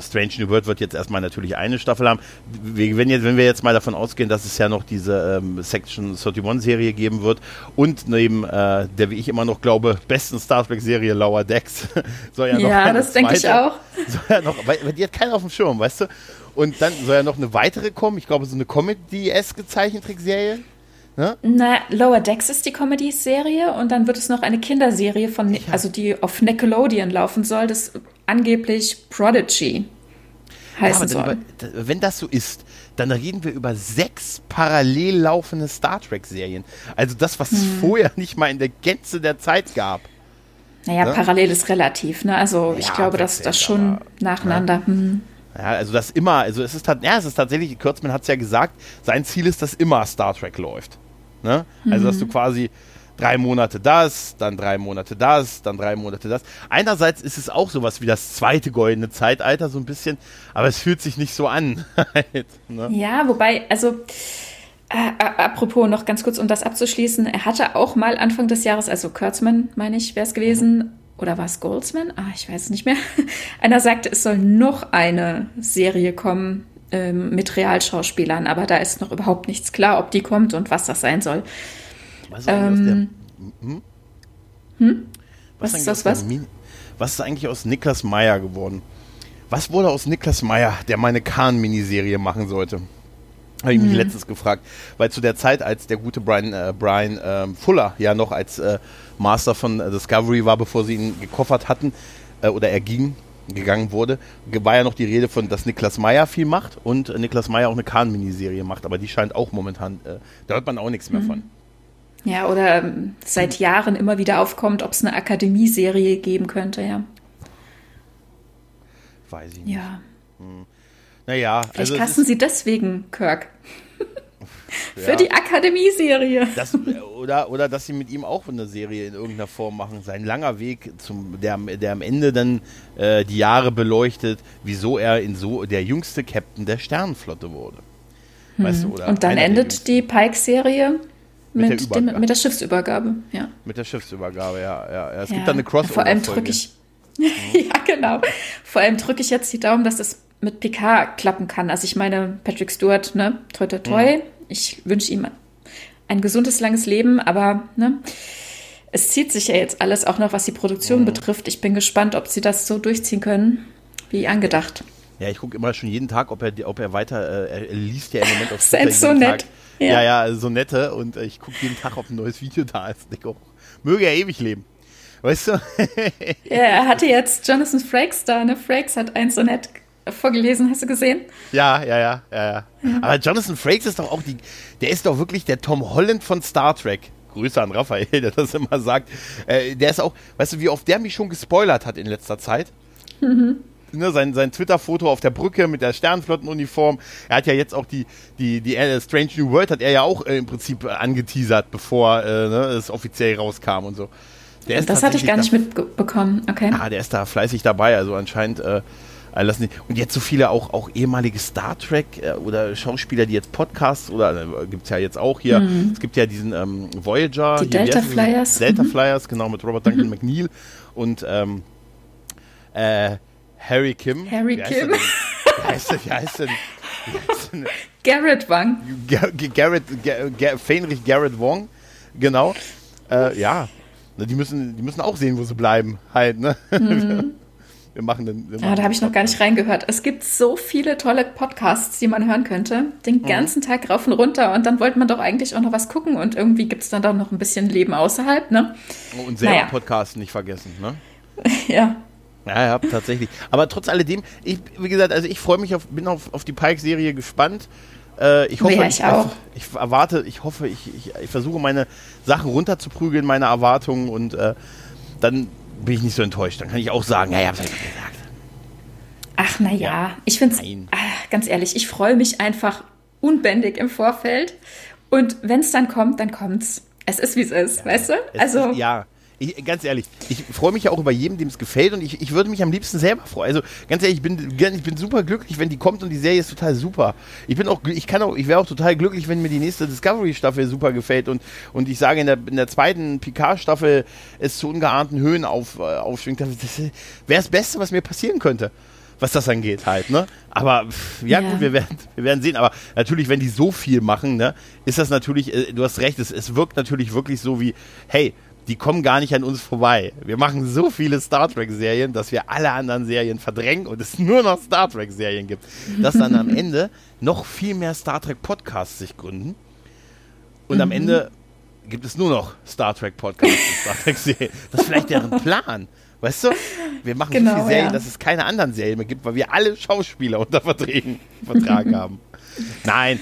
Strange New World wird jetzt erstmal natürlich eine Staffel haben. Wir, wenn, jetzt, wenn wir jetzt mal davon ausgehen, dass es ja noch diese ähm, Section 31 Serie geben wird und neben äh, der, wie ich immer noch glaube, besten Star Trek Serie Lower Decks <laughs> soll ja noch Ja, das denke ich auch. <laughs> Soll ja noch, weil, weil die hat keiner auf dem Schirm, weißt du? Und dann soll ja noch eine weitere kommen. Ich glaube, so eine Comedy-eske Zeichentrickserie. Ne? Na, Lower Decks ist die Comedy-Serie und dann wird es noch eine Kinderserie von, ja. also die auf Nickelodeon laufen soll, das angeblich Prodigy heißen ja, soll. Über, wenn das so ist, dann reden wir über sechs parallel laufende Star Trek-Serien. Also das, was hm. es vorher nicht mal in der Gänze der Zeit gab. Naja, ne? parallel ist relativ, ne? Also ja, ich glaube, dass das schon nacheinander. Ne? Hm. Ja, also das immer, also es ist, ja, es ist tatsächlich, Kurtzman hat es ja gesagt, sein Ziel ist, dass immer Star Trek läuft. Ne? Also, dass du mhm. quasi drei Monate das, dann drei Monate das, dann drei Monate das. Einerseits ist es auch sowas wie das zweite goldene Zeitalter, so ein bisschen, aber es fühlt sich nicht so an. <laughs> ne? Ja, wobei, also äh, apropos noch ganz kurz, um das abzuschließen, er hatte auch mal Anfang des Jahres, also Kurtzman, meine ich, wäre es gewesen, mhm. oder war es Goldsman? Ah, ich weiß es nicht mehr. <laughs> Einer sagte, es soll noch eine Serie kommen ähm, mit Realschauspielern, aber da ist noch überhaupt nichts klar, ob die kommt und was das sein soll. Was ist ähm, hm? Hm? Was, was ist das was? was ist eigentlich aus Niklas Meyer geworden? Was wurde aus Niklas Meyer, der meine Kahn-Miniserie machen sollte? Habe ich mich hm. letztens gefragt, weil zu der Zeit, als der gute Brian, äh, Brian äh, Fuller ja noch als äh, Master von äh, Discovery war, bevor sie ihn gekoffert hatten, äh, oder er ging, gegangen wurde, war ja noch die Rede von, dass Niklas Meyer viel macht und äh, Niklas Meyer auch eine Kahn-Miniserie macht, aber die scheint auch momentan, da hört man auch nichts mehr mhm. von. Ja, oder ähm, seit Jahren immer wieder aufkommt, ob es eine Akademieserie geben könnte, ja. Weiß ich nicht. Ja. Hm. Naja, Vielleicht also. Kassen Sie deswegen, Kirk. Für ja. die Akademieserie. oder, oder dass sie mit ihm auch eine Serie in irgendeiner Form machen. Sein langer Weg, zum, der, der am Ende dann äh, die Jahre beleuchtet, wieso er in so der jüngste Captain der Sternenflotte wurde. Hm. Weißt du, oder Und dann endet die Pike-Serie mit, mit, der dem, mit, der Schiffsübergabe, ja. Mit der Schiffsübergabe, ja. ja, ja. Es ja. gibt da eine crossover Vor allem drücke ich. <laughs> ja, genau. Vor allem drücke ich jetzt die Daumen, dass das mit PK klappen kann. Also ich meine, Patrick Stewart, ne, toi toi toi. Mhm. Ich wünsche ihm ein gesundes, langes Leben, aber ne, es zieht sich ja jetzt alles auch noch, was die Produktion mhm. betrifft. Ich bin gespannt, ob sie das so durchziehen können, wie angedacht. Ja, ich gucke immer schon jeden Tag, ob er, ob er weiter, äh, er liest ja im Moment auf <laughs> Twitter so nett. Tag. Ja, ja, so nette. Und äh, ich gucke jeden Tag, ob ein neues Video da ist. Ich auch, möge er ewig leben. Weißt du? <laughs> ja, er hatte jetzt Jonathan Frakes da. Ne? Frakes hat ein Sonett vorgelesen, hast du gesehen? Ja, ja, ja, ja, ja. Aber Jonathan Frakes ist doch auch die, der ist doch wirklich der Tom Holland von Star Trek. Grüße an Raphael, <laughs> der das immer sagt. Äh, der ist auch, weißt du, wie oft der mich schon gespoilert hat in letzter Zeit? Mhm ne, sein, sein Twitter-Foto auf der Brücke mit der Sternflottenuniform. Er hat ja jetzt auch die, die, die uh, Strange New World hat er ja auch äh, im Prinzip äh, angeteasert, bevor äh, ne, es offiziell rauskam und so. das hatte ich gar nicht mitbekommen, okay. Ah, der ist da fleißig dabei, also anscheinend äh, lassen die. Und jetzt so viele auch, auch ehemalige Star Trek äh, oder Schauspieler, die jetzt Podcasts oder äh, gibt es ja jetzt auch hier. Mhm. Es gibt ja diesen ähm, Voyager. Die Delta Flyers. Delta mhm. Flyers, genau, mit Robert Duncan mhm. McNeil und ähm, äh, Harry Kim. Harry wie Kim. Wie heißt der? Wie heißt denn? Garrett Wang. Garrett, Garrett, Fenrich Garrett Wong, genau. Äh, ja, die müssen, die müssen auch sehen, wo sie bleiben, halt, ne? Mhm. <laughs> Wir machen den. Wir machen ja, da habe ich noch gar nicht reingehört. Es gibt so viele tolle Podcasts, die man hören könnte. Den mhm. ganzen Tag rauf und runter. Und dann wollte man doch eigentlich auch noch was gucken. Und irgendwie gibt es dann doch noch ein bisschen Leben außerhalb, ne? Und selber naja. Podcasten nicht vergessen, ne? <laughs> ja. Ja, ja, tatsächlich. Aber trotz alledem, ich, wie gesagt, also ich freue mich auf, bin auf, auf die Pike-Serie gespannt. Äh, ich hoffe, ja, ich, auch. Ich, ich, erwarte, ich hoffe, ich, ich, ich, versuche meine Sachen runterzuprügeln, meine Erwartungen und äh, dann bin ich nicht so enttäuscht. Dann kann ich auch sagen, ja, ja, was habe ich gesagt? Ach, naja, ja, ich finde es, ganz ehrlich, ich freue mich einfach unbändig im Vorfeld. Und wenn es dann kommt, dann kommt's. Es ist, wie es ist, ja, weißt du? Also, ist, ja, ich, ganz ehrlich, ich freue mich ja auch über jeden, dem es gefällt und ich, ich würde mich am liebsten selber freuen. Also ganz ehrlich, ich bin, ich bin super glücklich, wenn die kommt und die Serie ist total super. Ich bin auch, ich kann auch, ich wäre auch total glücklich, wenn mir die nächste Discovery-Staffel super gefällt und, und ich sage, in der, in der zweiten Picard-Staffel es zu ungeahnten Höhen auf, äh, aufschwingt. Das, wäre das Beste, was mir passieren könnte was das angeht halt, ne? Aber ja, ja, gut, wir werden, wir werden sehen. Aber natürlich, wenn die so viel machen, ne, ist das natürlich, äh, du hast recht, es, es wirkt natürlich wirklich so wie, hey, die kommen gar nicht an uns vorbei. Wir machen so viele Star Trek-Serien, dass wir alle anderen Serien verdrängen und es nur noch Star Trek-Serien gibt. Dass dann am <laughs> Ende noch viel mehr Star Trek-Podcasts sich gründen. Und mhm. am Ende gibt es nur noch Star Trek-Podcasts und Star Trek-Serien. Das ist vielleicht deren Plan. Weißt du? Wir machen genau, so viele Serien, ja. dass es keine anderen Serien mehr gibt, weil wir alle Schauspieler <laughs> unter Verträgen, Vertrag haben. Nein,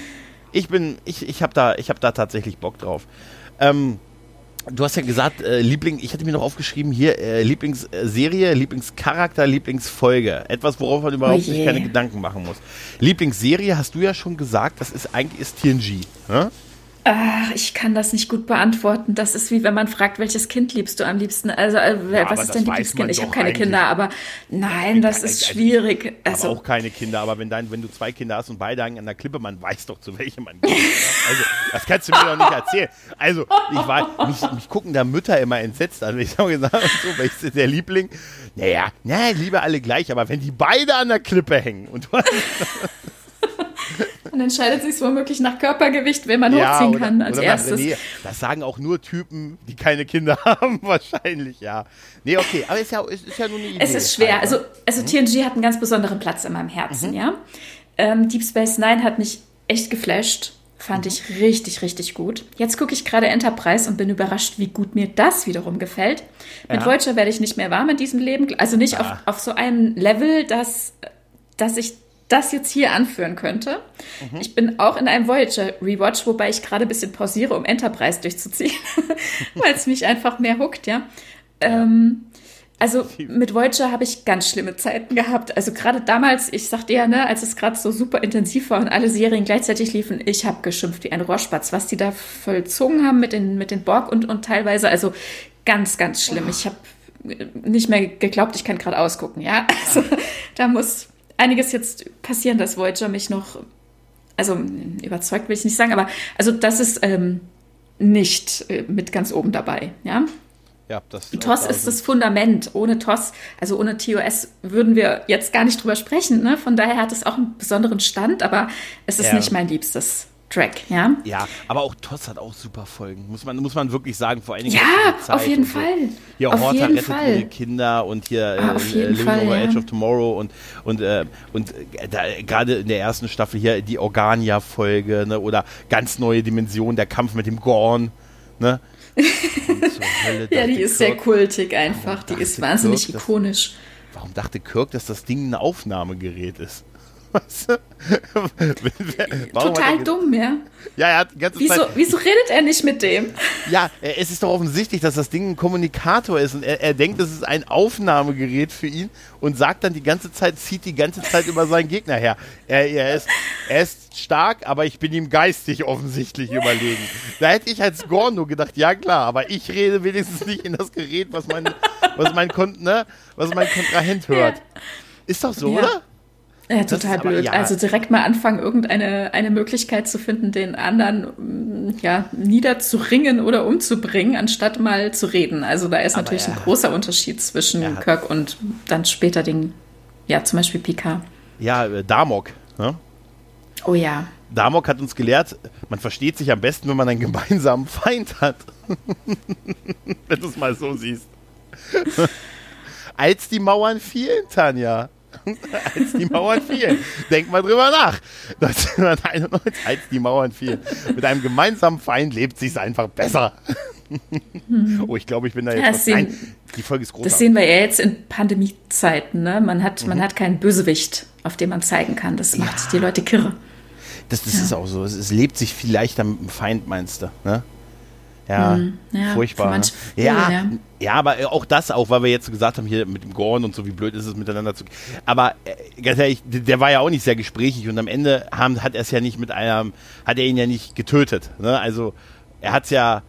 ich bin, ich, ich habe da, hab da tatsächlich Bock drauf. Ähm, Du hast ja gesagt, äh, Liebling, ich hatte mir noch aufgeschrieben hier, äh, Lieblingsserie, Lieblingscharakter, Lieblingsfolge. Etwas, worauf man überhaupt oh sich keine Gedanken machen muss. Lieblingsserie hast du ja schon gesagt, das ist eigentlich ist TNG. Ne? Ach, ich kann das nicht gut beantworten. Das ist wie wenn man fragt, welches Kind liebst du am liebsten? Also, äh, Ja, was ist dein Lieblingskind? Ich habe keine eigentlich. Kinder, aber nein, das Also, ist also, schwierig. Ich Also, auch keine Kinder, aber wenn, dein, wenn du zwei Kinder hast und beide hängen an der Klippe, man weiß doch, zu welchem man geht. ja? Also, das kannst du mir doch nicht erzählen. Also, ich war, mich, mich gucken da Mütter immer entsetzt an. Ich habe gesagt, so, welches ist der Liebling? Naja, na, lieber alle gleich, aber wenn die beide an der Klippe hängen und du <laughs> hast <laughs> dann entscheidet sich womöglich nach Körpergewicht, wen man hochziehen kann als oder erstes. René. Das sagen auch nur Typen, die keine Kinder <laughs> haben, wahrscheinlich, ja. Nee, okay, aber ist ja, ist, ist ja nur eine Idee. Es ist schwer. Also, Also, also TNG hat einen ganz besonderen Platz in meinem Herzen, Mhm. ja. Ähm, Deep Space Nine hat mich echt geflasht. Fand Mhm. ich richtig, richtig gut. Jetzt gucke ich gerade Enterprise und bin überrascht, wie gut mir das wiederum gefällt. Mit Ja. Voyager werde ich nicht mehr warm in diesem Leben. Also nicht auf, Ah. auf so einem Level, dass, dass ich das jetzt hier anführen könnte. Mhm. Ich bin auch in einem Voyager Rewatch, wobei ich gerade ein bisschen pausiere, um Enterprise durchzuziehen, <laughs> weil es mich einfach mehr huckt, ja. Ähm, also <laughs> mit Voyager habe ich ganz schlimme Zeiten gehabt. Also gerade damals, ich sagte ja, ne, als es gerade so super intensiv war und alle Serien gleichzeitig liefen, ich habe geschimpft wie ein Rohrspatz, was die da vollzogen haben mit den, mit den Borg und, und teilweise, also ganz, ganz schlimm. Ich habe nicht mehr geglaubt, ich kann gerade ausgucken, ja. <laughs> Also da muss einiges jetzt passieren, dass Voyager mich noch, also überzeugt will ich nicht sagen, aber also das ist ähm, nicht äh, mit ganz oben dabei, ja. ja, das TOS ist das Fundament. Ohne TOS, also ohne TOS, würden wir jetzt gar nicht drüber sprechen. Ne? Von daher hat es auch einen besonderen Stand, aber es ist Ja. nicht mein liebstes Track, ja. Ja, aber auch TOS hat auch super Folgen, muss man, muss man wirklich sagen, vor allen Dingen Ja, auf jeden so. Fall. Hier Auf Horta rettet Fall. Kinder und hier Ah, äh, jeden Living Fall, over ja. Edge of Tomorrow und und äh, und äh, gerade in der ersten Staffel hier die Organia-Folge ne, oder ganz neue Dimension, der Kampf mit dem Gorn, ne? <laughs> Ja, die ist sehr Kirk- kultig einfach. Die ist wahnsinnig Kirk, ikonisch. Warum dachte Kirk, dass das Ding ein Aufnahmegerät ist? Weißt du? Er Total dumm, ja. Ja, er hat die ganze Wieso, Zeit. wieso redet er nicht mit dem? Ja, äh, es ist doch offensichtlich, dass das Ding ein Kommunikator ist und er, er denkt, es ist ein Aufnahmegerät für ihn und sagt dann die ganze Zeit, zieht die ganze Zeit über seinen Gegner her. Er, er, ist, er ist stark, aber ich bin ihm geistig offensichtlich überlegen. Da hätte ich als Gorn nur gedacht, ja klar, aber ich rede wenigstens nicht in das Gerät, was mein, was mein, Kon ne, was mein Kontrahent hört. Ist doch so, Ja. oder? Ja, total ist aber- blöd. ja. Also direkt mal anfangen, irgendeine eine Möglichkeit zu finden, den anderen mm, ja, niederzuringen oder umzubringen, anstatt mal zu reden. Also da ist Aber natürlich ein er- großer Unterschied zwischen Kirk und dann später den, ja, zum Beispiel Picard. Ja, äh, Damok. Ne? Oh ja. Damok hat uns gelehrt, man versteht sich am besten, wenn man einen gemeinsamen Feind hat. <laughs> wenn du es mal so siehst. <laughs> Als die Mauern fielen, Tanja. <laughs> als die Mauern fielen. Denk mal drüber nach. 1991, als die Mauern fielen. Mit einem gemeinsamen Feind lebt sich's einfach besser. oh, ich glaube, ich bin da jetzt. Ja, sehen- die Folge ist großartig. Das sehen wir ja jetzt in Pandemiezeiten. Ne? Man, hat, Mhm. man hat keinen Bösewicht, auf den man zeigen kann. Das macht die Leute kirre. Das, das ist auch so. Es, es lebt sich viel leichter mit dem Feind, meinst du? Ne? Ja, Hm, ja, furchtbar. Ne? manche Ja, ja. aber auch das, auch weil wir jetzt so gesagt haben, hier mit dem Gorn und so, wie blöd ist es miteinander zu. Aber äh, ganz ehrlich, der, der war ja auch nicht sehr gesprächig und am Ende haben, hat er es ja nicht mit einem, hat er ihn ja nicht getötet. Ne? Also er hat es ja.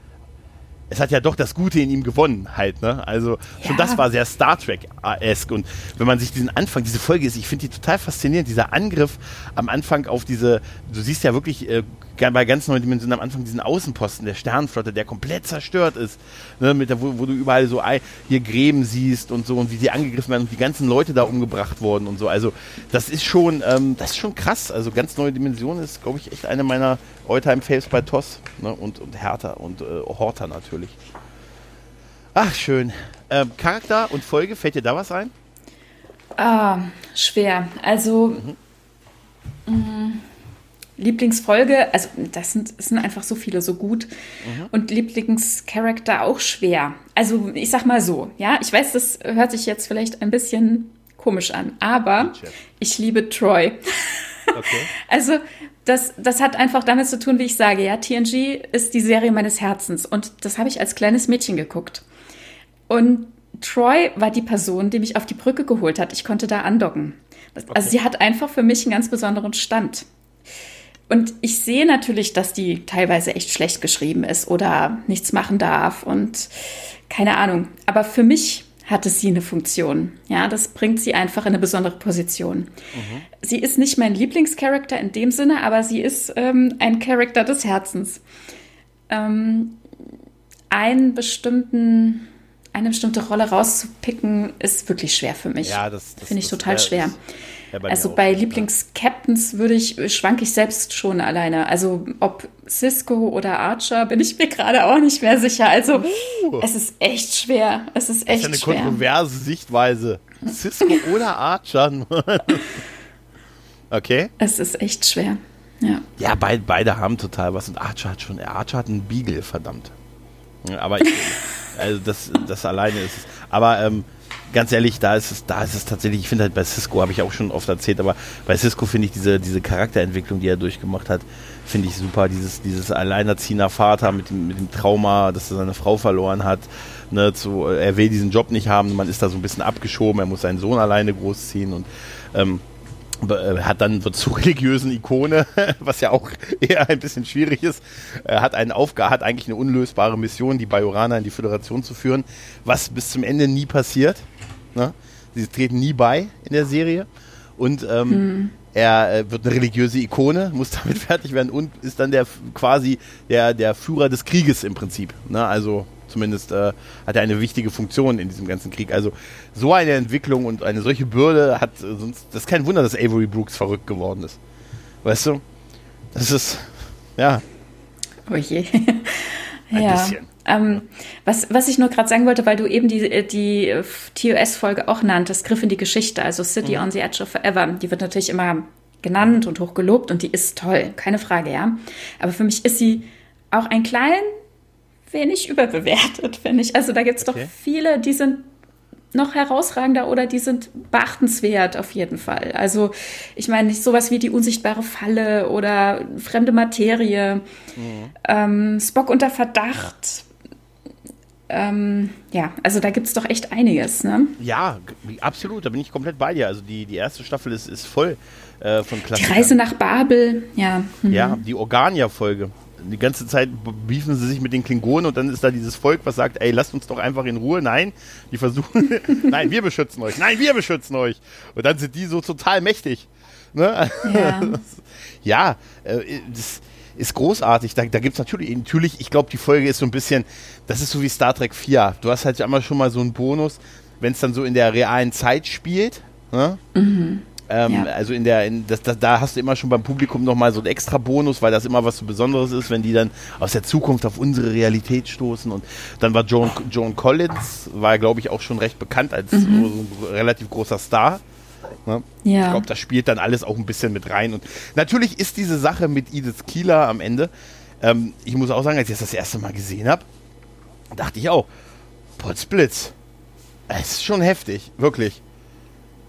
Es hat ja doch das Gute in ihm gewonnen, halt, ne? Also, schon Ja. das war sehr Star Trek-esk. Und wenn man sich diesen Anfang, diese Folge ist, ich finde die total faszinierend, dieser Angriff am Anfang auf diese, du siehst ja wirklich äh, bei ganz neuen Dimensionen am Anfang diesen Außenposten der Sternenflotte, der komplett zerstört ist, ne? Mit der, wo, wo du überall so hier Gräben siehst und so und wie die angegriffen werden und die ganzen Leute da umgebracht wurden und so. Also, das ist schon, ähm, das ist schon krass. Also, ganz neue Dimensionen ist, glaube ich, echt eine meiner Alltime-Faves bei TOS ne? und, und Hertha und äh, Horta natürlich. Ach, schön. Ähm, Charakter und Folge, fällt dir da was ein? Ah, schwer. Also mh, Lieblingsfolge, also das sind, es sind einfach so viele so gut. Und Lieblingscharakter auch schwer. Also ich sag mal so, ja, ich weiß, das hört sich jetzt vielleicht ein bisschen komisch an, aber ich liebe Troy. Okay. <laughs> Also, das, das hat einfach damit zu tun, wie ich sage, ja, TNG ist die Serie meines Herzens und das habe ich als kleines Mädchen geguckt. Und Troy war die Person, die mich auf die Brücke geholt hat. Ich konnte da andocken. Das, Also sie hat einfach für mich einen ganz besonderen Stand. Und ich sehe natürlich, dass die teilweise echt schlecht geschrieben ist oder nichts machen darf und keine Ahnung. Aber für mich hatte sie eine Funktion. Ja, das bringt sie einfach in eine besondere Position. Mhm. Sie ist nicht mein Lieblingscharakter in dem Sinne, aber sie ist ähm, ein Charakter des Herzens. Ähm, einen bestimmten, eine bestimmte Rolle rauszupicken, ist wirklich schwer für mich. Ja, das, das finde ich das, total schwer. Ja, bei also bei Lieblingscaptains würde ich, schwank ich selbst schon alleine. Also ob Cisco oder Archer, bin ich mir gerade auch nicht mehr sicher. Also uh, es ist echt schwer. Es ist echt schwer. Das ist eine kontroverse Sichtweise. Cisco <laughs> oder Archer? okay. Es ist echt schwer. Ja, ja beid, beide haben total was. Und Archer hat schon, Archer hat einen Beagle, verdammt. Aber ich, <laughs> also das, das alleine ist es. Aber ähm, ganz ehrlich, da ist es, da ist es tatsächlich, ich finde halt bei Cisco, habe ich auch schon oft erzählt, aber bei Cisco finde ich diese, diese Charakterentwicklung, die er durchgemacht hat, finde ich super. Dieses, dieses alleinerziehender Vater mit dem, mit dem Trauma, dass er seine Frau verloren hat. Ne, zu, er will diesen Job nicht haben, man ist da so ein bisschen abgeschoben, er muss seinen Sohn alleine großziehen und ähm, äh, hat dann wird zur religiösen Ikone, <laughs> was ja auch <laughs> eher ein bisschen schwierig ist. Er hat einen Aufgabe, hat eigentlich eine unlösbare Mission, die Bajoraner in die Föderation zu führen, was bis zum Ende nie passiert. Ne? Sie treten nie bei in der Serie. Und ähm, hm. er äh, wird eine religiöse Ikone, muss <laughs> damit fertig werden und ist dann der quasi der, der Führer des Krieges im Prinzip. Ne? Also zumindest äh, hat er eine wichtige Funktion in diesem ganzen Krieg. Also so eine Entwicklung und eine solche Bürde hat äh, sonst. Das ist kein Wunder, dass Avery Brooks verrückt geworden ist. Weißt du? Das ist. Ja. Oh je. <laughs> Ein ja. bisschen. Ähm, was, was ich nur gerade sagen wollte, weil du eben die, äh, die äh, TOS-Folge auch nanntest, Griff in die Geschichte, also City mhm. on the Edge of Forever, die wird natürlich immer genannt und hochgelobt und die ist toll, keine Frage, ja. Aber für mich ist sie auch ein klein wenig überbewertet, <laughs> finde ich. Also da gibt es okay. doch viele, die sind noch herausragender oder die sind beachtenswert auf jeden Fall. Also ich meine, sowas wie die unsichtbare Falle oder fremde Materie, mhm. ähm, Spock unter Verdacht, ähm, ja, also da gibt es doch echt einiges, ne? Ja, absolut, da bin ich komplett bei dir. Also die, die erste Staffel ist, ist voll äh, von Klassikern. Die Reise nach Babel, ja. Mhm. Ja, die Organia-Folge. Die ganze Zeit beefen sie sich mit den Klingonen und dann ist da dieses Volk, was sagt, ey, lasst uns doch einfach in Ruhe. Nein, die versuchen, <laughs> nein, wir beschützen euch. Nein, wir beschützen euch. Und dann sind die so total mächtig. Ne? Ja, <laughs> ja äh, das, ist großartig. Da, da gibt es natürlich, natürlich, ich glaube, die Folge ist so ein bisschen, das ist so wie Star Trek 4. Du hast halt immer schon mal so einen Bonus, wenn es dann so in der realen Zeit spielt. Ne? Mhm. Ähm, ja. Also in der, in, das, das, da hast du immer schon beim Publikum nochmal so einen extra Bonus, weil das immer was so Besonderes ist, wenn die dann aus der Zukunft auf unsere Realität stoßen. Und dann war Joan, Joan Collins, war glaube ich auch schon recht bekannt als mhm. so, so ein relativ großer Star. Ne? Ja. Ich glaube, das spielt dann alles auch ein bisschen mit rein. Und natürlich ist diese Sache mit Edith Kieler am Ende, ähm, ich muss auch sagen, als ich das das erste Mal gesehen habe, dachte ich auch, Potzblitz. Es ist schon heftig, wirklich.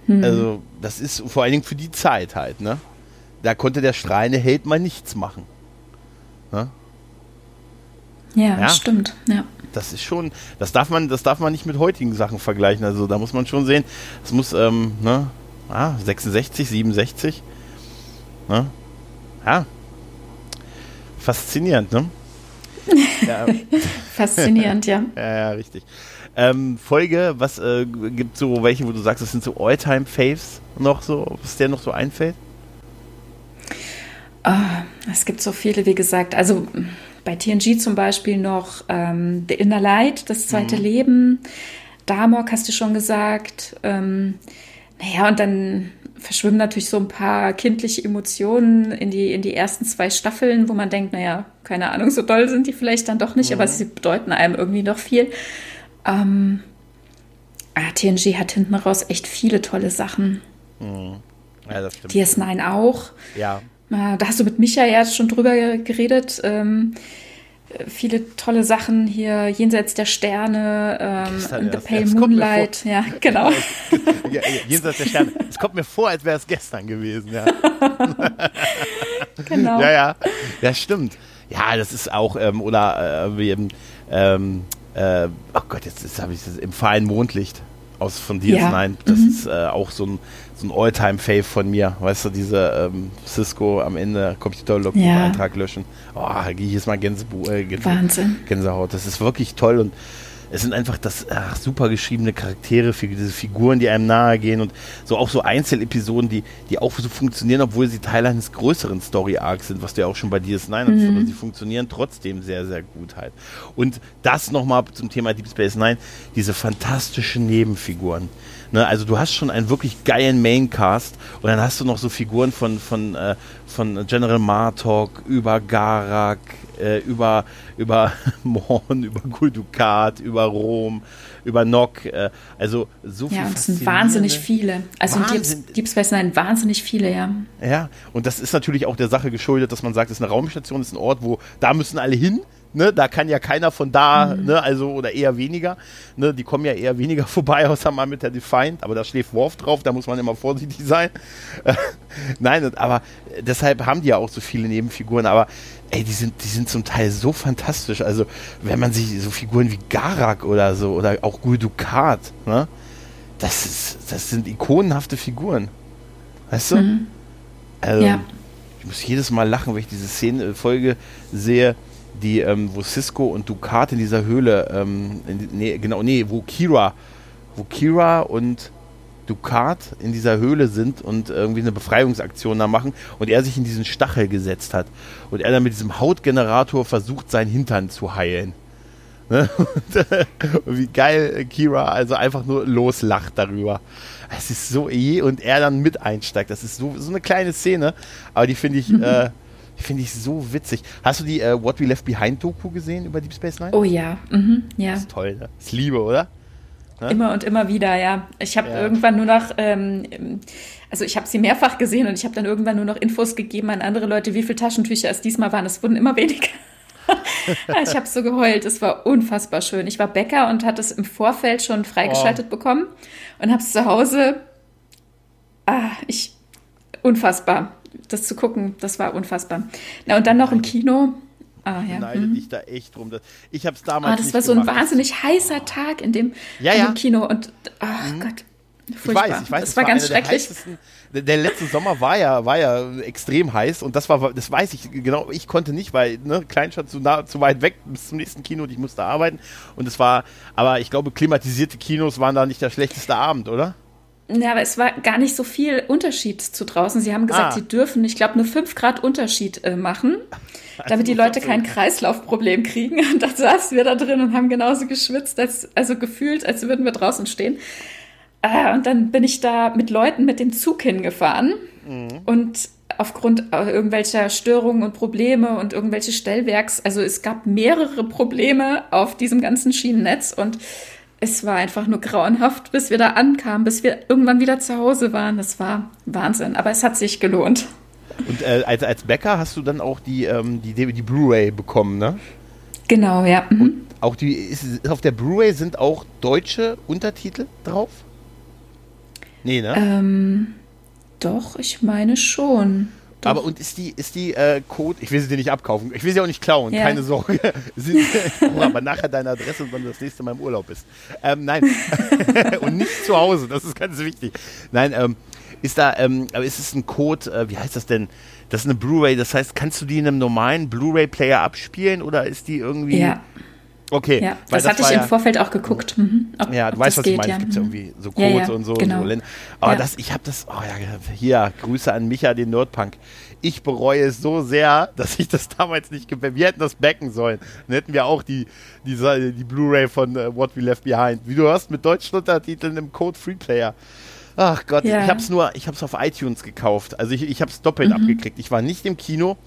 Hm. Also, das ist vor allen Dingen für die Zeit halt, ne? Da konnte der strahlende Held mal nichts machen. Ne? Ja, ja, stimmt, ja. Das ist schon, das darf man, das darf man nicht mit heutigen Sachen vergleichen. Also da muss man schon sehen, es muss, ähm, ne, ah, 66, 67. Ne? Ja. Faszinierend, ne? <laughs> ja. Faszinierend, ja. <laughs> ja. Ja, richtig. Ähm, Folge, was äh, gibt so welche, wo du sagst, das sind so All-Time-Faves noch so, was dir noch so einfällt? Oh, es gibt so viele, wie gesagt. Also bei TNG zum Beispiel noch ähm, The Inner Light, das zweite mhm. Leben. Damok hast du schon gesagt. Ähm, naja, und dann verschwimmen natürlich so ein paar kindliche Emotionen in die, in die ersten zwei Staffeln, wo man denkt, naja, keine Ahnung, so doll sind die vielleicht dann doch nicht, mhm. aber sie bedeuten einem irgendwie noch viel. Ähm, ah, TNG hat hinten raus echt viele tolle Sachen. Mhm. Ja, das stimmt. DS9 auch. Ja. Äh, da hast du mit Micha ja schon drüber geredet. Ähm, viele tolle Sachen hier jenseits der Sterne, ähm, in The Pale Moonlight, ja, genau. <laughs> ja, jenseits der Sterne. Es kommt mir vor, als wäre es gestern gewesen, ja. <laughs> genau. Ja, ja, ja, stimmt. Ja, das ist auch, ähm, oder äh, wie, ähm, äh, oh Gott, jetzt, jetzt habe ich das im feinen Mondlicht. aus von DS9. Ja. Das mhm. ist äh, auch so ein, so ein All-Time-Fave von mir. Weißt du, diese ähm, Cisco am Ende Computer-Logbuch-Eintrag ja. löschen. Oh, ich jetzt mal Gänse äh, Gänse Wahnsinn. Gänsehaut. Das ist wirklich toll und es sind einfach das ach, super geschriebene Charaktere, diese Figuren, die einem nahe gehen und so auch so Einzelepisoden, die, die auch so funktionieren, obwohl sie Teil eines größeren Story-Arcs sind, was du ja auch schon bei DS9 hast, mhm. sie funktionieren trotzdem sehr, sehr gut halt. Und das nochmal zum Thema Deep Space Nine, diese fantastischen Nebenfiguren. Ne, also du hast schon einen wirklich geilen Maincast und dann hast du noch so Figuren von, von, äh, von General Martok über Garak, äh, über, über <laughs> Morn, über Guldukat, über Rom, über Nock. Äh, also so viel. Ja, es sind wahnsinnig viele. Also Wahnsinn. in Deep Space Nine wahnsinnig viele, ja. Ja, und das ist natürlich auch der Sache geschuldet, dass man sagt, es ist eine Raumstation, es ist ein Ort, wo da müssen alle hin. Ne, da kann ja keiner von da, mhm. ne, also oder eher weniger. Ne, die kommen ja eher weniger <laughs> vorbei, außer mal mit der Defiant, aber da schläft Worf drauf, da muss man immer vorsichtig sein. <laughs> Nein, aber deshalb haben die ja auch so viele Nebenfiguren, aber ey, die sind, die sind zum Teil so fantastisch. Also, wenn man sich so Figuren wie Garak oder so oder auch Guldukat, ne, das, ist, das sind ikonenhafte Figuren. Weißt du? Mhm. Also, ja. ich muss jedes Mal lachen, wenn ich diese Szene, Folge sehe die, ähm, wo Cisco und Ducat in dieser Höhle, ähm, in, nee, genau, nee, wo Kira, wo Kira und Ducat in dieser Höhle sind und irgendwie eine Befreiungsaktion da machen und er sich in diesen Stachel gesetzt hat und er dann mit diesem Hautgenerator versucht, seinen Hintern zu heilen. Ne? <laughs> Und wie geil Kira also einfach nur loslacht darüber. Es ist so eh und er dann mit einsteigt. Das ist so, so eine kleine Szene, aber die finde ich. <laughs> Äh, Finde ich so witzig. Hast du die äh, What We Left Behind Doku gesehen über Deep Space Nine? Oh ja, mhm, ja. Das ist toll, ne? Das ist Liebe, oder? Ne? Immer und immer wieder, ja. Ich habe ja. irgendwann nur noch, ähm, also ich habe sie mehrfach gesehen und ich habe dann irgendwann nur noch Infos gegeben an andere Leute, wie viele Taschentücher es diesmal waren. Es wurden immer weniger. <laughs> ich habe so geheult. Es war unfassbar schön. Ich war Bäcker und hatte es im Vorfeld schon freigeschaltet oh. bekommen und habe es zu Hause. Ah, ich unfassbar das zu gucken, das war unfassbar. Na, und dann noch im Kino. Ah, ja. Neide hm. dich da echt drum. Ich habe es damals. Ah, das war so ein wahnsinnig heißer Tag in dem, ja, in dem Kino und ach mhm. Gott. Furchtbar. Ich weiß, ich weiß, das war, war ganz schrecklich. Der, der, letzte Sommer war ja, war ja extrem heiß und das war, das weiß ich genau. Ich konnte nicht, weil ne, Kleinstadt zu, nah, zu weit weg bis zum nächsten Kino und ich musste arbeiten. Und es war, aber ich glaube, klimatisierte Kinos waren da nicht der schlechteste Abend, oder? Ja, aber es war gar nicht so viel Unterschied zu draußen. Sie haben gesagt, ah. sie dürfen, ich glaube, nur 5 Grad Unterschied äh, machen, <laughs> damit die Leute kein Kreislaufproblem kriegen. <laughs> Und dann saßen wir da drin und haben genauso geschwitzt, als, also gefühlt, als würden wir draußen stehen. Äh, und dann bin ich da mit Leuten mit dem Zug hingefahren. Mhm. Und aufgrund äh, irgendwelcher Störungen und Probleme und irgendwelche Stellwerks, also es gab mehrere Probleme auf diesem ganzen Schienennetz und es war einfach nur grauenhaft, bis wir da ankamen, bis wir irgendwann wieder zu Hause waren. Das war Wahnsinn, aber es hat sich gelohnt. Und äh, als, als Bäcker hast du dann auch die, ähm, die, die Blu-ray bekommen, ne? Genau, ja. Mhm. Und auch die, ist, auf der Blu-ray sind auch deutsche Untertitel drauf? Nee, ne? Ähm, doch, ich meine schon. Doch. Aber und ist die, ist die äh, Code, ich will sie dir nicht abkaufen, ich will sie auch nicht klauen, ja. keine Sorge. <laughs> Sie, oh, <laughs> aber nachher deine Adresse, wenn du das nächste Mal im Urlaub bist. Ähm, nein. <laughs> und nicht zu Hause, das ist ganz wichtig. Nein, ähm, ist da, ähm, aber ist es ein Code, äh, wie heißt das denn? Das ist eine Blu-ray, das heißt, kannst du die in einem normalen Blu-ray-Player abspielen oder ist die irgendwie. Ja. Okay. Ja, das, das hatte ich im Vorfeld auch geguckt. Mhm, ob, ja, du weißt, was geht, ich meine. Ja. Es gibt ja irgendwie so Codes ja, ja, und so. Genau. so aber das, ich habe das, oh ja, hier, Grüße an Micha, den Nerdpunk. Ich bereue es so sehr, dass ich das damals nicht, wir hätten das backen sollen. Dann hätten wir auch die, die, die Blu-ray von uh, What We Left Behind. Wie du hörst, mit deutschen Untertiteln im Code Free Player. Ach Gott, ja. ich habe es nur, ich habe es auf iTunes gekauft. Also ich, ich habe es doppelt mhm. abgekriegt. Ich war nicht im Kino.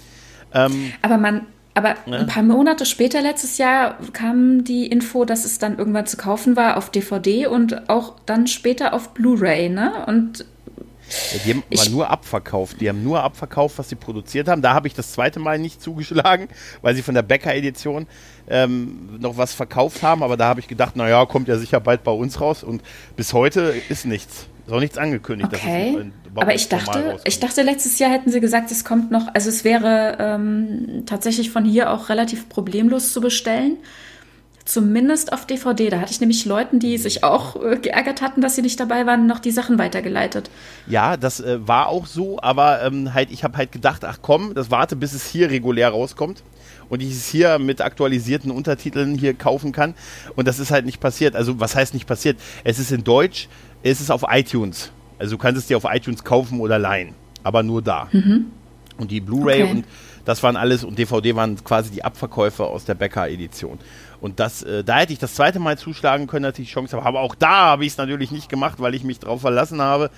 Ähm, aber man, aber ja. ein paar Monate später, letztes Jahr, kam die Info, dass es dann irgendwann zu kaufen war auf DVD und auch dann später auf Blu-ray, ne? Und ja, die haben ich, nur abverkauft. Die haben nur abverkauft, was sie produziert haben. Da habe ich das zweite Mal nicht zugeschlagen, <laughs> weil sie von der Becker-Edition ähm, noch was verkauft haben. Aber da habe ich gedacht, naja, kommt ja sicher bald bei uns raus. Und bis heute ist nichts. Ist auch nichts angekündigt. Okay. Aber ich dachte, ich dachte, letztes Jahr hätten sie gesagt, es kommt noch, also es wäre ähm, tatsächlich von hier auch relativ problemlos zu bestellen. zumindest auf DVD. Da hatte ich nämlich Leuten, die sich auch äh, geärgert hatten, dass sie nicht dabei waren, noch die Sachen weitergeleitet. Ja, das äh, war auch so, aber ähm, halt, ich habe halt gedacht, ach komm, das warte, bis es hier regulär rauskommt und ich es hier mit aktualisierten Untertiteln hier kaufen kann. Und das ist halt nicht passiert. Also, was heißt nicht passiert? Es ist in Deutsch, es ist auf iTunes. Also, du kannst es dir auf iTunes kaufen oder leihen, aber nur da. Mhm. Und die Blu-ray okay. und das waren alles und DVD waren quasi die Abverkäufe aus der Becker-Edition. Und das, äh, da hätte ich das zweite Mal zuschlagen können, dass ich die Chance habe. Aber auch da habe ich es natürlich nicht gemacht, weil ich mich drauf verlassen habe.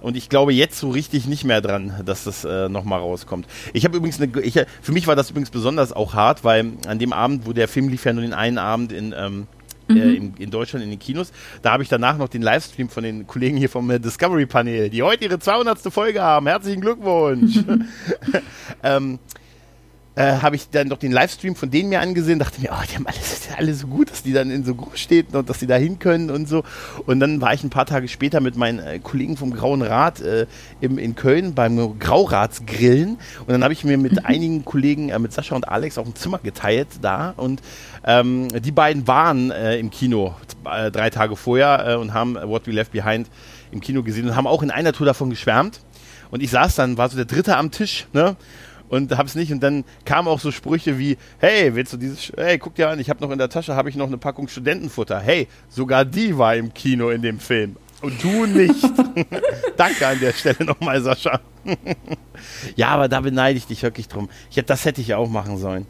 Und ich glaube jetzt so richtig nicht mehr dran, dass das äh, nochmal rauskommt. Ich habe übrigens eine, ich, für mich war das übrigens besonders auch hart, weil an dem Abend, wo der Film lief ja nur den einen Abend in, ähm, äh, mhm. äh, in, in, Deutschland in den Kinos. Da habe ich danach noch den Livestream von den Kollegen hier vom äh, Discovery Panel, die heute ihre 200. Folge haben. Herzlichen Glückwunsch. <laughs> <laughs> ähm, äh, habe ich dann doch den Livestream von denen mir angesehen, dachte mir, oh, die haben alles, alle so gut, dass die dann in so Großstädten und dass sie da hin können und so. Und dann war ich ein paar Tage später mit meinen äh, Kollegen vom Grauen Rat äh, im, in Köln beim Grauratsgrillen. Und dann habe ich mir mit mhm. <laughs> einigen Kollegen, äh, mit Sascha und Alex, auch ein Zimmer geteilt da. Und ähm, die beiden waren äh, im Kino äh, drei Tage vorher und haben What We Left Behind im Kino gesehen und haben auch in einer Tour davon geschwärmt. Und ich saß dann, war so der Dritte am Tisch, ne? Und hab's nicht. Und dann kamen auch so Sprüche wie, hey, willst du dieses, hey, guck dir an, ich habe noch in der Tasche, habe ich noch eine Packung Studentenfutter. Hey, sogar die war im Kino in dem Film. Und du nicht. <laughs> Danke an der Stelle nochmal, Sascha. <laughs> ja, aber da beneide ich dich wirklich drum. Ich, das hätte ich auch machen sollen.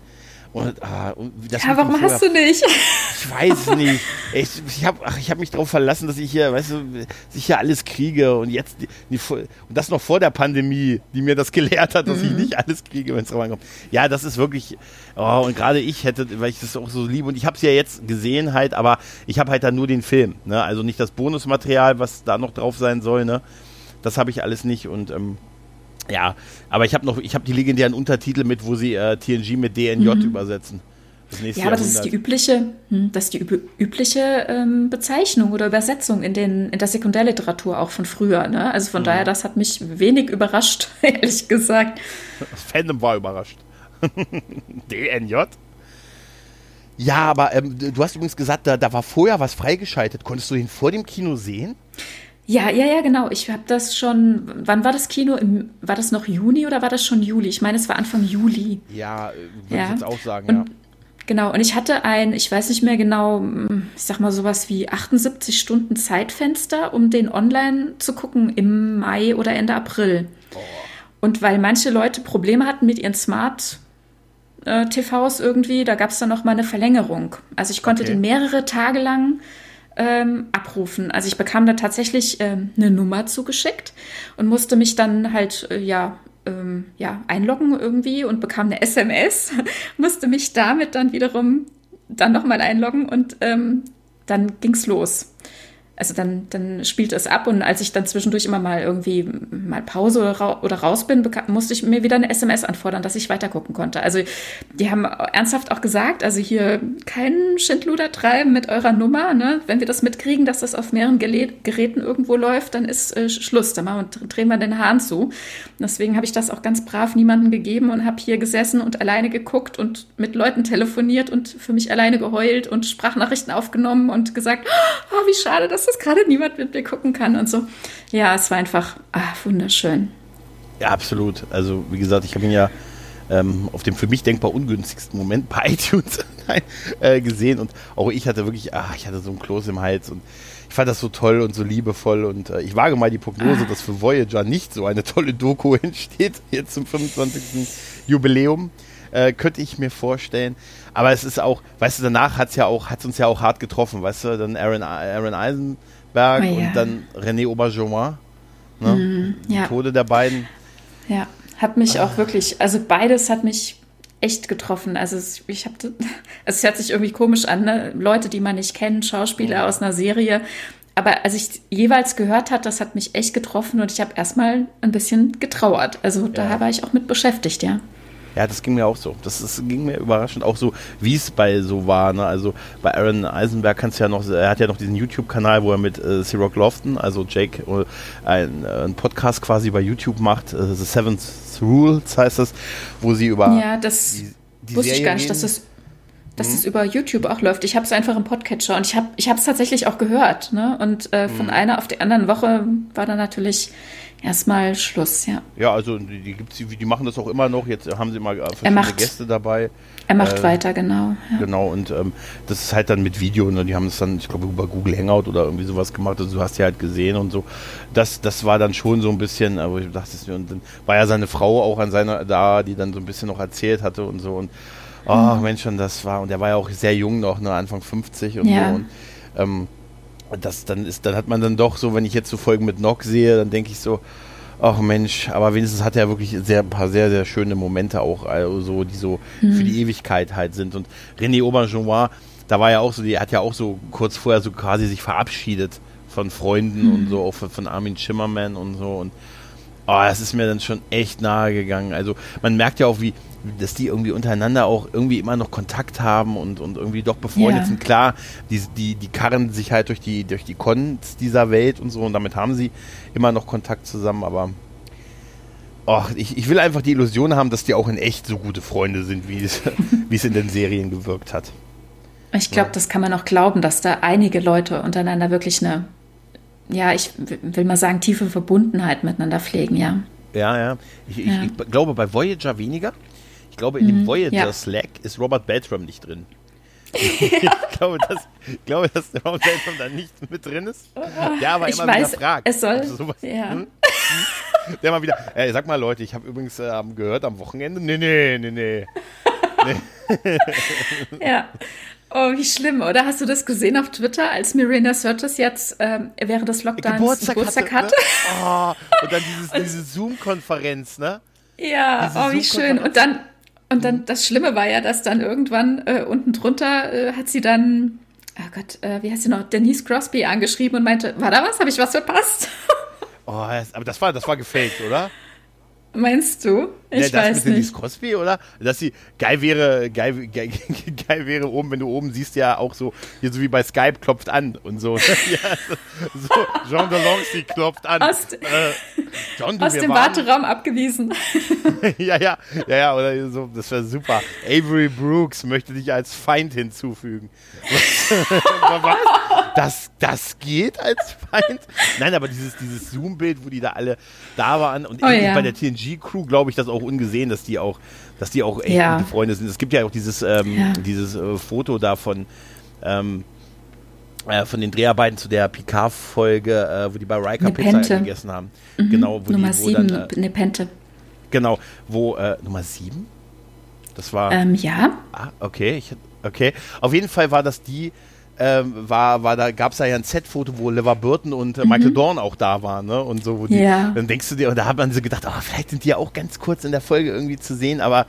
Und, ah, und ja, warum hast du nicht? Ich weiß nicht. Ich, ich habe hab mich darauf verlassen, dass ich hier, weißt du, ich hier alles kriege und jetzt die, die, und das noch vor der Pandemie, die mir das gelehrt hat, dass mhm. ich nicht alles kriege, wenn es kommt. Ja, das ist wirklich, oh, und gerade ich hätte, weil ich das auch so liebe und ich habe es ja jetzt gesehen halt, aber ich habe halt dann nur den Film, ne? Also nicht das Bonusmaterial, was da noch drauf sein soll, ne? Das habe ich alles nicht und ähm, ja, aber ich habe noch, ich habe die legendären Untertitel mit, wo sie äh, TNG mit DNJ mhm. übersetzen. ja, aber das ist die übliche, hm, das ist die übliche ähm, Bezeichnung oder Übersetzung in, den, in der Sekundärliteratur auch von früher. Ne? Also von mhm. daher, das hat mich wenig überrascht, <laughs> ehrlich gesagt. Das Fandom war überrascht. <laughs> DNJ? Ja, aber ähm, du hast übrigens gesagt, da, da war vorher was freigeschaltet. Konntest du ihn vor dem Kino sehen? Ja, ja, ja, genau. Ich habe das schon. Wann war das Kino? Im, war das noch Juni oder war das schon Juli? Ich meine, es war Anfang Juli. Ja, würde ja. ich jetzt auch sagen, und, ja. Genau, und ich hatte ein, ich weiß nicht mehr genau, ich sag mal sowas wie 78 Stunden Zeitfenster, um den online zu gucken im Mai oder Ende April. Oh. Und weil manche Leute Probleme hatten mit ihren Smart äh, TVs irgendwie, da gab es dann noch mal eine Verlängerung. Also ich konnte okay. den mehrere Tage lang ähm, abrufen. Also ich bekam da tatsächlich ähm, eine Nummer zugeschickt und musste mich dann halt äh, ja ähm, ja einloggen irgendwie und bekam eine SMS, <laughs> musste mich damit dann wiederum dann nochmal einloggen und ähm, dann ging's los also dann, dann spielt es ab und als ich dann zwischendurch immer mal irgendwie mal Pause oder, ra oder raus bin, musste ich mir wieder eine SMS anfordern, dass ich weitergucken konnte. Also die haben ernsthaft auch gesagt, also hier keinen Schindluder treiben mit eurer Nummer. Ne? Wenn wir das mitkriegen, dass das auf mehreren Geräten irgendwo läuft, dann ist äh, Schluss. Dann machen wir, drehen wir den Hahn zu. Deswegen habe ich das auch ganz brav niemandem gegeben und habe hier gesessen und alleine geguckt und mit Leuten telefoniert und für mich alleine geheult und Sprachnachrichten aufgenommen und gesagt, oh, wie schade, dass dass das gerade niemand mit mir gucken kann und so. Ja, es war einfach ah, wunderschön. Ja, absolut. Also, wie gesagt, ich habe ihn ja ähm, auf dem für mich denkbar ungünstigsten Moment bei <laughs> iTunes <laughs> äh, gesehen und auch ich hatte wirklich, ah, ich hatte so ein Kloß im Hals und ich fand das so toll und so liebevoll und äh, ich wage mal die Prognose, ah. dass für Voyager nicht so eine tolle Doku <laughs> entsteht, jetzt zum 25. Jubiläum, äh, könnte ich mir vorstellen. Aber es ist auch, weißt du, danach hat es ja auch, hat uns ja auch hart getroffen, weißt du, dann Aaron, Aaron Eisenberg oh, ja. und dann René Auberjonois. Ne? Mm, ja. Tode der beiden. Ja, hat mich ah. auch wirklich, also beides hat mich echt getroffen. Also ich habe, <laughs> es hört sich irgendwie komisch an, ne? Leute, die man nicht kennt, Schauspieler mhm. aus einer Serie. Aber als ich jeweils gehört hat, das hat mich echt getroffen und ich habe erstmal ein bisschen getrauert. Also da ja. war ich auch mit beschäftigt, ja. Ja, das ging mir auch so. Das, das ging mir überraschend auch so, wie es bei so war. Ne? Also bei Aaron Eisenberg kannst du ja noch, er hat ja noch diesen YouTube-Kanal, wo er mit äh, C-Rock Lofton, also Jake, äh, ein, äh, ein Podcast quasi bei YouTube macht, äh, The Seventh Rules heißt das, wo sie über ja, das die, die wusste Serie ich gar nicht, reden. dass das dass mhm. es über YouTube auch läuft. Ich habe es einfach im Podcatcher und ich habe ich es tatsächlich auch gehört. Ne? Und äh, von mhm. einer auf die anderen Woche war dann natürlich erstmal Schluss, ja. Ja, also die, die, gibt's, die machen das auch immer noch. Jetzt haben sie mal verschiedene macht, Gäste dabei. Er macht äh, weiter, genau. Ja. Genau, und ähm, das ist halt dann mit Video. Ne? Die haben es dann, ich glaube, über Google Hangout oder irgendwie sowas gemacht. Also du hast ja halt gesehen und so. Das, das war dann schon so ein bisschen, aber ich dachte, und dann war ja seine Frau auch an seiner da, die dann so ein bisschen noch erzählt hatte und so. Und oh mhm. Mensch, und das war, und der war ja auch sehr jung noch, ne, Anfang 50 und ja. so. Und, ähm, das dann ist, dann hat man dann doch so, wenn ich jetzt so Folgen mit Nock sehe, dann denke ich so, ach Mensch, aber wenigstens hat er wirklich sehr, ein paar sehr, sehr schöne Momente auch, also die so mhm. für die Ewigkeit halt sind. Und René Aubergenois, da war ja auch so, die hat ja auch so kurz vorher so quasi sich verabschiedet von Freunden mhm. und so, auch von Armin Schimmerman und so. Und oh, das ist mir dann schon echt nahe gegangen. Also man merkt ja auch, wie, dass die irgendwie untereinander auch irgendwie immer noch Kontakt haben und, und irgendwie doch befreundet ja. sind. Klar, die, die, die karren sich halt durch die, durch die Cons dieser Welt und so und damit haben sie immer noch Kontakt zusammen, aber Och, ich, ich will einfach die Illusion haben, dass die auch in echt so gute Freunde sind, wie es, <laughs> wie es in den Serien gewirkt hat. Ich glaube, ja. das kann man auch glauben, dass da einige Leute untereinander wirklich eine, ja, ich will mal sagen, tiefe Verbundenheit miteinander pflegen, ja. Ja, ja. Ich, ja. ich, ich glaube bei Voyager weniger. Ich glaube, in dem mhm, Voyager ja. Slack ist Robert Beltram nicht drin. <laughs> ich, glaube, dass, ich glaube, dass Robert Beltram da nicht mit drin ist. Der aber immer weiß, wieder fragt. Es soll. Sowas, ja. Hm? Der mal wieder. Ey, sag mal, Leute, ich habe übrigens äh, gehört am Wochenende. Nee, nee, nee, nee. nee. <laughs> ja. Oh, wie schlimm, oder? Hast du das gesehen auf Twitter, als Miranda Curtis jetzt ähm, während des Lockdowns Geburtstag, Geburtstag hatte? hatte? Ne? Oh, und dann dieses, <laughs> diese Zoom-Konferenz, ne? Ja, diese oh, wie schön. Und dann und dann das Schlimme war ja, dass dann irgendwann äh, unten drunter äh, hat sie dann, oh Gott, äh, wie heißt sie noch, Denise Crosby angeschrieben und meinte, war da was? Habe ich was verpasst? <laughs> Oh, aber das war, das war gefaked, oder? Meinst du? Ich ja, weiß nicht. Crosby, oder? Dass sie geil wäre, geil, geil, <laughs> geil, wäre oben, wenn du oben siehst ja auch so, hier so wie bei Skype klopft an und so. <laughs> ja, so Jean Delancey klopft an. Aus, äh, John, aus dem Warteraum abgewiesen. <laughs> ja, ja, ja, ja, oder so, das wäre super. Avery Brooks möchte dich als Feind hinzufügen. Was? das, das geht als Feind? Nein, aber dieses, dieses Zoom-Bild, wo die da alle da waren und oh, ja. bei der TNG-Crew glaube ich das auch ungesehen, dass die auch, dass die auch echt ja. gute Freunde sind. Es gibt ja auch dieses, ähm, ja. dieses äh, Foto da von, ähm, äh, von den Dreharbeiten zu der Picard-Folge, äh, wo die bei Riker Pizza gegessen haben. Mhm. Genau, wo Nummer die, wo 7, dann, äh, eine Pente. Genau, wo, äh, Nummer 7? Das war. Ähm, ja. Ah, okay, ich, okay. Auf jeden Fall war das die, ähm, war, war da gab es ja ein Set-Foto, wo Lever Burton und äh, Michael mhm. Dorn auch da waren, ne? Und so, wo die, ja. dann denkst du dir, und da hat man so gedacht, oh, vielleicht sind die ja auch ganz kurz in der Folge irgendwie zu sehen, aber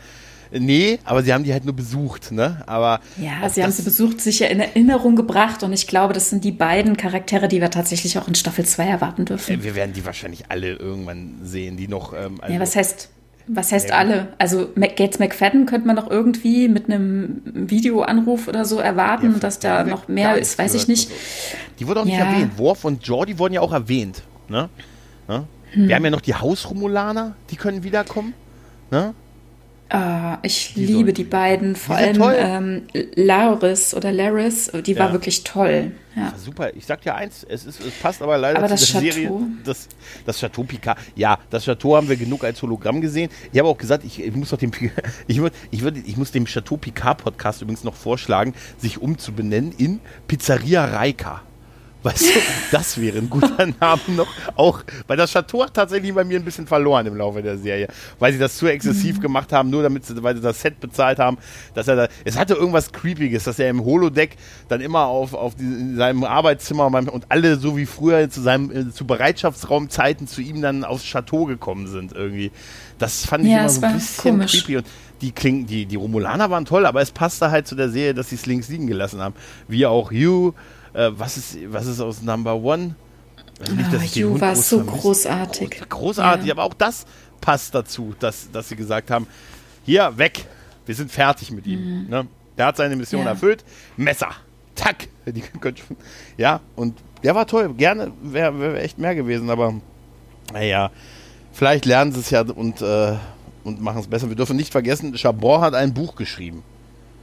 nee, aber sie haben die halt nur besucht, ne? Aber ja, sie haben sie besucht, sicher in Erinnerung gebracht und ich glaube, das sind die beiden Charaktere, die wir tatsächlich auch in Staffel 2 erwarten dürfen. Äh, wir werden die wahrscheinlich alle irgendwann sehen, die noch. Ähm, also ja, was heißt was heißt ja. alle? Also Gates McFadden könnte man noch irgendwie mit einem Videoanruf oder so erwarten, ja, dass da noch mehr ist, weiß ich nicht. So. Die wurde auch nicht erwähnt. Worf und Jordi wurden ja auch erwähnt. Ne? ne? Hm. Wir haben ja noch die Hausromulaner, die können wiederkommen. Ne? Ah, ich die liebe die beiden, vor allem ähm, Laris oder Laris, die ja. war wirklich toll. Ja. Super, ich sag dir eins, es, ist, es passt aber leider aber zu der Serie. Das, das Chateau Picard. Ja, das Chateau haben wir genug als Hologramm gesehen. Ich habe auch gesagt, ich, ich muss doch dem <laughs> ich, würd, ich, würd, ich muss dem Chateau Picard Podcast übrigens noch vorschlagen, sich umzubenennen in Pizzeria Reika. Weißt du, das wäre ein guter <laughs> Name noch. Auch, weil das Chateau hat tatsächlich bei mir ein bisschen verloren im Laufe der Serie. Weil sie das zu exzessiv mhm. gemacht haben, nur damit sie, weil sie das Set bezahlt haben, dass er da, es hatte irgendwas Creepiges, dass er im Holodeck dann immer auf, auf die, in seinem Arbeitszimmer und alle so wie früher zu seinem, äh, zu Bereitschaftsraumzeiten zu ihm dann aufs Chateau gekommen sind irgendwie. Das fand ich ja, immer so ein bisschen komisch. creepy und die klingen, die, die Romulaner waren toll, aber es passte halt zu der Serie, dass sie es links liegen gelassen haben. Wie auch Hugh, äh, was, ist, was ist aus Number One? Also nicht, dass ich Hugh war so großartig. Großartig, ja. aber auch das passt dazu, dass, dass sie gesagt haben, hier, weg, wir sind fertig mit ihm. Mhm. Ne? Der hat seine Mission ja. erfüllt. Messer, tack. <laughs> Die ja, und der war toll. Gerne, wäre wär echt mehr gewesen, aber naja, vielleicht lernen sie es ja und, äh, und machen es besser. Wir dürfen nicht vergessen, Chabon hat ein Buch geschrieben.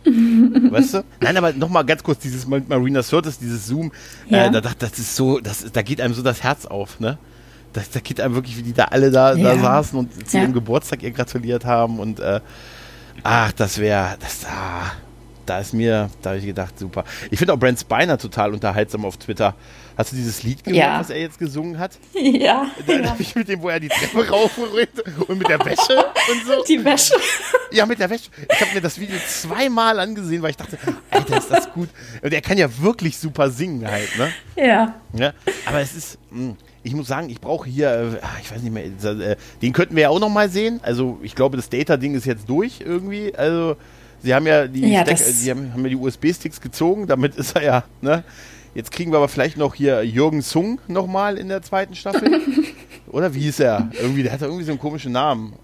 <laughs> weißt du? Nein, aber nochmal ganz kurz, dieses Marina Sirtis, dieses Zoom, ja. äh, da, das ist so, das, da geht einem so das Herz auf, ne? Da, da geht einem wirklich, wie die da alle da, ja. da saßen und zu ja. ihrem Geburtstag ihr gratuliert haben und äh, ach, das wäre, das, ah, da ist mir, da habe ich gedacht, super. Ich finde auch Brent Spiner total unterhaltsam auf Twitter. Hast du dieses Lied gehört, ja. was er jetzt gesungen hat? <laughs> Ja. Da ja. ich mit dem, wo er die Treppe <laughs> raufrollt und mit der Wäsche und so. Die Wäsche. <laughs> Ja, mit der Wäsche. Ich habe mir das Video zweimal angesehen, weil ich dachte, Alter, ist das gut. Und er kann ja wirklich super singen halt, ne? Ja. ja aber es ist, hm, ich muss sagen, ich brauche hier, äh, ich weiß nicht mehr, äh, den könnten wir ja auch noch mal sehen. Also ich glaube, das Data-Ding ist jetzt durch irgendwie. Also sie haben ja die, ja, Stack, die haben, haben ja die USB-Sticks gezogen, damit ist er ja, ne? Jetzt kriegen wir aber vielleicht noch hier Jürgen Sung nochmal in der zweiten Staffel. <laughs> Oder wie hieß er? Irgendwie, der hat irgendwie so einen komischen Namen.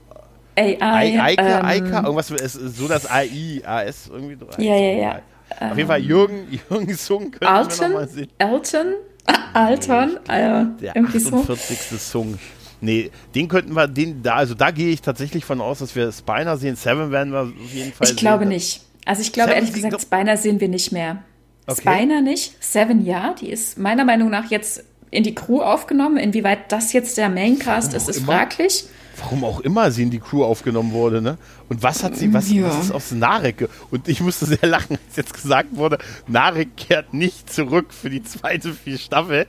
AI. Eike, ähm, Eike, irgendwas, so das AI, AS irgendwie. Ja, ja, ja. Auf jeden Fall Jürgen, <laughs> Jürgen Sung können Alton, nochmal sehen. Elton? <laughs> Alton? Der 48. So. Sung. Nee, den könnten wir, den da, also da gehe ich tatsächlich von aus, dass wir Spiner sehen. Seven werden wir auf jeden Fall ich sehen. Ich glaube nicht. Also ich glaube Seven ehrlich gesagt, Spiner sehen wir nicht mehr. Okay. Spiner nicht, Seven ja, die ist meiner Meinung nach jetzt in die Crew aufgenommen. Inwieweit das jetzt der Maincast ist, ist immer, fraglich. Warum auch immer sie in die Crew aufgenommen wurde, ne? Und was hat sie, was, ja. was ist aus Narek? Und ich musste sehr lachen, als jetzt gesagt wurde, Narek kehrt nicht zurück für die zweite vier Staffel.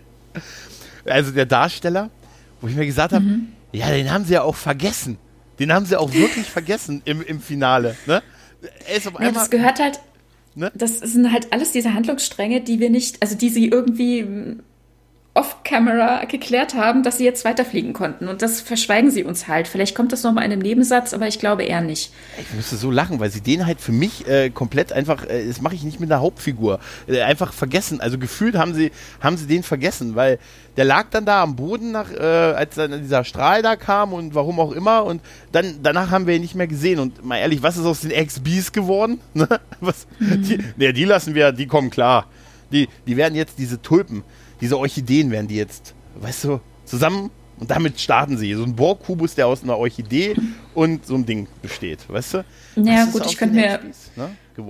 Also der Darsteller, wo ich mir gesagt habe, mhm. ja, den haben sie ja auch vergessen. Den haben sie auch wirklich vergessen im, im Finale, ne? Er ist auf einmal, ja, das gehört halt, Ne? Das sind halt alles diese Handlungsstränge, die wir nicht, also die sie irgendwie off-camera geklärt haben, dass sie jetzt weiterfliegen konnten. Und das verschweigen sie uns halt. Vielleicht kommt das nochmal in einem Nebensatz, aber ich glaube eher nicht. Ich müsste so lachen, weil sie den halt für mich äh, komplett einfach, äh, das mache ich nicht mit einer Hauptfigur, äh, einfach vergessen. Also gefühlt haben sie, haben sie den vergessen, weil der lag dann da am Boden, nach, äh, als dann dieser Strahl da kam und warum auch immer. Und dann danach haben wir ihn nicht mehr gesehen. Und mal ehrlich, was ist aus den XBs geworden? Ne? <laughs> was, mhm. die, ne, die lassen wir, die kommen klar. Die, die werden jetzt diese Tulpen diese Orchideen werden die jetzt, weißt du, zusammen und damit starten sie. So ein Bohrkubus, der aus einer Orchidee und so einem Ding besteht, weißt du? Ja, gut, ich könnte mir, ne,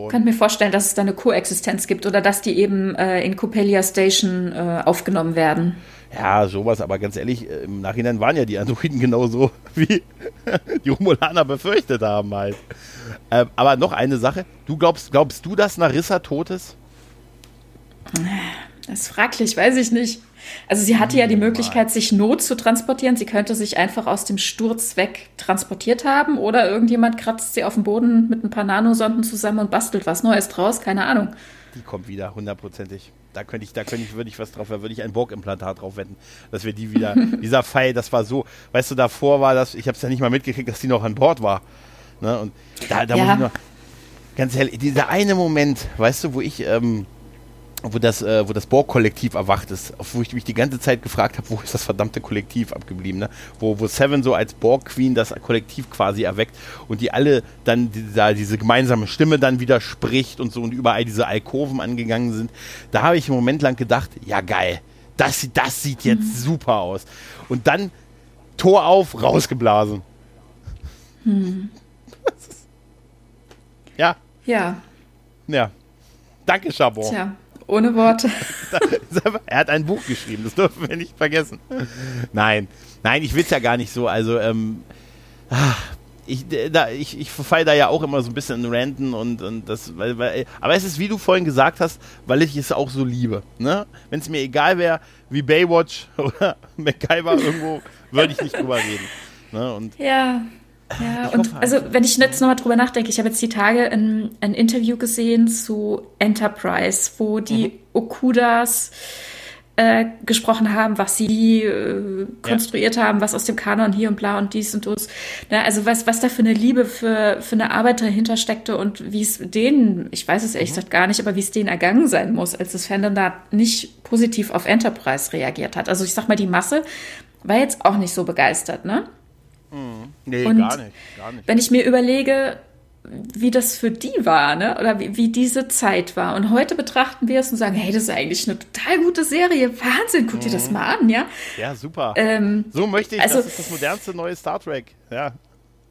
könnt mir vorstellen, dass es da eine Koexistenz gibt oder dass die eben äh, in Coppelia Station äh, aufgenommen werden. Ja, sowas, aber ganz ehrlich, äh, im Nachhinein waren ja die Androiden <laughs> genauso, wie <laughs> die Romulaner befürchtet haben halt. Ähm, aber noch eine Sache, du glaubst, glaubst du, dass Narissa tot ist? Das ist fraglich, weiß ich nicht. Also sie hatte ja die Möglichkeit, sich Not zu transportieren. Sie könnte sich einfach aus dem Sturz weg transportiert haben oder irgendjemand kratzt sie auf dem Boden mit ein paar Nanosonden zusammen und bastelt was Neues draus. Keine Ahnung. Die kommt wieder, hundertprozentig. Da könnte ich, da könnte ich, würde ich was drauf, da würde ich ein Borg-Implantat drauf wetten, dass wir die wieder, <laughs> dieser Pfeil, das war so, weißt du, davor war das, ich habe es ja nicht mal mitgekriegt, dass die noch an Bord war. Ne? Und da, da ja. muss ich noch, ganz ehrlich, dieser eine Moment, weißt du, wo ich, ähm, wo das, äh, wo das Borg-Kollektiv erwacht ist, wo ich mich die ganze Zeit gefragt habe, wo ist das verdammte Kollektiv abgeblieben, ne? Wo, wo Seven so als Borg-Queen das Kollektiv quasi erweckt und die alle dann dieser, diese gemeinsame Stimme dann widerspricht und so und überall diese Alkoven angegangen sind. Da habe ich einen Moment lang gedacht, ja geil, das, das sieht jetzt mhm. super aus. Und dann Tor auf, rausgeblasen. Mhm. <laughs> ja. Ja. Ja. Danke, Chabon. Tja. Ohne Worte. <laughs> er hat ein Buch geschrieben, das dürfen wir nicht vergessen. Nein, nein, ich will es ja gar nicht so. Also, ähm, ah, ich, da, ich, ich verfall da ja auch immer so ein bisschen in Renten und, und das, weil, weil, aber es ist, wie du vorhin gesagt hast, weil ich es auch so liebe. Ne? Wenn es mir egal wäre, wie Baywatch <laughs> oder MacGyver irgendwo, würde ich nicht drüber reden. Ne? Und ja, ja, ich und also wenn ich jetzt nochmal drüber nachdenke, ich habe jetzt die Tage ein, ein, Interview gesehen zu Enterprise, wo die mhm. Okudas äh, gesprochen haben, was sie äh, konstruiert ja. haben, was aus dem Kanon hier und bla und dies und das. Na, also was, was da für eine Liebe für, für eine Arbeit dahinter steckte und wie es denen, ich weiß es ehrlich mhm. gesagt gar nicht, aber wie es denen ergangen sein muss, als das Fandom da nicht positiv auf Enterprise reagiert hat. Also ich sag mal, die Masse war jetzt auch nicht so begeistert, ne? Mhm. Nee, und gar nicht, gar nicht. Wenn ich mir überlege, wie das für die war, ne? Oder wie, wie diese Zeit war. Und heute betrachten wir es und sagen, hey, das ist eigentlich eine total gute Serie. Wahnsinn, guck dir das mhm. mal an, ja? Ja, super. Ähm, so möchte ich, also, das ist das modernste neue Star Trek, ja.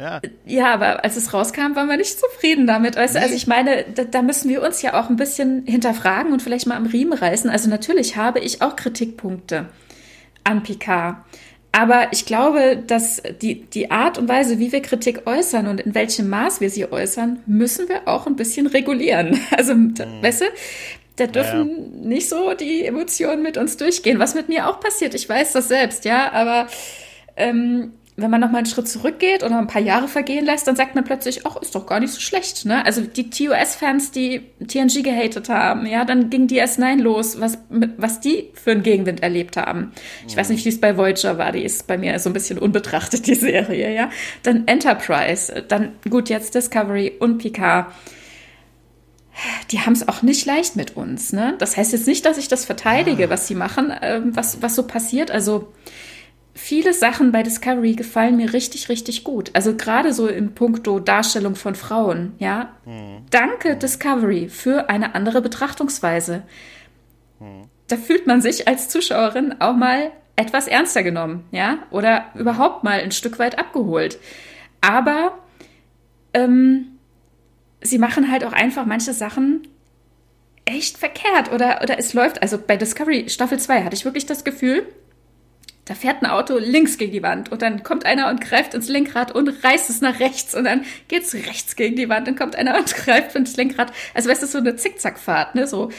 Ja. ja, aber als es rauskam, waren wir nicht zufrieden damit. Weißt nee. Also ich meine, da, da, müssen wir uns ja auch ein bisschen hinterfragen und vielleicht mal am Riemen reißen. Also natürlich habe ich auch Kritikpunkte an Picard. Aber ich glaube, dass die, die Art und Weise, wie wir Kritik äußern und in welchem Maß wir sie äußern, müssen wir auch ein bisschen regulieren. <laughs> Also, mhm. weißt du, da dürfen ja. nicht so die Emotionen mit uns durchgehen, was mit mir auch passiert. Ich weiß das selbst, ja, aber ähm, wenn man noch mal einen Schritt zurückgeht oder ein paar Jahre vergehen lässt, dann sagt man plötzlich, ach, ist doch gar nicht so schlecht. Ne? Also die TOS-Fans, die TNG gehatet haben, ja, dann ging die S9 los, was, was die für einen Gegenwind erlebt haben. Ich mhm. weiß nicht, wie es bei Voyager war, die ist bei mir so ein bisschen unbetrachtet, <laughs> die Serie, ja. Dann Enterprise, dann gut, jetzt Discovery und Picard. Die haben es auch nicht leicht mit uns. Ne? Das heißt jetzt nicht, dass ich das verteidige, ah. was sie machen, äh, was, was so passiert. Also viele Sachen bei Discovery gefallen mir richtig, richtig gut. Also gerade so im Punkto Darstellung von Frauen, ja. Mhm. Danke Discovery für eine andere Betrachtungsweise. Mhm. Da fühlt man sich als Zuschauerin auch mal etwas ernster genommen, ja, oder überhaupt mal ein Stück weit abgeholt. Aber ähm, sie machen halt auch einfach manche Sachen echt verkehrt oder, oder es läuft, also bei Discovery Staffel 2 hatte ich wirklich das Gefühl, da fährt ein Auto links gegen die Wand und dann kommt einer und greift ins Lenkrad und reißt es nach rechts und dann geht's rechts gegen die Wand und kommt einer und <laughs> greift ins Lenkrad. Also weißt du, so eine Zickzackfahrt, ne, so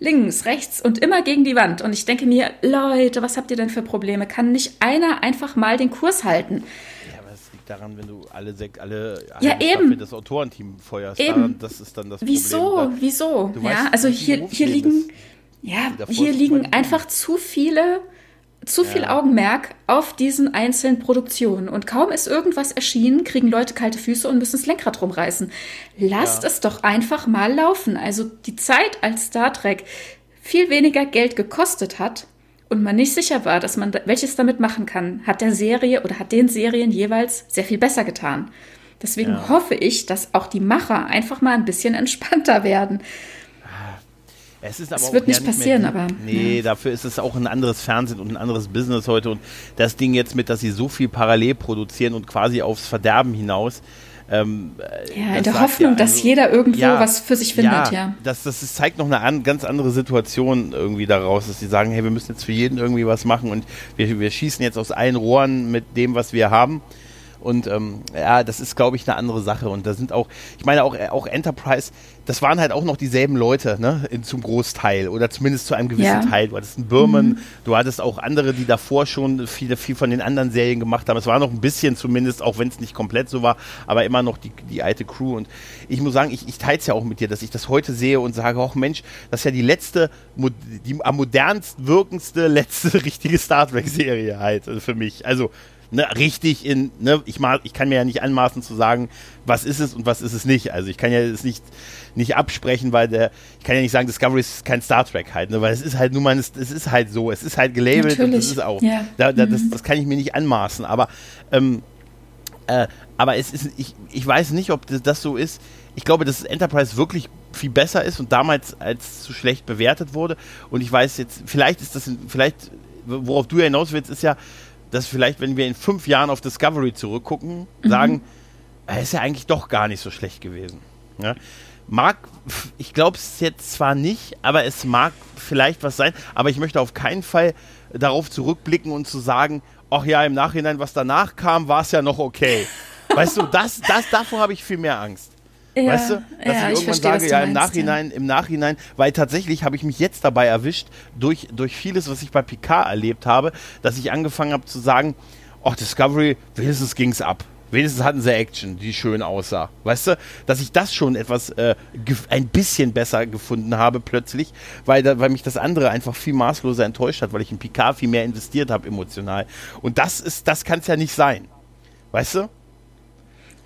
links, rechts und immer gegen die Wand. Und ich denke mir, Leute, was habt ihr denn für Probleme? Kann nicht einer einfach mal den Kurs halten? Ja, aber es liegt daran, wenn du alle sechs, alle, ja, eben. das Autorenteam feuerst. Eben. Das ist dann das Wieso? Problem. Wieso? Wieso? Ja, also hier, hier liegen, ja, hier liegen einfach zu viele zu viel ja. Augenmerk auf diesen einzelnen Produktionen. Und kaum ist irgendwas erschienen, kriegen Leute kalte Füße und müssen das Lenkrad rumreißen. Lasst ja. es doch einfach mal laufen. Also die Zeit, als Star Trek viel weniger Geld gekostet hat und man nicht sicher war, dass man welches damit machen kann, hat der Serie oder hat den Serien jeweils sehr viel besser getan. Deswegen ja. hoffe ich, dass auch die Macher einfach mal ein bisschen entspannter werden. Es ist aber es wird nicht passieren, nicht aber. Nee, ja. dafür ist es auch ein anderes Fernsehen und ein anderes Business heute. Und das Ding jetzt mit, dass sie so viel parallel produzieren und quasi aufs Verderben hinaus. Ähm, ja, in der Hoffnung, ja, also, dass jeder irgendwo ja, was für sich findet, ja. ja. Das, das zeigt noch eine an, ganz andere Situation irgendwie daraus, dass sie sagen, hey, wir müssen jetzt für jeden irgendwie was machen und wir, wir schießen jetzt aus allen Rohren mit dem, was wir haben. Und ähm, ja, das ist, glaube ich, eine andere Sache. Und da sind auch, ich meine, auch, auch Enterprise, das waren halt auch noch dieselben Leute, ne, in, zum Großteil oder zumindest zu einem gewissen ja. Teil. Du hattest einen Birman, mhm. du hattest auch andere, die davor schon viel, viel von den anderen Serien gemacht haben. Es war noch ein bisschen zumindest, auch wenn es nicht komplett so war, aber immer noch die, die alte Crew. Und ich muss sagen, ich, ich teile es ja auch mit dir, dass ich das heute sehe und sage, ach Mensch, das ist ja die letzte, die am modernst wirkendste <laughs> letzte richtige Star Trek-Serie halt äh, für mich. Also ne, richtig in, ne, ich, mal, ich kann mir ja nicht anmaßen zu sagen, was ist es und was ist es nicht. Also ich kann ja es nicht, nicht absprechen, weil der, ich kann ja nicht sagen, Discovery ist kein Star Trek halt, ne, weil es ist halt nur mal, es ist halt so, es ist halt gelabelt Natürlich. und das ist auch. Ja. Da, da, das, mhm. das kann ich mir nicht anmaßen, aber, ähm, äh, aber es ist, ich, ich weiß nicht, ob das, das so ist. Ich glaube, dass Enterprise wirklich viel besser ist und damals als zu schlecht bewertet wurde. Und ich weiß jetzt, vielleicht ist das, vielleicht, worauf du ja hinaus willst, ist ja, dass vielleicht, wenn wir in fünf Jahren auf Discovery zurückgucken, mhm. sagen, er ist ja eigentlich doch gar nicht so schlecht gewesen. Ja? Mag, ich glaube es jetzt zwar nicht, aber es mag vielleicht was sein, aber ich möchte auf keinen Fall darauf zurückblicken und zu sagen, ach ja, im Nachhinein, was danach kam, war es ja noch okay. <laughs> Weißt du, das, das, davor habe ich viel mehr Angst. Ja, weißt du, dass ja, ich irgendwann ich verstehe, sage, ja, im meinst, Nachhinein, ja. im Nachhinein, weil tatsächlich habe ich mich jetzt dabei erwischt, durch, durch vieles, was ich bei Picard erlebt habe, dass ich angefangen habe zu sagen, ach, Discovery, wenigstens ging es ab. Wenigstens hatten sie Action, die schön aussah. Weißt du, dass ich das schon etwas, äh, ein bisschen besser gefunden habe plötzlich, weil, da, weil mich das andere einfach viel maßloser enttäuscht hat, weil ich in Picard viel mehr investiert habe emotional. Und das ist, das kann es ja nicht sein. Weißt du?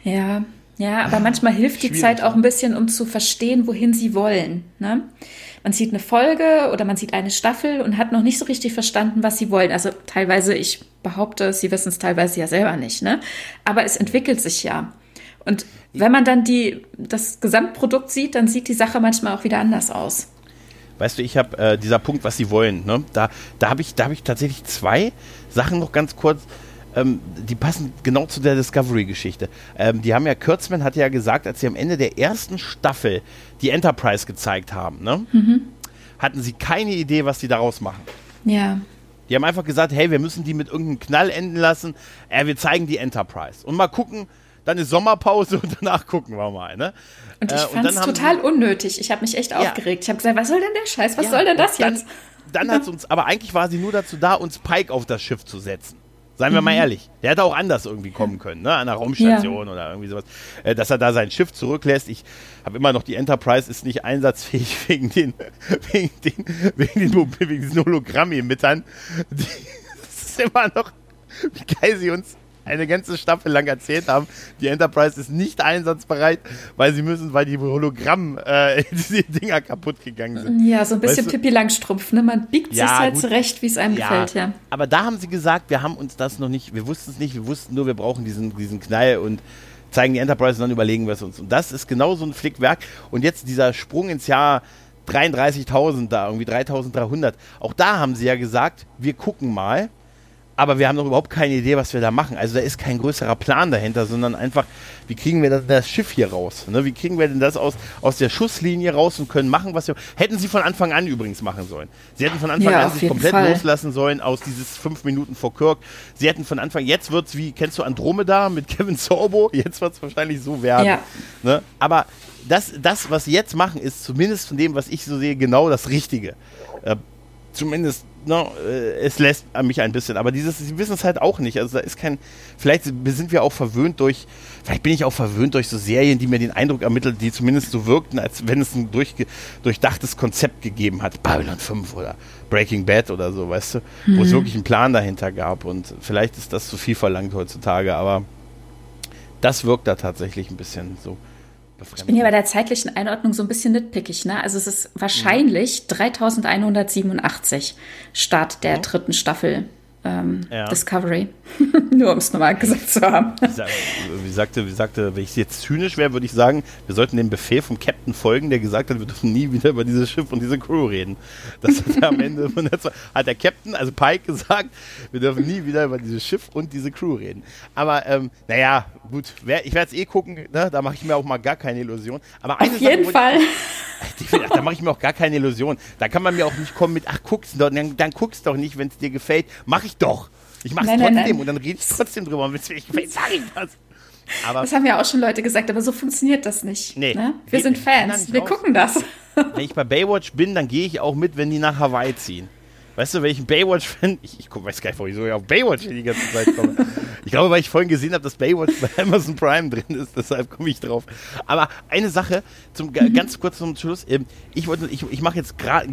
Ja, ja, aber manchmal hilft die Zeit auch ein bisschen, um zu verstehen, wohin sie wollen. Ne? Man sieht eine Folge oder man sieht eine Staffel und hat noch nicht so richtig verstanden, was sie wollen. Also teilweise, ich behaupte, sie wissen es teilweise ja selber nicht. Ne? Aber es entwickelt sich ja. Und wenn man dann die, das Gesamtprodukt sieht, dann sieht die Sache manchmal auch wieder anders aus. Weißt du, ich habe äh, dieser Punkt, was sie wollen, ne? da, da habe ich, hab ich tatsächlich zwei Sachen noch ganz kurz ähm, die passen genau zu der Discovery-Geschichte. Ähm, die haben ja, Kurtzman hat ja gesagt, als sie am Ende der ersten Staffel die Enterprise gezeigt haben, ne, mhm. hatten sie keine Idee, was die daraus machen. Ja. Die haben einfach gesagt, hey, wir müssen die mit irgendeinem Knall enden lassen. Äh, wir zeigen die Enterprise. Und mal gucken, dann ist Sommerpause <laughs> und danach gucken wir mal. Ne? Und ich äh, fand es total unnötig. Ich habe mich echt ja. aufgeregt. Ich habe gesagt, was soll denn der Scheiß? Was ja, soll denn das dann, jetzt? Dann hat es uns, aber eigentlich war sie nur dazu da, uns Pike auf das Schiff zu setzen. Seien wir mhm. mal ehrlich. Der hätte auch anders irgendwie kommen können, ne? An einer Raumstation ja. oder irgendwie sowas. Äh, dass er da sein Schiff zurücklässt. Ich habe immer noch, die Enterprise ist nicht einsatzfähig <laughs> wegen den, wegen den, wegen den, wegen diesen Hologramm-Emittern. <laughs> Das ist immer noch, wie geil sie uns eine ganze Staffel lang erzählt haben, die Enterprise ist nicht einsatzbereit, weil sie müssen, weil die Hologramm äh, <laughs> diese Dinger kaputt gegangen sind. Ja, so ein bisschen weißt du? Pippi Langstrumpf, ne? Man biegt ja, sich halt gut. zurecht, wie es einem ja, gefällt, ja. Aber da haben sie gesagt, wir haben uns das noch nicht, wir wussten es nicht, wir wussten nur, wir brauchen diesen, diesen Knall und zeigen die Enterprise und dann überlegen wir es uns. Und das ist genau so ein Flickwerk. Und jetzt dieser Sprung ins Jahr 33.000 da, irgendwie 3.300. Auch da haben sie ja gesagt, wir gucken mal aber wir haben noch überhaupt keine Idee, was wir da machen. Also da ist kein größerer Plan dahinter, sondern einfach, wie kriegen wir das, das Schiff hier raus? Ne? Wie kriegen wir denn das aus, aus der Schusslinie raus und können machen, was wir. Hätten sie von Anfang an übrigens machen sollen. Sie hätten von Anfang ja, an sich komplett Fall. loslassen sollen aus dieses fünf Minuten vor Kirk. Sie hätten von Anfang, jetzt wird es wie, kennst du Andromeda mit <laughs> Kevin Sorbo? Jetzt wird es wahrscheinlich so werden. Ja. Ne? Aber das, das, was sie jetzt machen, ist zumindest von dem, was ich so sehe, genau das Richtige. Äh, zumindest äh, es lässt mich ein bisschen. Aber dieses, sie wissen es halt auch nicht. Also da ist kein, vielleicht sind wir auch verwöhnt durch, vielleicht bin ich auch verwöhnt durch so Serien, die mir den Eindruck ermitteln, die zumindest so wirkten, als wenn es ein durch, durchdachtes Konzept gegeben hat. Babylon 5 oder Breaking Bad oder so, weißt du, mhm. wo es mhm. wirklich einen Plan dahinter gab. Und vielleicht ist das zu viel verlangt heutzutage, aber das wirkt da tatsächlich ein bisschen so. Ich bin ja bei der zeitlichen Einordnung so ein bisschen nitpickig. Ne? Also es ist wahrscheinlich 3187 Start der dritten Staffel ähm, ja. Discovery. <laughs> Nur um es nochmal gesagt zu haben. Wie sagte, wie sagte, wenn ich jetzt zynisch wäre, würde ich sagen, wir sollten dem Befehl vom Captain folgen, der gesagt hat, wir dürfen nie wieder über dieses Schiff und diese Crew reden. Das hat er am Ende von der hat der Captain, also Pike, gesagt, wir dürfen nie wieder über dieses Schiff und diese Crew reden. Aber ähm, naja, gut, wer, ich werde es eh gucken, ne? da mache ich mir auch mal gar keine Illusion. Aber Auf jeden Sache, Fall. <laughs> Ich, da mache ich mir auch gar keine Illusion. Da kann man mir auch nicht kommen mit, ach, guck's doch, dann, dann guck's doch nicht, wenn es dir gefällt. Mach ich doch. Ich mach's nein, trotzdem nein, nein. und dann rede ich trotzdem drüber. Und es gefällt, <laughs> sage ich das. Aber das haben ja auch schon Leute gesagt, aber so funktioniert das nicht. Nee. Ne? Wir sind Fans, wir raus. gucken das. <laughs> Wenn ich bei Baywatch bin, dann gehe ich auch mit, wenn die nach Hawaii ziehen. Weißt du, welchen Baywatch-Fan, ich, ich weiß gar nicht, wieso ich auf Baywatch die ganze Zeit komme. ich glaube, weil ich vorhin gesehen habe, dass Baywatch bei Amazon Prime drin ist, deshalb komme ich drauf. Aber eine Sache, zum, mhm. ganz kurz zum Schluss. Ähm, ich, ich, ich mache jetzt gerade,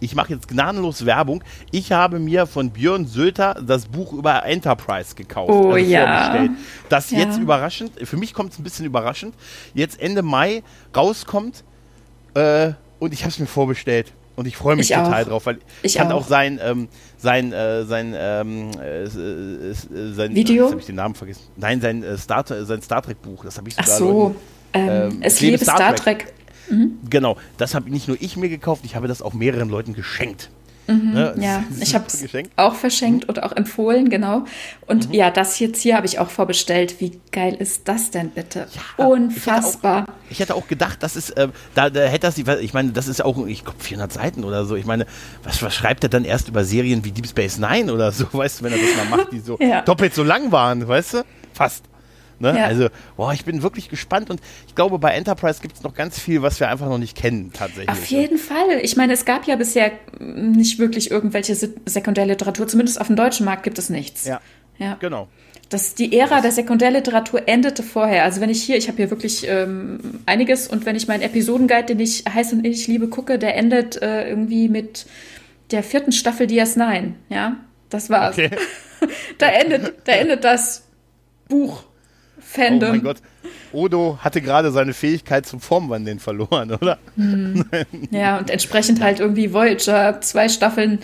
ich mache jetzt gnadenlos Werbung. Ich habe mir von Björn Söter das Buch über Enterprise gekauft. Oh also ja. Das ja. jetzt überraschend, für mich kommt es ein bisschen überraschend, jetzt Ende Mai rauskommt äh, und ich habe es mir vorbestellt. Und ich freue mich ich total auch. drauf, weil ich, fand auch, auch sein, ähm, sein, äh, sein, ähm, äh, äh, sein Video. Jetzt habe ich den Namen vergessen. Nein, sein äh, Star, sein Star Trek Buch. Das habe ich sogar. Ach so. Ähm, ähm, es lebe Star, Star Trek. Trek. Mhm. Genau, das habe nicht nur ich mir gekauft, ich habe das auch mehreren Leuten geschenkt. Mhm, ne? Ja, ich habe es auch verschenkt mhm. und auch empfohlen, genau. Und mhm. ja, das jetzt hier habe ich auch vorbestellt. Wie geil ist das denn bitte? Ja, Unfassbar. Ich hätte, auch, ich hätte auch gedacht, das ist, äh, da, da hätte das, ich meine, das ist auch, ich glaube, 400 Seiten oder so. Ich meine, was, was schreibt er dann erst über Serien wie Deep Space Nine oder so, <laughs> weißt du, wenn er das mal macht, die so <laughs> ja. doppelt so lang waren, weißt du? Fast. Ne? Ja. Also, boah, ich bin wirklich gespannt und ich glaube, bei Enterprise gibt es noch ganz viel, was wir einfach noch nicht kennen, tatsächlich. Auf jeden Fall. Ich meine, es gab ja bisher nicht wirklich irgendwelche Sekundärliteratur, zumindest auf dem deutschen Markt gibt es nichts. Ja. Ja. Genau. Das, die Ära der Sekundärliteratur endete vorher. Also wenn ich hier, ich habe hier wirklich ähm, einiges und wenn ich meinen Episodenguide, den ich heiß und ich liebe, gucke, der endet äh, irgendwie mit der vierten Staffel DS9. Ja, das war's. Okay. <laughs> da endet, da endet das Buch. Fandom. Oh mein Gott. Odo hatte gerade seine Fähigkeit zum Formwandeln verloren, oder? <laughs> Hm. ja, und entsprechend halt irgendwie Voyager, zwei Staffeln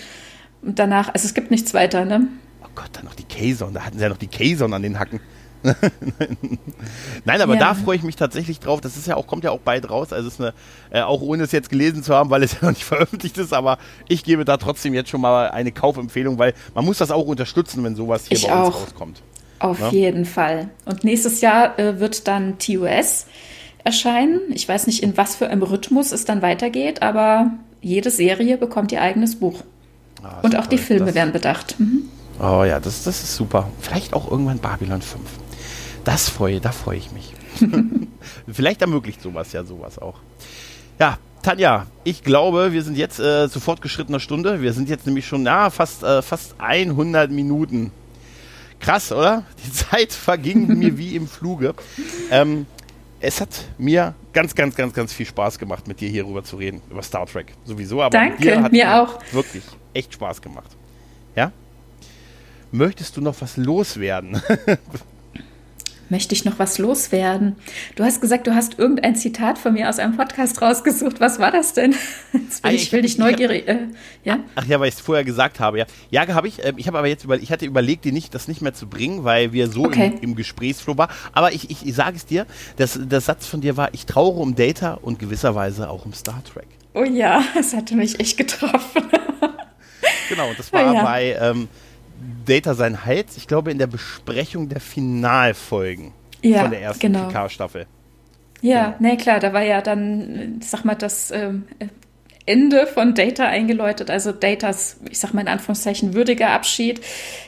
und danach, also es gibt nichts weiter, ne? Oh Gott, dann noch die Kazon, da hatten sie ja noch die Kazon an den Hacken. <laughs> Nein, aber ja. da freue ich mich tatsächlich drauf. Das ist ja auch, kommt ja auch bald raus. Also es ist eine, äh, auch ohne es jetzt gelesen zu haben, weil es <laughs> ja noch nicht veröffentlicht ist, aber ich gebe da trotzdem jetzt schon mal eine Kaufempfehlung, weil man muss das auch unterstützen, wenn sowas hier ich bei uns rauskommt. Auf ja? jeden Fall. Und nächstes Jahr äh, wird dann TOS erscheinen. Ich weiß nicht, in was für einem Rhythmus es dann weitergeht, aber jede Serie bekommt ihr eigenes Buch. Ah, Und auch toll. die Filme das, werden bedacht. Mhm. Oh ja, das, das ist super. Vielleicht auch irgendwann Babylon 5. Das freue, da freue ich mich. <laughs> Vielleicht ermöglicht sowas ja sowas auch. Ja, Tanja, ich glaube, wir sind jetzt äh, zu fortgeschrittener Stunde. Wir sind jetzt nämlich schon na, fast, äh, fast 100 Minuten. Krass, oder? Die Zeit verging mir wie im Fluge. Ähm, es hat mir ganz, ganz, ganz, ganz viel Spaß gemacht, mit dir hier rüber zu reden, über Star Trek sowieso. Aber Danke, hat mir auch. Wirklich echt Spaß gemacht. Ja? Möchtest du noch was loswerden? <laughs> Möchte ich noch was loswerden? Du hast gesagt, du hast irgendein Zitat von mir aus einem Podcast rausgesucht. Was war das denn? <laughs> Jetzt will, ich, will dich neugierig. Äh, ja? Ach ja, weil ich es vorher gesagt habe. Ja, ja habe ich. Äh, ich habe aber jetzt über, ich hatte überlegt, dir nicht, das nicht mehr zu bringen, weil wir so okay. im, im Gesprächsflow waren. Aber ich, ich, ich sage es dir, das, der Satz von dir war, ich trauere um Data und gewisserweise auch um Star Trek. Oh ja, <laughs> das hatte mich echt getroffen. genau, das war ja. bei ähm, Data sein Hals, ich glaube, in der Besprechung der Finalfolgen ja, von der ersten genau. PK-Staffel. Ja, genau. nee, klar, da war ja dann, sag mal, das ähm, Ende von Data eingeläutet, also Datas, ich sag mal in Anführungszeichen, würdiger Abschied.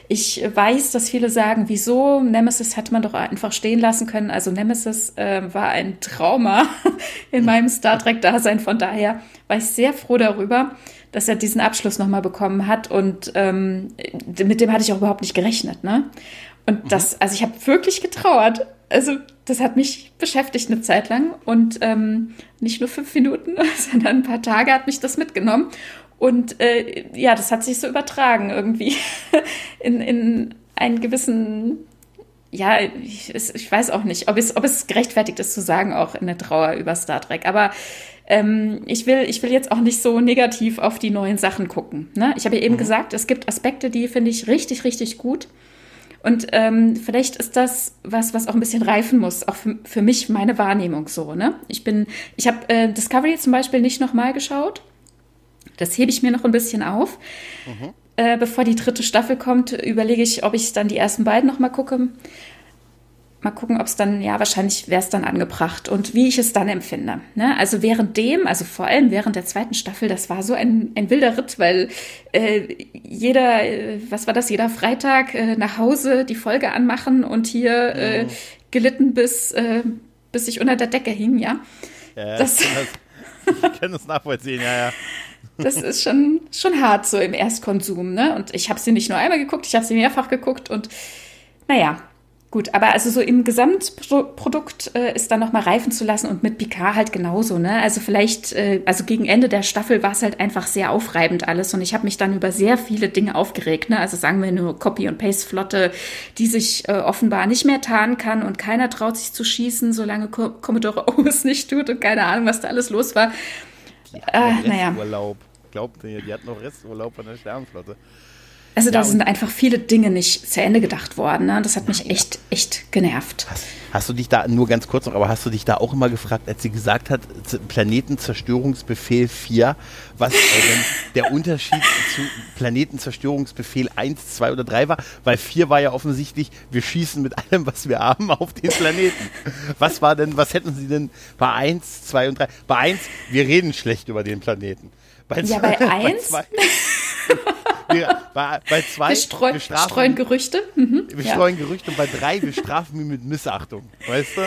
Ich weiß, dass viele sagen, wieso? Nemesis hätte man doch einfach stehen lassen können. Also Nemesis äh, war ein Trauma <laughs> in meinem Star Trek-Dasein. Von daher war ich sehr froh darüber dass er diesen Abschluss nochmal bekommen hat und ähm, mit dem hatte ich auch überhaupt nicht gerechnet, ne? Und mhm. das, also ich habe wirklich getrauert. Also das hat mich beschäftigt eine Zeit lang und ähm, nicht nur fünf Minuten, <laughs> sondern ein paar Tage hat mich das mitgenommen. Und äh, ja, das hat sich so übertragen irgendwie <laughs> in, in einen gewissen, ja, ich, ich weiß auch nicht, ob es, ob es gerechtfertigt ist zu sagen, auch in der Trauer über Star Trek. Aber ähm, ich, will, ich will jetzt auch nicht so negativ auf die neuen Sachen gucken. Ne? Ich habe ja eben mhm. gesagt, es gibt Aspekte, die finde ich richtig, richtig gut. Und ähm, vielleicht ist das was, was auch ein bisschen reifen muss, auch für, für mich meine Wahrnehmung so. Ne? Ich bin, ich habe äh, Discovery zum Beispiel nicht nochmal geschaut. Das hebe ich mir noch ein bisschen auf. Mhm. Äh, bevor die dritte Staffel kommt, überlege ich, ob ich dann die ersten beiden nochmal gucke. Mal gucken, ob es dann, ja, wahrscheinlich wäre es dann angebracht und wie ich es dann empfinde. Ne? Also währenddem, also vor allem während der zweiten Staffel, das war so ein, ein wilder Ritt, weil äh, jeder, äh, was war das, jeder Freitag äh, nach Hause die Folge anmachen und hier äh, gelitten bis, äh, bis ich unter der Decke hing, ja. ja das, ich kann das nachvollziehen, ja, ja. Das ist schon, schon hart so im Erstkonsum, ne? Und ich habe sie nicht nur einmal geguckt, ich habe sie mehrfach geguckt und naja, Gut, aber also so im Gesamtprodukt äh, ist dann nochmal reifen zu lassen und mit Picard halt genauso, ne? Also vielleicht, äh, also gegen Ende der Staffel war es halt einfach sehr aufreibend alles und ich habe mich dann über sehr viele Dinge aufgeregt, ne? Also sagen wir nur Copy- und Paste-Flotte, die sich äh, offenbar nicht mehr tarnen kann und keiner traut sich zu schießen, solange Co Commodore <laughs> O es nicht tut und keine Ahnung, was da alles los war. Die hat äh, naja. Urlaub. Glaubt ihr, die hat noch Resturlaub von der Sternenflotte. Also da sind einfach viele Dinge nicht zu Ende gedacht worden. Ne? Das hat mich echt, echt genervt. Hast, hast, du dich da, nur ganz kurz noch, aber hast du dich da auch immer gefragt, als sie gesagt hat, Planetenzerstörungsbefehl 4, was äh, der Unterschied <laughs> zu Planetenzerstörungsbefehl 1, 2 oder 3 war? Weil 4 war ja offensichtlich, wir schießen mit allem, was wir haben, auf den Planeten. Was war denn, was hätten sie denn bei 1, 2 und 3? Bei 1, wir reden schlecht über den Planeten. Bei ja, bei 1? <laughs> Bei wir, bei, bei zwei, wir, streu, wir strafen, streuen Gerüchte. Mhm, wir ja. streuen Gerüchte und bei drei, wir strafen ihn mit Missachtung. Weißt du?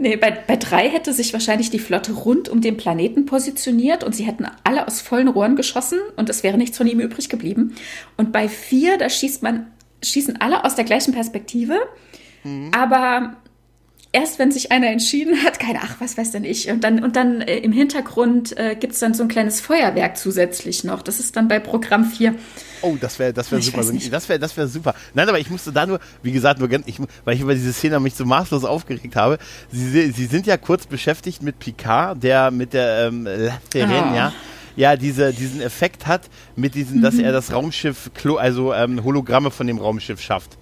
Nee, bei, bei drei hätte sich wahrscheinlich die Flotte rund um den Planeten positioniert und sie hätten alle aus vollen Rohren geschossen und es wäre nichts von ihm übrig geblieben. Und bei vier, da schießt man, schießen alle aus der gleichen Perspektive, mhm. aber erst wenn sich einer entschieden hat, keine Ach, was weiß denn ich, und dann, und dann äh, im Hintergrund äh, gibt es dann so ein kleines Feuerwerk zusätzlich noch. Das ist dann bei Programm 4. Oh, das wäre das wär super. Das wäre das wär super. Nein, aber ich musste da nur, wie gesagt, nur ich, weil ich über diese Szene mich so maßlos aufgeregt habe. Sie, sie sind ja kurz beschäftigt mit Picard, der mit der ähm, Laterin, oh. ja ja diese, diesen Effekt hat, mit diesem, mhm. dass er das Raumschiff, also ähm, Hologramme von dem Raumschiff schafft.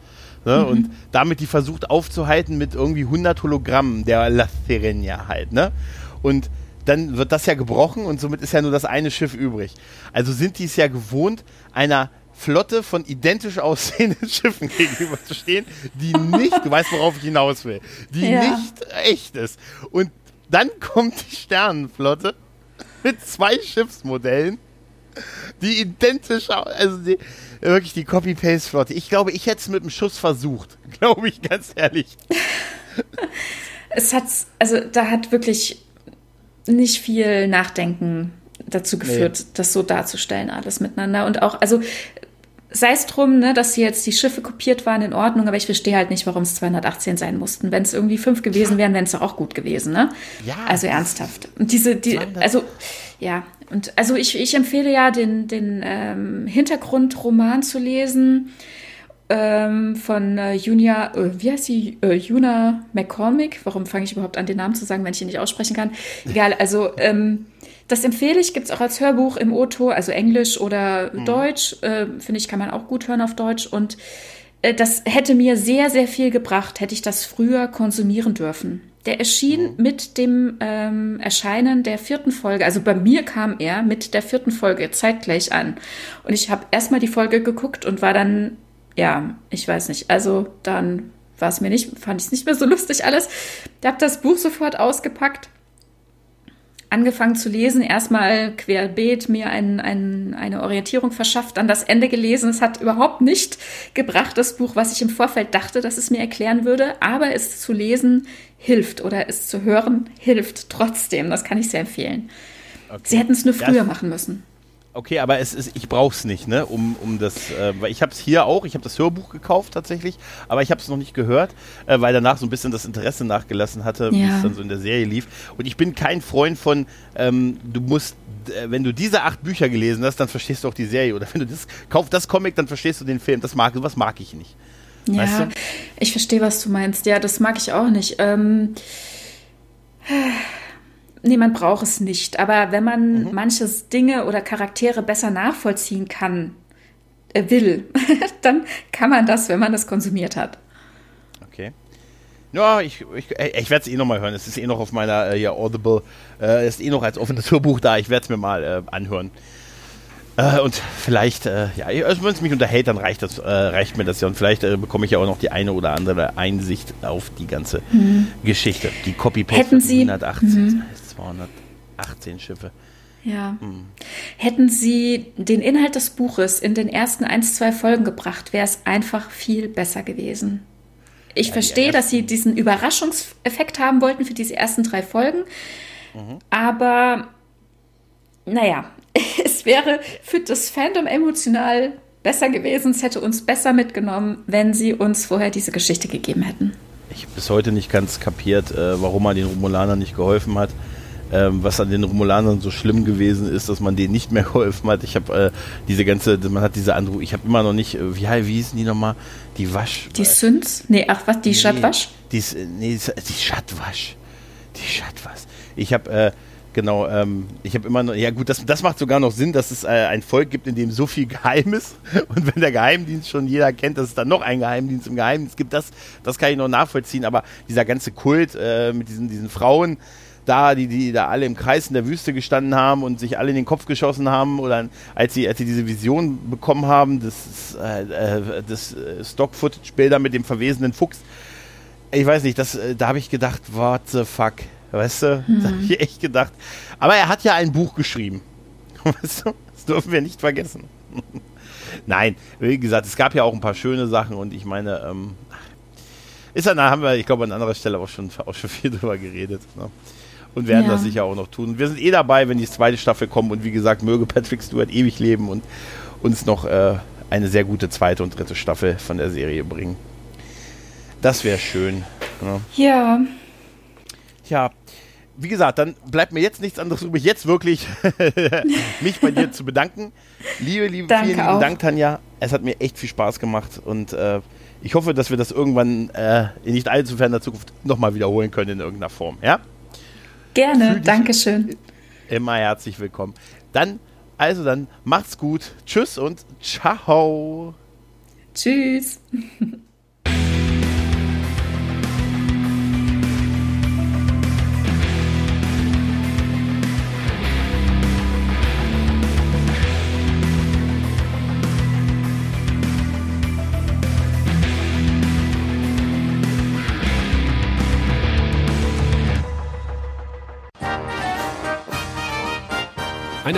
Ne? Mhm. Und damit die versucht aufzuhalten mit irgendwie 100 Hologrammen der La Serenia halt. Ne? Und dann wird das ja gebrochen und somit ist ja nur das eine Schiff übrig. Also sind die es ja gewohnt, einer Flotte von identisch <laughs> aussehenden Schiffen gegenüberzustehen, die nicht, du weißt, worauf ich hinaus will, die ja. nicht echt ist. Und dann kommt die Sternenflotte mit zwei Schiffsmodellen, die identisch, also die, wirklich die Copy-Paste-Flotte. Ich glaube, ich hätte es mit einem Schuss versucht, <laughs> glaube ich ganz ehrlich. es hat, also da hat wirklich nicht viel Nachdenken dazu geführt, nee. das so darzustellen, alles miteinander. Und auch, also sei es drum, ne, dass sie jetzt die Schiffe kopiert waren, in Ordnung, aber ich verstehe halt nicht, warum es 218 sein mussten. Wenn es irgendwie fünf gewesen wären, wären es doch auch gut gewesen, ne? Ja. Also ernsthaft. Und diese, die, also, ja, und also ich, ich empfehle ja, den, den ähm, Hintergrundroman zu lesen ähm, von äh, Junia, äh, wie heißt sie? Äh, Juna McCormick. Warum fange ich überhaupt an, den Namen zu sagen, wenn ich ihn nicht aussprechen kann? Egal, also ähm, das empfehle ich, gibt es auch als Hörbuch im Oto, also Englisch oder mhm. Deutsch. Äh, Finde ich, kann man auch gut hören auf Deutsch. Und äh, das hätte mir sehr, sehr viel gebracht, hätte ich das früher konsumieren dürfen. Der erschien mhm. mit dem ähm, Erscheinen der vierten Folge. Also bei mir kam er mit der vierten Folge zeitgleich an. Und ich habe erstmal die Folge geguckt und war dann, ja, ich weiß nicht, also dann war es mir nicht, fand ich es nicht mehr so lustig alles. Ich habe das Buch sofort ausgepackt angefangen zu lesen, erstmal querbeet mir ein, ein, eine Orientierung verschafft, an das Ende gelesen. Es hat überhaupt nicht gebracht, das Buch, was ich im Vorfeld dachte, dass es mir erklären würde, aber es zu lesen hilft oder es zu hören hilft trotzdem. Das kann ich sehr empfehlen. Okay. Sie hätten es nur früher das, machen müssen. Okay, aber es ist, ich brauche es nicht, ne, um, um das, äh, weil ich habe es hier auch, ich habe das Hörbuch gekauft tatsächlich, aber ich habe es noch nicht gehört, äh, weil danach so ein bisschen das Interesse nachgelassen hatte, ja. wie es dann so in der Serie lief. Und ich bin kein Freund von, ähm, du musst, äh, wenn du diese acht Bücher gelesen hast, dann verstehst du auch die Serie. Oder wenn du das, kauf das Comic, dann verstehst du den Film. Das mag, was mag ich nicht. Ja, weißt du? ich verstehe, was du meinst. Ja, das mag ich auch nicht. Ähm, Nee, man braucht es nicht. Aber wenn man mhm. manche Dinge oder Charaktere besser nachvollziehen kann, äh, will, <laughs> dann kann man das, wenn man das konsumiert hat. Okay. Ja, ich, ich, ich werde es eh nochmal hören. Es ist eh noch auf meiner äh, ja, Audible, äh, ist eh noch als offenes Hörbuch da. Ich werde es mir mal äh, anhören. Äh, und vielleicht, äh, ja, also wenn es mich unterhält, dann reicht, das, äh, reicht mir das ja. Und vielleicht äh, bekomme ich ja auch noch die eine oder andere Einsicht auf die ganze mhm. Geschichte. Die Copy-Paste 118. Mhm. 218 Schiffe. Ja. Hm. Hätten Sie den Inhalt des Buches in den ersten ein, zwei Folgen gebracht, wäre es einfach viel besser gewesen. Ich ja, verstehe, dass Sie diesen Überraschungseffekt haben wollten für diese ersten drei Folgen, mhm. aber naja, <laughs> es wäre für das Fandom emotional besser gewesen, es hätte uns besser mitgenommen, wenn Sie uns vorher diese Geschichte gegeben hätten. Ich habe bis heute nicht ganz kapiert, äh, warum man den Romulanern nicht geholfen hat ähm, was an den Romulanern so schlimm gewesen ist, dass man denen nicht mehr <laughs> geholfen hat. Ich habe äh, diese ganze, man hat diese andere, ich habe immer noch nicht, äh, wie, wie hießen die nochmal? Die Wasch. Die Süns? Nee, ach was, die nee, Schattwasch? Die, nee, die Schattwasch. Die Schattwasch. Ich habe, äh, genau, ähm, ich habe immer noch, ja gut, das, das macht sogar noch Sinn, dass es äh, ein Volk gibt, in dem so viel <laughs> geheim ist. Und wenn der Geheimdienst schon jeder kennt, dass es dann noch einen Geheimdienst im Geheimdienst gibt, das, das kann ich noch nachvollziehen. Aber dieser ganze Kult äh, mit diesen, diesen Frauen, da, die, die da alle im Kreis in der Wüste gestanden haben und sich alle in den Kopf geschossen haben oder als sie, als sie diese Vision bekommen haben, das, äh, äh das äh, Stock-Footage-Bilder mit dem verwesenen Fuchs. Ich weiß nicht, das, äh, da habe ich gedacht, what the fuck, weißt du? Mhm. Da habe ich echt gedacht. Aber er hat ja ein Buch geschrieben. <laughs> Weißt du? Das dürfen wir nicht vergessen. <laughs> Nein, wie gesagt, es gab ja auch ein paar schöne Sachen und ich meine, ähm, ist ja, da haben wir, ich glaube, an anderer Stelle auch schon, auch schon viel drüber geredet. Ne? Und werden ja. das sicher auch noch tun. Wir sind eh dabei, wenn die zweite Staffel kommt und wie gesagt, möge Patrick Stewart ewig leben und uns noch äh, eine sehr gute zweite und dritte Staffel von der Serie bringen. Das wäre schön. Ne? Ja. Ja. Wie gesagt, dann bleibt mir jetzt nichts anderes übrig, jetzt wirklich <laughs> mich bei dir zu bedanken. Liebe, liebe, Danke vielen lieben Dank, Tanja. Es hat mir echt viel Spaß gemacht und äh, ich hoffe, dass wir das irgendwann äh, in nicht allzu ferner Zukunft nochmal wiederholen können in irgendeiner Form. Ja? Gerne, Dankeschön. Immer herzlich willkommen. Dann, also dann, macht's gut. Tschüss und ciao. Tschüss. <laughs>